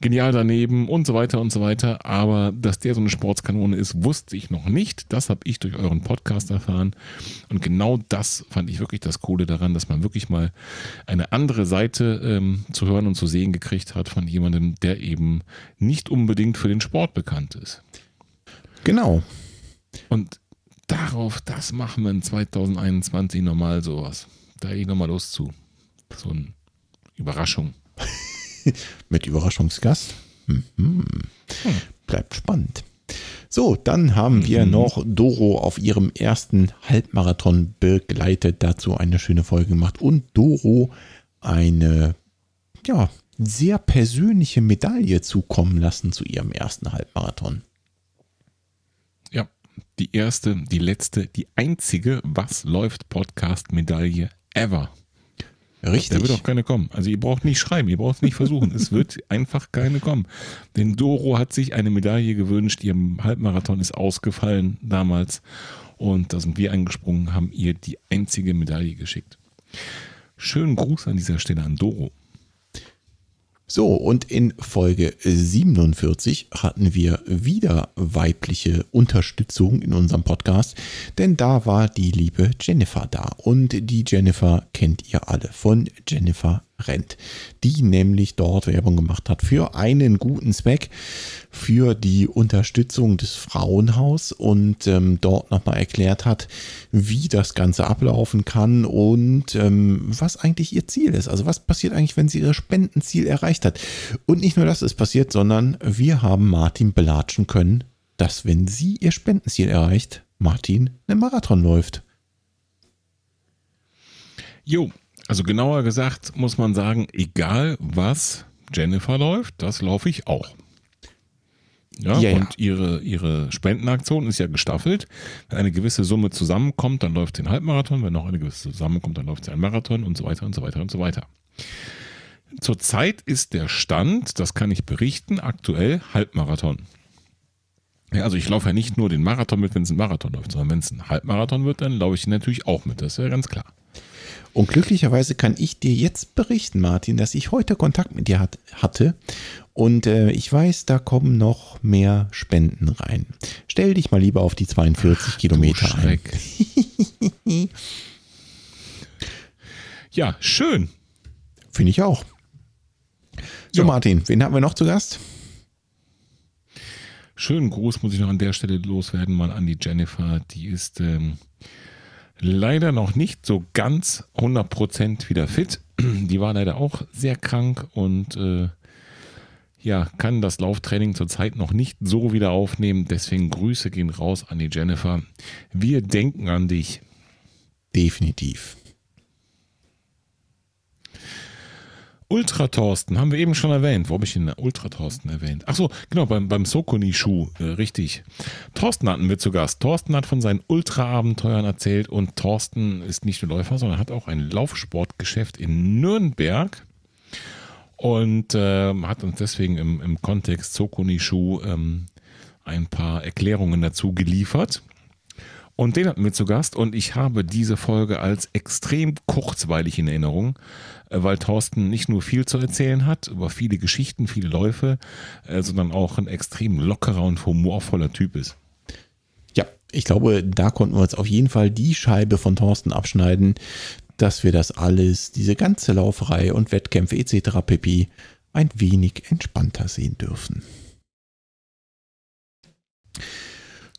genial daneben und so weiter und so weiter. Aber dass der so eine Sportskanone ist, wusste ich noch nicht. Das habe ich durch euren Podcast erfahren. Und genau das fand ich wirklich das Coole daran, dass man wirklich mal eine andere Seite ähm, zu hören und zu sehen gekriegt hat von jemandem, der eben nicht unbedingt für den Sport bekannt ist. Genau. Und darauf, das machen wir in 2021 normal sowas. Da gehe ich nochmal los zu. So eine Überraschung. Mit Überraschungsgast. Mhm. Hm. Bleibt spannend. So, dann haben wir mhm. noch Doro auf ihrem ersten Halbmarathon begleitet, dazu eine schöne Folge gemacht und Doro eine ja, sehr persönliche Medaille zukommen lassen zu ihrem ersten Halbmarathon. Ja, die erste, die letzte, die einzige Was läuft Podcast Medaille ever. Richtig. Da wird auch keine kommen. Also ihr braucht nicht schreiben, ihr braucht es nicht versuchen. es wird einfach keine kommen. Denn Doro hat sich eine Medaille gewünscht. Ihr Halbmarathon ist ausgefallen damals. Und da sind wir eingesprungen, haben ihr die einzige Medaille geschickt. Schönen Gruß an dieser Stelle an Doro. So, und in Folge 47 hatten wir wieder weibliche Unterstützung in unserem Podcast, denn da war die liebe Jennifer da. Und die Jennifer kennt ihr alle von Jennifer rennt, die nämlich dort Werbung gemacht hat für einen guten Zweck, für die Unterstützung des Frauenhaus und ähm, dort nochmal erklärt hat, wie das Ganze ablaufen kann und ähm, was eigentlich ihr Ziel ist. Also was passiert eigentlich, wenn sie ihr Spendenziel erreicht hat. Und nicht nur das ist passiert, sondern wir haben Martin belatschen können, dass wenn sie ihr Spendenziel erreicht, Martin einen Marathon läuft. Jo, also genauer gesagt muss man sagen, egal was Jennifer läuft, das laufe ich auch. Ja, ja, und ihre, ihre Spendenaktion ist ja gestaffelt. Wenn eine gewisse Summe zusammenkommt, dann läuft sie einen Halbmarathon. Wenn noch eine gewisse zusammenkommt, dann läuft sie einen Marathon und so weiter und so weiter und so weiter. Zurzeit ist der Stand, das kann ich berichten, aktuell Halbmarathon. Ja, also ich laufe ja nicht nur den Marathon mit, wenn es ein Marathon läuft, sondern wenn es ein Halbmarathon wird, dann laufe ich natürlich auch mit. Das ist ja ganz klar. Und glücklicherweise kann ich dir jetzt berichten, Martin, dass ich heute Kontakt mit dir hat, hatte. Und äh, ich weiß, da kommen noch mehr Spenden rein. Stell dich mal lieber auf die 42 Ach, Kilometer ein. ja, schön. Finde ich auch. So, ja. Martin, wen haben wir noch zu Gast? Schönen Gruß muss ich noch an der Stelle loswerden, mal an die Jennifer. Die ist ähm, leider noch nicht so ganz 100% wieder fit. Die war leider auch sehr krank und äh, ja, kann das Lauftraining zurzeit noch nicht so wieder aufnehmen. Deswegen Grüße gehen raus an die Jennifer. Wir denken an dich. Definitiv. Ultra Thorsten haben wir eben schon erwähnt. Wo habe ich den Ultra Thorsten erwähnt? Achso, genau, beim, beim Sokoni-Schuh, äh, richtig. Thorsten hatten wir zu Gast. Thorsten hat von seinen Ultra-Abenteuern erzählt und Thorsten ist nicht nur Läufer, sondern hat auch ein Laufsportgeschäft in Nürnberg und äh, hat uns deswegen im, im Kontext Sokoni-Schuh ähm, ein paar Erklärungen dazu geliefert. Und den hatten wir zu Gast und ich habe diese Folge als extrem kurzweilig in Erinnerung, äh, weil Thorsten nicht nur viel zu erzählen hat über viele Geschichten, viele Läufe, äh, sondern auch ein extrem lockerer und humorvoller Typ ist. Ja, ich glaube, da konnten wir uns auf jeden Fall die Scheibe von Thorsten abschneiden, dass wir das alles, diese ganze Lauferei und Wettkämpfe etc. pp. ein wenig entspannter sehen dürfen.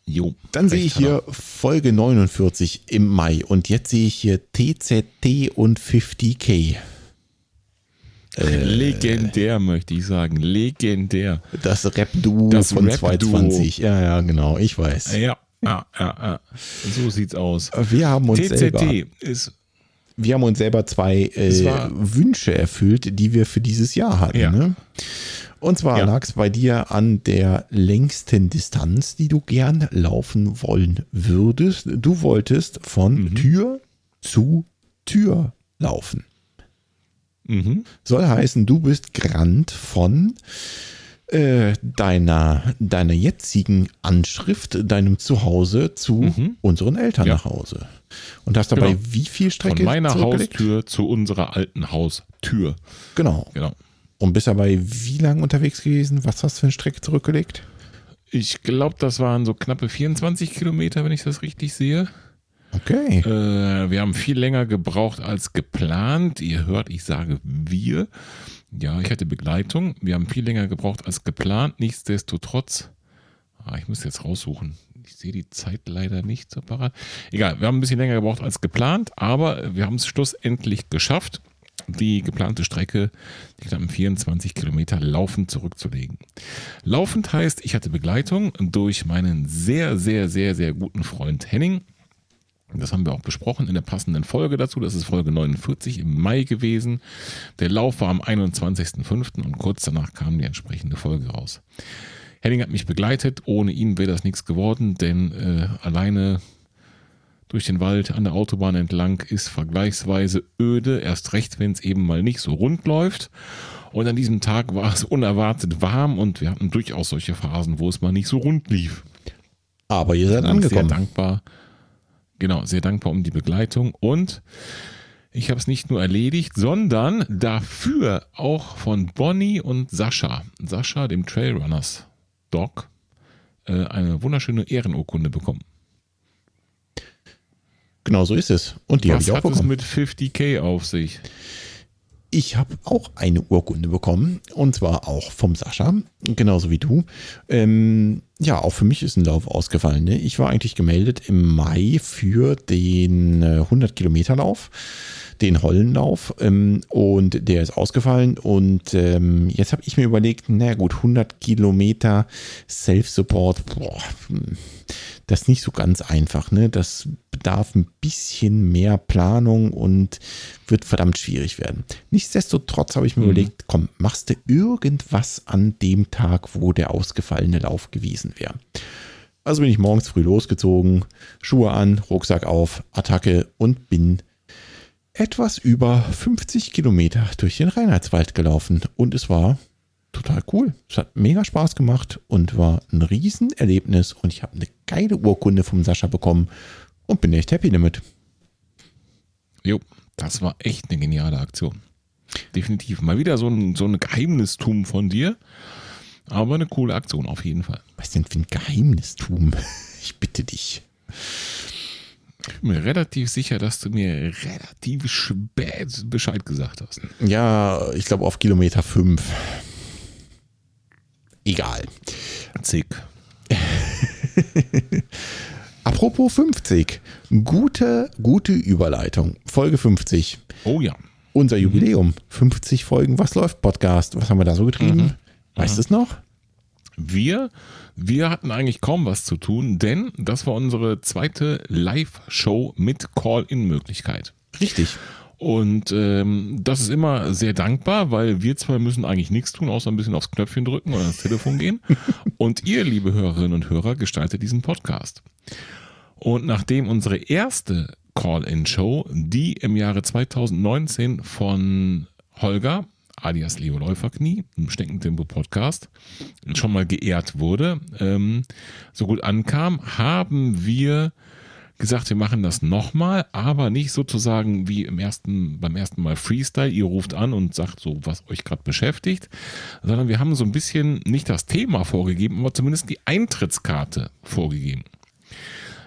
Jo, Dann sehe ich hier Folge 49 im Mai und jetzt sehe ich hier TZT und 50k. Äh, legendär, möchte ich sagen. Legendär. Das Rap-Duo von Rap 220. Ja, ja, genau. Ich weiß. Ja, ja, ja, ja. So sieht's aus. Wir haben uns TZT selber, ist. Wir haben uns selber zwei äh, Wünsche erfüllt, die wir für dieses Jahr hatten. Ja. Ne? Und zwar ja. lag es bei dir an der längsten Distanz, die du gern laufen wollen würdest. Du wolltest von mhm. Tür zu Tür laufen. Mhm. Soll heißen, du bist Grant von äh, deiner, deiner jetzigen Anschrift, deinem Zuhause zu mhm. unseren Eltern ja. nach Hause. Und hast dabei genau. wie viel Strecke? Von meiner Haustür zu unserer alten Haustür. Genau. Genau. Und bist dabei wie lange unterwegs gewesen? Was hast du für eine Strecke zurückgelegt? Ich glaube, das waren so knappe 24 Kilometer, wenn ich das richtig sehe. Okay. Äh, wir haben viel länger gebraucht als geplant. Ihr hört, ich sage wir. Ja, ich hatte Begleitung. Wir haben viel länger gebraucht als geplant. Nichtsdestotrotz. Ah, ich muss jetzt raussuchen. Ich sehe die Zeit leider nicht so parat. Egal, wir haben ein bisschen länger gebraucht als geplant, aber wir haben es schlussendlich geschafft die geplante Strecke, die knappen 24 Kilometer laufend zurückzulegen. Laufend heißt, ich hatte Begleitung durch meinen sehr, sehr, sehr, sehr guten Freund Henning. Das haben wir auch besprochen in der passenden Folge dazu. Das ist Folge 49 im Mai gewesen. Der Lauf war am 21.05. und kurz danach kam die entsprechende Folge raus. Henning hat mich begleitet. Ohne ihn wäre das nichts geworden, denn äh, alleine durch den Wald an der Autobahn entlang ist vergleichsweise öde, erst recht, wenn es eben mal nicht so rund läuft. Und an diesem Tag war es unerwartet warm und wir hatten durchaus solche Phasen, wo es mal nicht so rund lief. Aber ihr seid angekommen. Sehr dankbar. Genau, sehr dankbar um die Begleitung und ich habe es nicht nur erledigt, sondern dafür auch von Bonnie und Sascha, Sascha, dem Trailrunners Dog, äh, eine wunderschöne Ehrenurkunde bekommen. Genau so ist es. Und die habe ich auch bekommen. Was hat es mit 50k auf sich? Ich habe auch eine Urkunde bekommen und zwar auch vom Sascha, genauso wie du. Ähm, ja, auch für mich ist ein Lauf ausgefallen. Ne? Ich war eigentlich gemeldet im Mai für den 100 Kilometer Lauf den Hollenlauf ähm, und der ist ausgefallen und ähm, jetzt habe ich mir überlegt, na gut, 100 Kilometer Self-Support, das ist nicht so ganz einfach, ne? Das bedarf ein bisschen mehr Planung und wird verdammt schwierig werden. Nichtsdestotrotz habe ich mir mhm. überlegt, komm, machst du irgendwas an dem Tag, wo der ausgefallene Lauf gewesen wäre. Also bin ich morgens früh losgezogen, Schuhe an, Rucksack auf, Attacke und bin etwas über 50 Kilometer durch den Reinheitswald gelaufen und es war total cool. Es hat mega Spaß gemacht und war ein Riesenerlebnis und ich habe eine geile Urkunde vom Sascha bekommen und bin echt happy damit. Jo, das war echt eine geniale Aktion. Definitiv. Mal wieder so ein, so ein Geheimnistum von dir. Aber eine coole Aktion auf jeden Fall. Was denn für ein Geheimnistum? Ich bitte dich. bin mir relativ sicher, dass du mir relativ spät Bescheid gesagt hast. Ja, ich glaube auf Kilometer 5. Egal. Zig. Apropos 50. Gute, gute Überleitung. Folge 50. Oh ja. Unser Jubiläum. 50 Folgen Was läuft Podcast. Was haben wir da so getrieben? Mhm. Weißt du es noch? Wir, wir hatten eigentlich kaum was zu tun, denn das war unsere zweite Live-Show mit Call-In-Möglichkeit. Richtig. Und ähm, das ist immer sehr dankbar, weil wir zwei müssen eigentlich nichts tun, außer ein bisschen aufs Knöpfchen drücken oder ans Telefon gehen. und ihr, liebe Hörerinnen und Hörer, gestaltet diesen Podcast. Und nachdem unsere erste Call-In-Show, die im Jahre 2019 von Holger alias Leo Läuferknie im Steckentempo-Podcast schon mal geehrt wurde, ähm, so gut ankam, haben wir gesagt, wir machen das nochmal, aber nicht sozusagen wie im ersten, beim ersten Mal Freestyle. Ihr ruft an und sagt so, was euch gerade beschäftigt, sondern wir haben so ein bisschen nicht das Thema vorgegeben, aber zumindest die Eintrittskarte vorgegeben.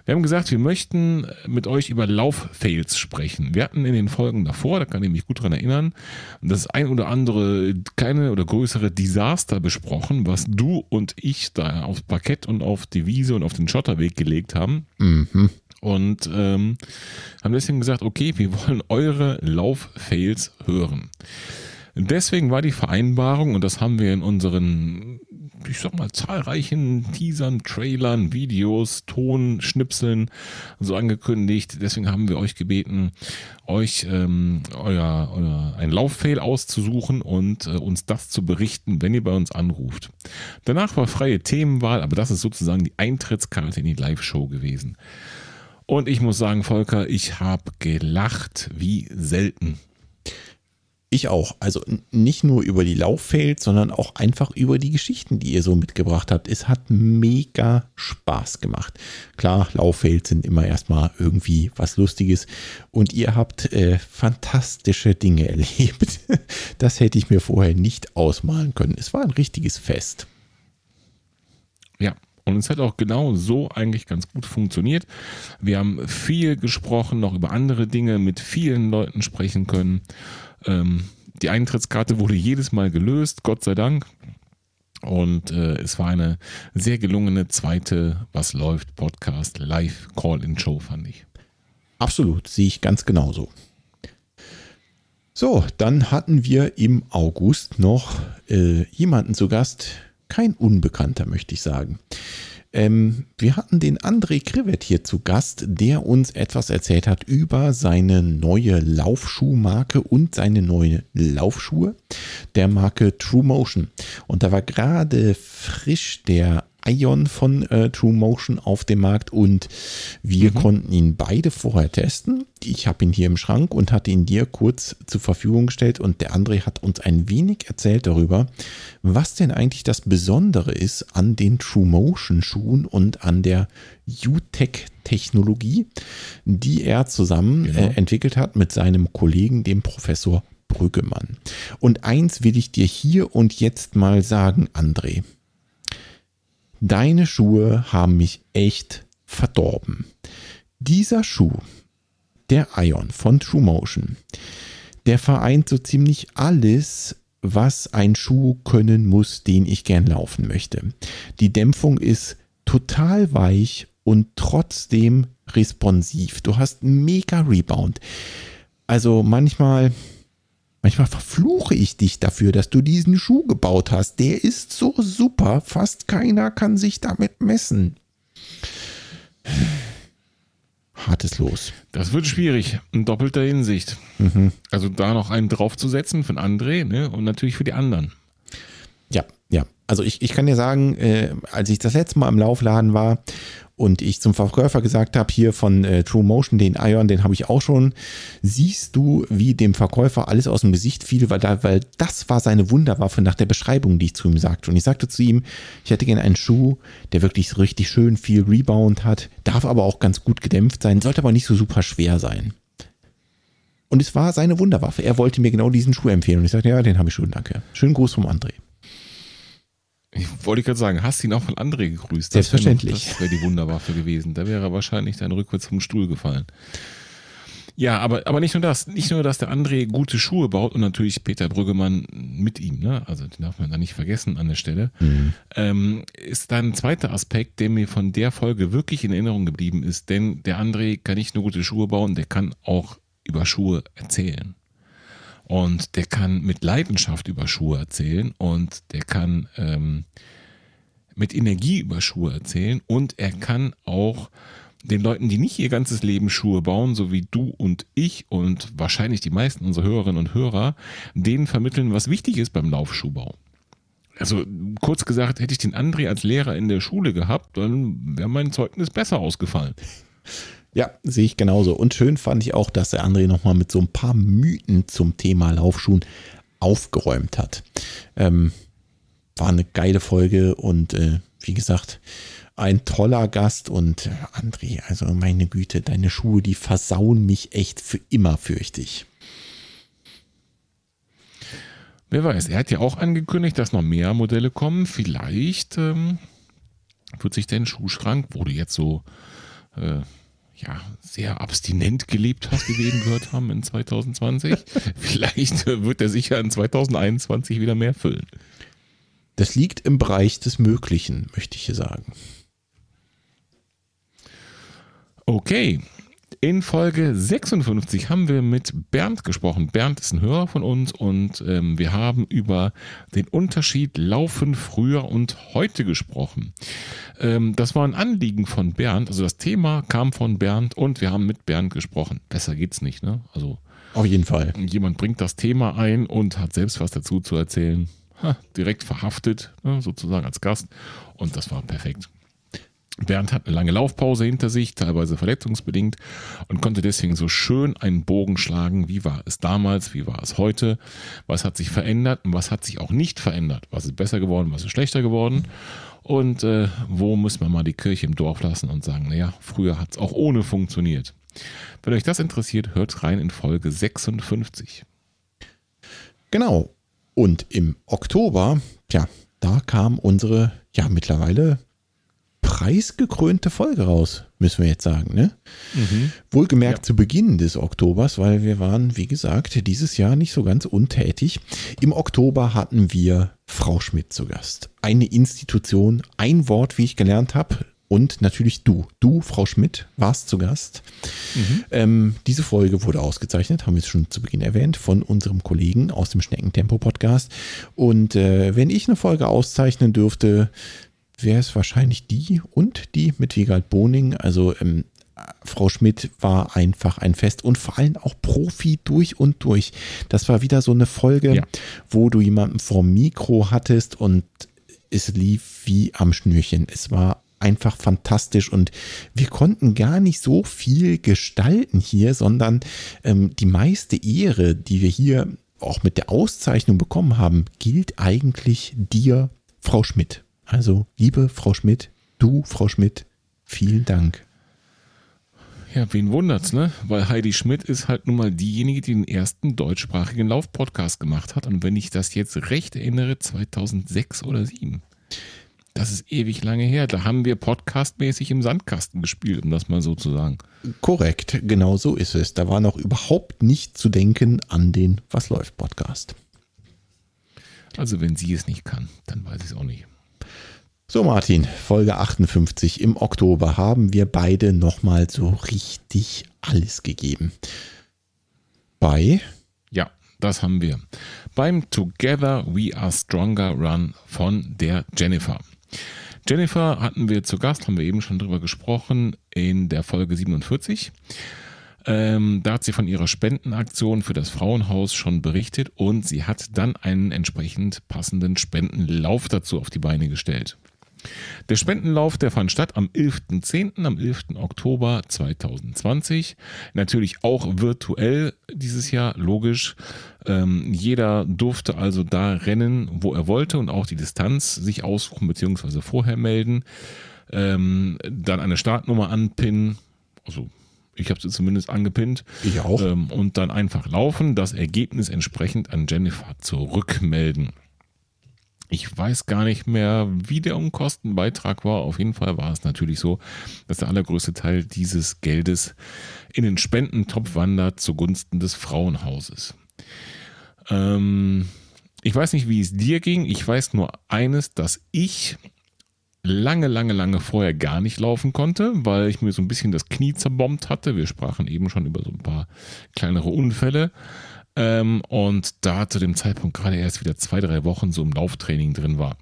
Wir haben gesagt, wir möchten mit euch über Lauffails sprechen. Wir hatten in den Folgen davor, da kann ich mich gut dran erinnern, das ein oder andere kleine oder größere Desaster besprochen, was du und ich da aufs Parkett und auf die Wiese und auf den Schotterweg gelegt haben. Mhm. Und ähm, haben deswegen gesagt, okay, wir wollen eure Lauffails hören. Deswegen war die Vereinbarung, und das haben wir in unseren ich sag mal, zahlreichen Teasern, Trailern, Videos, Tonschnipseln so angekündigt. Deswegen haben wir euch gebeten, euch ähm, euer, euer ein Lauffail auszusuchen und äh, uns das zu berichten, wenn ihr bei uns anruft. Danach war freie Themenwahl, aber das ist sozusagen die Eintrittskarte in die Live-Show gewesen. Und ich muss sagen, Volker, ich habe gelacht wie selten. Ich auch. Also nicht nur über die Lauffails, sondern auch einfach über die Geschichten, die ihr so mitgebracht habt. Es hat mega Spaß gemacht. Klar, Lauffails sind immer erstmal irgendwie was Lustiges und ihr habt äh, fantastische Dinge erlebt. Das hätte ich mir vorher nicht ausmalen können. Es war ein richtiges Fest. Ja, und es hat auch genau so eigentlich ganz gut funktioniert. Wir haben viel gesprochen, noch über andere Dinge, mit vielen Leuten sprechen können. Ähm, die Eintrittskarte wurde jedes Mal gelöst, Gott sei Dank. Und äh, es war eine sehr gelungene zweite Was läuft Podcast Live Call-in-Show, fand ich. Absolut, sehe ich ganz genauso. So, dann hatten wir im August noch äh, jemanden zu Gast, kein Unbekannter, möchte ich sagen. Ähm, wir hatten den André Krivet hier zu Gast, der uns etwas erzählt hat über seine neue Laufschuhmarke und seine neue Laufschuhe der Marke True Motion. Und da war gerade frisch der Ion von äh, True Motion auf dem Markt und wir mhm. konnten ihn beide vorher testen. Ich habe ihn hier im Schrank und hatte ihn dir kurz zur Verfügung gestellt und der André hat uns ein wenig erzählt darüber, was denn eigentlich das Besondere ist an den True Motion Schuhen und an der UTech Technologie, die er zusammen genau. äh, entwickelt hat mit seinem Kollegen, dem Professor Brüggemann. Und eins will ich dir hier und jetzt mal sagen, André. Deine Schuhe haben mich echt verdorben. Dieser Schuh, der Ion von True Motion, der vereint so ziemlich alles, was ein Schuh können muss, den ich gern laufen möchte. Die Dämpfung ist total weich und trotzdem responsiv. Du hast mega Rebound. Also manchmal Manchmal verfluche ich dich dafür, dass du diesen Schuh gebaut hast. Der ist so super, fast keiner kann sich damit messen. Hartes Los. Das wird schwierig, in doppelter Hinsicht. Mhm. Also da noch einen draufzusetzen für André ne? und natürlich für die anderen. Ja, ja. Also ich, ich kann dir sagen, äh, als ich das letzte Mal im Laufladen war und ich zum Verkäufer gesagt habe, hier von äh, True Motion, den Ion, den habe ich auch schon, siehst du, wie dem Verkäufer alles aus dem Gesicht fiel, weil, da, weil das war seine Wunderwaffe nach der Beschreibung, die ich zu ihm sagte. Und ich sagte zu ihm, ich hätte gerne einen Schuh, der wirklich richtig schön viel Rebound hat, darf aber auch ganz gut gedämpft sein, sollte aber nicht so super schwer sein. Und es war seine Wunderwaffe. Er wollte mir genau diesen Schuh empfehlen. Und ich sagte, ja, den habe ich schon, danke. Schönen Gruß vom André. Ich wollte gerade sagen, hast du ihn auch von André gegrüßt? Selbstverständlich. Das wäre die Wunderwaffe gewesen. Da wäre er wahrscheinlich dann rückwärts vom Stuhl gefallen. Ja, aber, aber nicht nur das. Nicht nur, dass der André gute Schuhe baut und natürlich Peter Brüggemann mit ihm, ne? also den darf man da nicht vergessen an der Stelle, mhm. ähm, ist da ein zweiter Aspekt, der mir von der Folge wirklich in Erinnerung geblieben ist. Denn der André kann nicht nur gute Schuhe bauen, der kann auch über Schuhe erzählen. Und der kann mit Leidenschaft über Schuhe erzählen und der kann ähm, mit Energie über Schuhe erzählen und er kann auch den Leuten, die nicht ihr ganzes Leben Schuhe bauen, so wie du und ich und wahrscheinlich die meisten unserer Hörerinnen und Hörer, denen vermitteln, was wichtig ist beim Laufschuhbau. Also kurz gesagt, hätte ich den André als Lehrer in der Schule gehabt, dann wäre mein Zeugnis besser ausgefallen. Ja, sehe ich genauso. Und schön fand ich auch, dass der André nochmal mit so ein paar Mythen zum Thema Laufschuhen aufgeräumt hat. Ähm, war eine geile Folge und äh, wie gesagt, ein toller Gast und äh, André, also meine Güte, deine Schuhe, die versauen mich echt für immer, fürchte ich. Wer weiß, er hat ja auch angekündigt, dass noch mehr Modelle kommen. Vielleicht ähm, wird sich dein Schuhschrank, wo du jetzt so äh, ja, sehr abstinent gelebt hast, wie wir eben gehört haben in 2020. Vielleicht wird er sich ja in 2021 wieder mehr füllen. Das liegt im Bereich des Möglichen, möchte ich hier sagen. Okay, in Folge 56 haben wir mit Bernd gesprochen. Bernd ist ein Hörer von uns und ähm, wir haben über den Unterschied Laufen früher und heute gesprochen. Ähm, das war ein Anliegen von Bernd, also das Thema kam von Bernd und wir haben mit Bernd gesprochen. Besser geht's nicht, ne? Also auf jeden Fall. Jemand bringt das Thema ein und hat selbst was dazu zu erzählen. Ha, direkt verhaftet, ne, sozusagen als Gast. Und das war perfekt. Bernd hat eine lange Laufpause hinter sich, teilweise verletzungsbedingt, und konnte deswegen so schön einen Bogen schlagen. Wie war es damals? Wie war es heute? Was hat sich verändert und was hat sich auch nicht verändert? Was ist besser geworden? Was ist schlechter geworden? Und äh, wo muss man mal die Kirche im Dorf lassen und sagen, naja, früher hat es auch ohne funktioniert. Wenn euch das interessiert, hört rein in Folge 56. Genau. Und im Oktober, ja, da kam unsere, ja, mittlerweile preisgekrönte Folge raus, müssen wir jetzt sagen. Ne? Mhm. Wohlgemerkt ja. zu Beginn des Oktobers, weil wir waren, wie gesagt, dieses Jahr nicht so ganz untätig. Im Oktober hatten wir Frau Schmidt zu Gast. Eine Institution, ein Wort, wie ich gelernt habe. Und natürlich du. Du, Frau Schmidt, warst zu Gast. Mhm. Ähm, diese Folge wurde ausgezeichnet, haben wir es schon zu Beginn erwähnt, von unserem Kollegen aus dem Schneckentempo-Podcast. Und äh, wenn ich eine Folge auszeichnen dürfte, wäre es wahrscheinlich die und die mit Wiegald Boning. Also ähm, Frau Schmidt war einfach ein Fest und vor allem auch Profi durch und durch. Das war wieder so eine Folge, ja. wo du jemanden vor Mikro hattest und es lief wie am Schnürchen. Es war einfach fantastisch und wir konnten gar nicht so viel gestalten hier, sondern ähm, die meiste Ehre, die wir hier auch mit der Auszeichnung bekommen haben, gilt eigentlich dir, Frau Schmidt. Also, liebe Frau Schmidt, du, Frau Schmidt, vielen Dank. Ja, wen wundert's, ne? Weil Heidi Schmidt ist halt nun mal diejenige, die den ersten deutschsprachigen Lauf-Podcast gemacht hat. Und wenn ich das jetzt recht erinnere, 2006 oder 2007. Das ist ewig lange her. Da haben wir podcastmäßig im Sandkasten gespielt, um das mal so zu sagen. Korrekt, genau so ist es. Da war noch überhaupt nicht zu denken an den Was läuft Podcast. Also wenn sie es nicht kann, dann weiß ich es auch nicht. So, Martin, Folge 58 im Oktober haben wir beide nochmal so richtig alles gegeben. Bei? Ja, das haben wir. Beim Together We Are Stronger Run von der Jennifer. Jennifer hatten wir zu Gast, haben wir eben schon drüber gesprochen, in der Folge 47. Ähm, da hat sie von ihrer Spendenaktion für das Frauenhaus schon berichtet und sie hat dann einen entsprechend passenden Spendenlauf dazu auf die Beine gestellt. Der Spendenlauf, der fand statt am 11.10., am 11. Oktober 2020. Natürlich auch virtuell dieses Jahr, logisch. Ähm, jeder durfte also da rennen, wo er wollte und auch die Distanz sich aussuchen bzw. vorher melden. Ähm, dann eine Startnummer anpinnen, also ich habe sie zumindest angepinnt. Ich auch. Ähm, und dann einfach laufen, das Ergebnis entsprechend an Jennifer zurückmelden. Ich weiß gar nicht mehr, wie der Unkostenbeitrag war. Auf jeden Fall war es natürlich so, dass der allergrößte Teil dieses Geldes in den Spendentopf wandert zugunsten des Frauenhauses. Ähm, ich weiß nicht, wie es dir ging. Ich weiß nur eines, dass ich lange, lange, lange vorher gar nicht laufen konnte, weil ich mir so ein bisschen das Knie zerbombt hatte. Wir sprachen eben schon über so ein paar kleinere Unfälle. Ähm, und da zu dem Zeitpunkt gerade erst wieder zwei, drei Wochen so im Lauftraining drin war.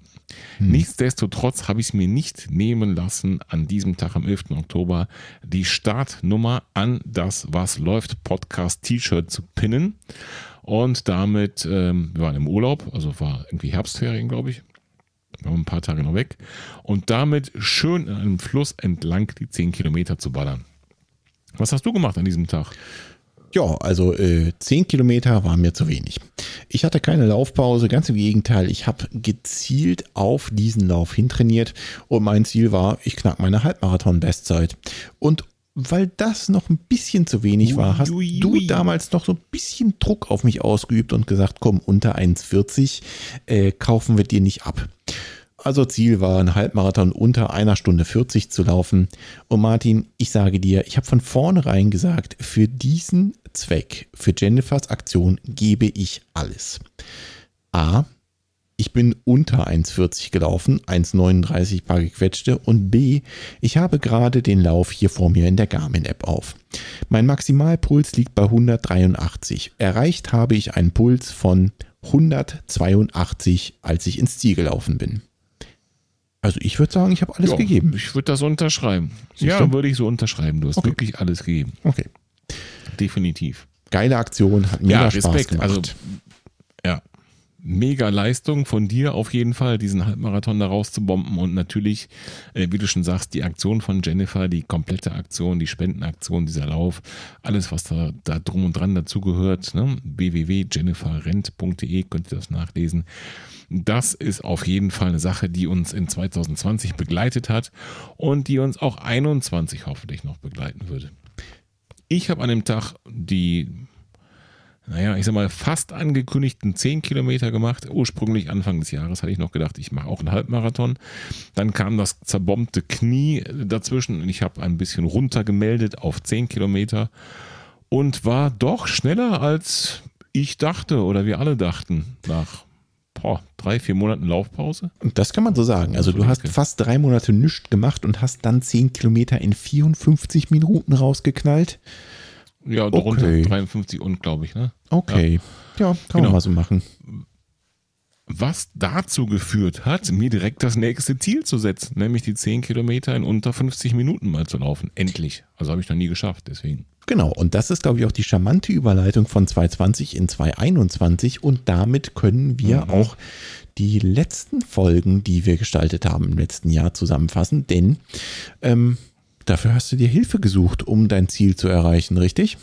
Hm. Nichtsdestotrotz habe ich es mir nicht nehmen lassen, an diesem Tag am 11. Oktober die Startnummer an das Was läuft Podcast T-Shirt zu pinnen. Und damit, ähm, wir waren im Urlaub, also war irgendwie Herbstferien, glaube ich. Wir waren ein paar Tage noch weg. Und damit schön in einem Fluss entlang die 10 Kilometer zu ballern. Was hast du gemacht an diesem Tag? Ja, also äh, 10 Kilometer waren mir zu wenig. Ich hatte keine Laufpause, ganz im Gegenteil. Ich habe gezielt auf diesen Lauf hintrainiert und mein Ziel war, ich knack meine Halbmarathon-Bestzeit. Und weil das noch ein bisschen zu wenig war, hast ui, ui, ui. du damals noch so ein bisschen Druck auf mich ausgeübt und gesagt, komm, unter 1,40 äh, kaufen wir dir nicht ab. Also Ziel war, ein Halbmarathon unter einer Stunde 40 zu laufen. Und Martin, ich sage dir, ich habe von vornherein gesagt, für diesen Zweck, für Jennifers Aktion gebe ich alles. A, ich bin unter 1,40 gelaufen, 1,39 paar gequetschte und B, ich habe gerade den Lauf hier vor mir in der Garmin-App auf. Mein Maximalpuls liegt bei 183. Erreicht habe ich einen Puls von 182, als ich ins Ziel gelaufen bin. Also ich würde sagen, ich habe alles ja, gegeben. Ich würde das unterschreiben. Siehst ja, würde ich so unterschreiben. Du hast okay. wirklich alles gegeben. Okay. Definitiv. Geile Aktion, hat mir ja, Spaß Respekt. gemacht. Also, ja, mega Leistung von dir auf jeden Fall, diesen Halbmarathon da rauszubomben und natürlich, äh, wie du schon sagst, die Aktion von Jennifer, die komplette Aktion, die Spendenaktion, dieser Lauf, alles, was da, da drum und dran dazugehört, ne? www.jenniferrent.de könnt ihr das nachlesen. Das ist auf jeden Fall eine Sache, die uns in 2020 begleitet hat und die uns auch 21 hoffentlich noch begleiten würde. Ich habe an dem Tag die naja, ich sag mal, fast angekündigten 10 Kilometer gemacht. Ursprünglich Anfang des Jahres hatte ich noch gedacht, ich mache auch einen Halbmarathon. Dann kam das zerbombte Knie dazwischen und ich habe ein bisschen runtergemeldet auf 10 Kilometer und war doch schneller als ich dachte oder wir alle dachten nach boah, drei, vier Monaten Laufpause. Und das kann man so sagen. Also du hast fast drei Monate nichts gemacht und hast dann 10 Kilometer in 54 Minuten rausgeknallt. Ja, darunter okay. 53 und, glaube ich, ne? Okay. Ja, ja kann genau. man mal so machen. Was dazu geführt hat, mir direkt das nächste Ziel zu setzen, nämlich die 10 Kilometer in unter 50 Minuten mal zu laufen. Endlich. Also habe ich noch nie geschafft, deswegen. Genau, und das ist, glaube ich, auch die charmante Überleitung von 2020 in 2021 und damit können wir mhm. auch die letzten Folgen, die wir gestaltet haben im letzten Jahr zusammenfassen, denn ähm, Dafür hast du dir Hilfe gesucht, um dein Ziel zu erreichen, richtig?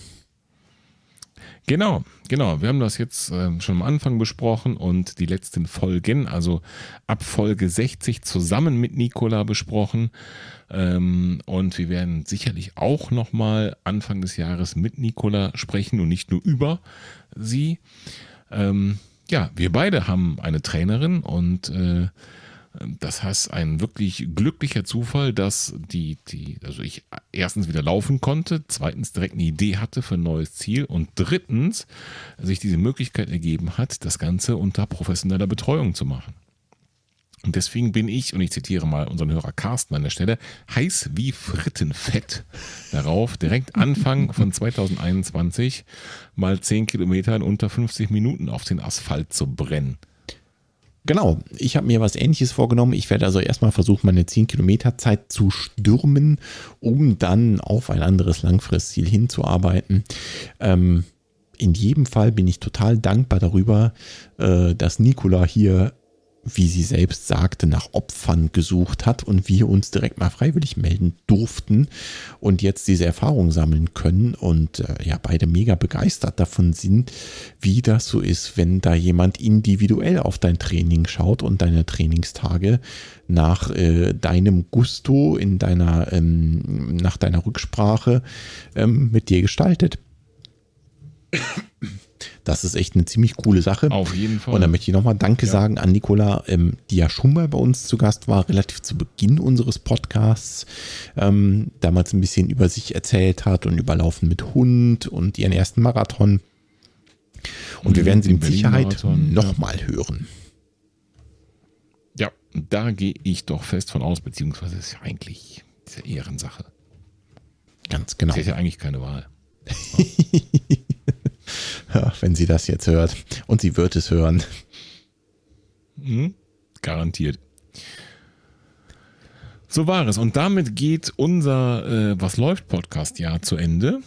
Genau, genau. Wir haben das jetzt äh, schon am Anfang besprochen und die letzten Folgen, also ab Folge 60 zusammen mit Nicola besprochen. Ähm, und wir werden sicherlich auch nochmal Anfang des Jahres mit Nicola sprechen und nicht nur über sie. Ähm, ja, wir beide haben eine Trainerin und äh, das heißt, ein wirklich glücklicher Zufall, dass die, die, also ich erstens wieder laufen konnte, zweitens direkt eine Idee hatte für ein neues Ziel und drittens sich diese Möglichkeit ergeben hat, das Ganze unter professioneller Betreuung zu machen. Und deswegen bin ich, und ich zitiere mal unseren Hörer Carsten an der Stelle, heiß wie Frittenfett darauf, direkt Anfang von 2021 mal 10 Kilometer in unter 50 Minuten auf den Asphalt zu brennen. Genau, ich habe mir was ähnliches vorgenommen. Ich werde also erstmal versuchen, meine 10 Kilometer Zeit zu stürmen, um dann auf ein anderes Langfristziel hinzuarbeiten. Ähm, in jedem Fall bin ich total dankbar darüber, äh, dass Nikola hier wie sie selbst sagte, nach Opfern gesucht hat und wir uns direkt mal freiwillig melden durften und jetzt diese Erfahrung sammeln können und äh, ja, beide mega begeistert davon sind, wie das so ist, wenn da jemand individuell auf dein Training schaut und deine Trainingstage nach äh, deinem Gusto in deiner, ähm, nach deiner Rücksprache ähm, mit dir gestaltet. Das ist echt eine ziemlich coole Sache. Auf jeden Fall. Und dann möchte ich nochmal Danke ja. sagen an Nicola, ähm, die ja schon mal bei uns zu Gast war, relativ zu Beginn unseres Podcasts, ähm, damals ein bisschen über sich erzählt hat und überlaufen mit Hund und ihren ersten Marathon. Und wir werden sie mit Sicherheit nochmal ja. hören. Ja, da gehe ich doch fest von aus, beziehungsweise ist ja eigentlich diese Ehrensache. Ganz genau. Sie hat ja eigentlich keine Wahl. wenn sie das jetzt hört. Und sie wird es hören. Mhm, garantiert. So war es. Und damit geht unser äh, Was läuft Podcast ja zu Ende.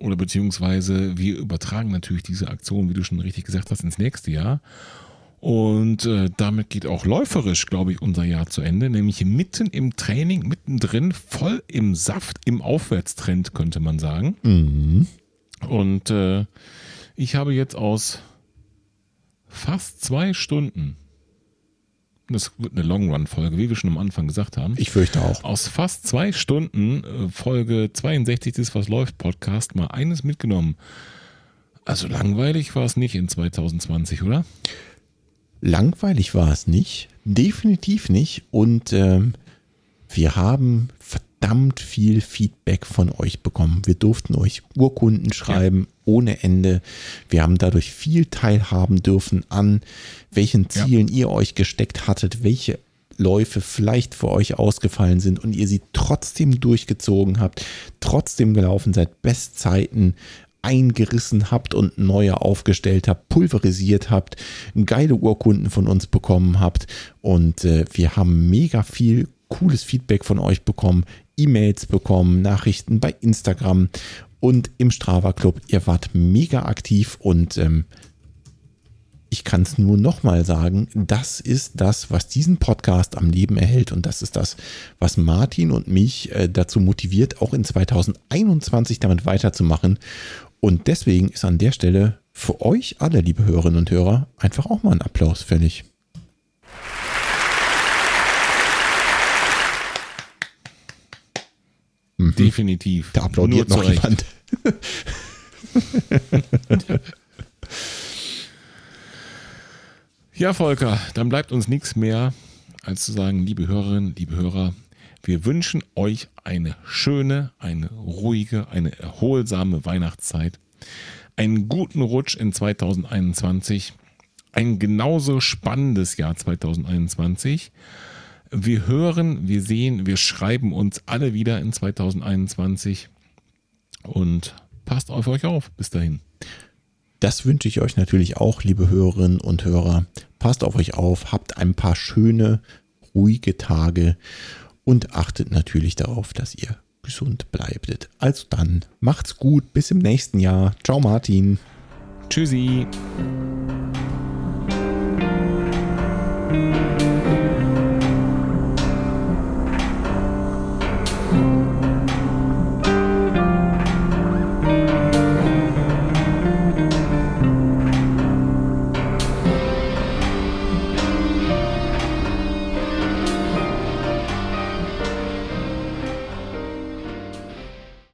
Oder beziehungsweise wir übertragen natürlich diese Aktion, wie du schon richtig gesagt hast, ins nächste Jahr. Und äh, damit geht auch läuferisch, glaube ich, unser Jahr zu Ende, nämlich mitten im Training, mittendrin, voll im Saft, im Aufwärtstrend, könnte man sagen. Mhm. Und äh, ich habe jetzt aus fast zwei Stunden, das wird eine Long Run Folge, wie wir schon am Anfang gesagt haben. Ich fürchte auch. Aus fast zwei Stunden äh, Folge 62 des Was läuft Podcast mal eines mitgenommen. Also langweilig war es nicht in 2020, oder? Langweilig war es nicht, definitiv nicht. Und ähm, wir haben verdammt viel Feedback von euch bekommen. Wir durften euch Urkunden schreiben ja. ohne Ende. Wir haben dadurch viel teilhaben dürfen an welchen Zielen ja. ihr euch gesteckt hattet, welche Läufe vielleicht für euch ausgefallen sind und ihr sie trotzdem durchgezogen habt, trotzdem gelaufen seid, Bestzeiten eingerissen habt und neue aufgestellt habt, pulverisiert habt, geile Urkunden von uns bekommen habt und äh, wir haben mega viel cooles Feedback von euch bekommen, E-Mails bekommen, Nachrichten bei Instagram und im Strava Club. Ihr wart mega aktiv und ähm, ich kann es nur nochmal sagen, das ist das, was diesen Podcast am Leben erhält und das ist das, was Martin und mich äh, dazu motiviert, auch in 2021 damit weiterzumachen und deswegen ist an der Stelle für euch alle, liebe Hörerinnen und Hörer, einfach auch mal ein Applaus fällig. Mhm. Definitiv. Da applaudiert Nur noch jemand. ja, Volker, dann bleibt uns nichts mehr, als zu sagen, liebe Hörerinnen, liebe Hörer, wir wünschen euch eine schöne, eine ruhige, eine erholsame Weihnachtszeit, einen guten Rutsch in 2021, ein genauso spannendes Jahr 2021. Wir hören, wir sehen, wir schreiben uns alle wieder in 2021 und passt auf euch auf. Bis dahin. Das wünsche ich euch natürlich auch, liebe Hörerinnen und Hörer. Passt auf euch auf, habt ein paar schöne, ruhige Tage und achtet natürlich darauf, dass ihr gesund bleibtet. Also dann, macht's gut, bis im nächsten Jahr. Ciao Martin. Tschüssi.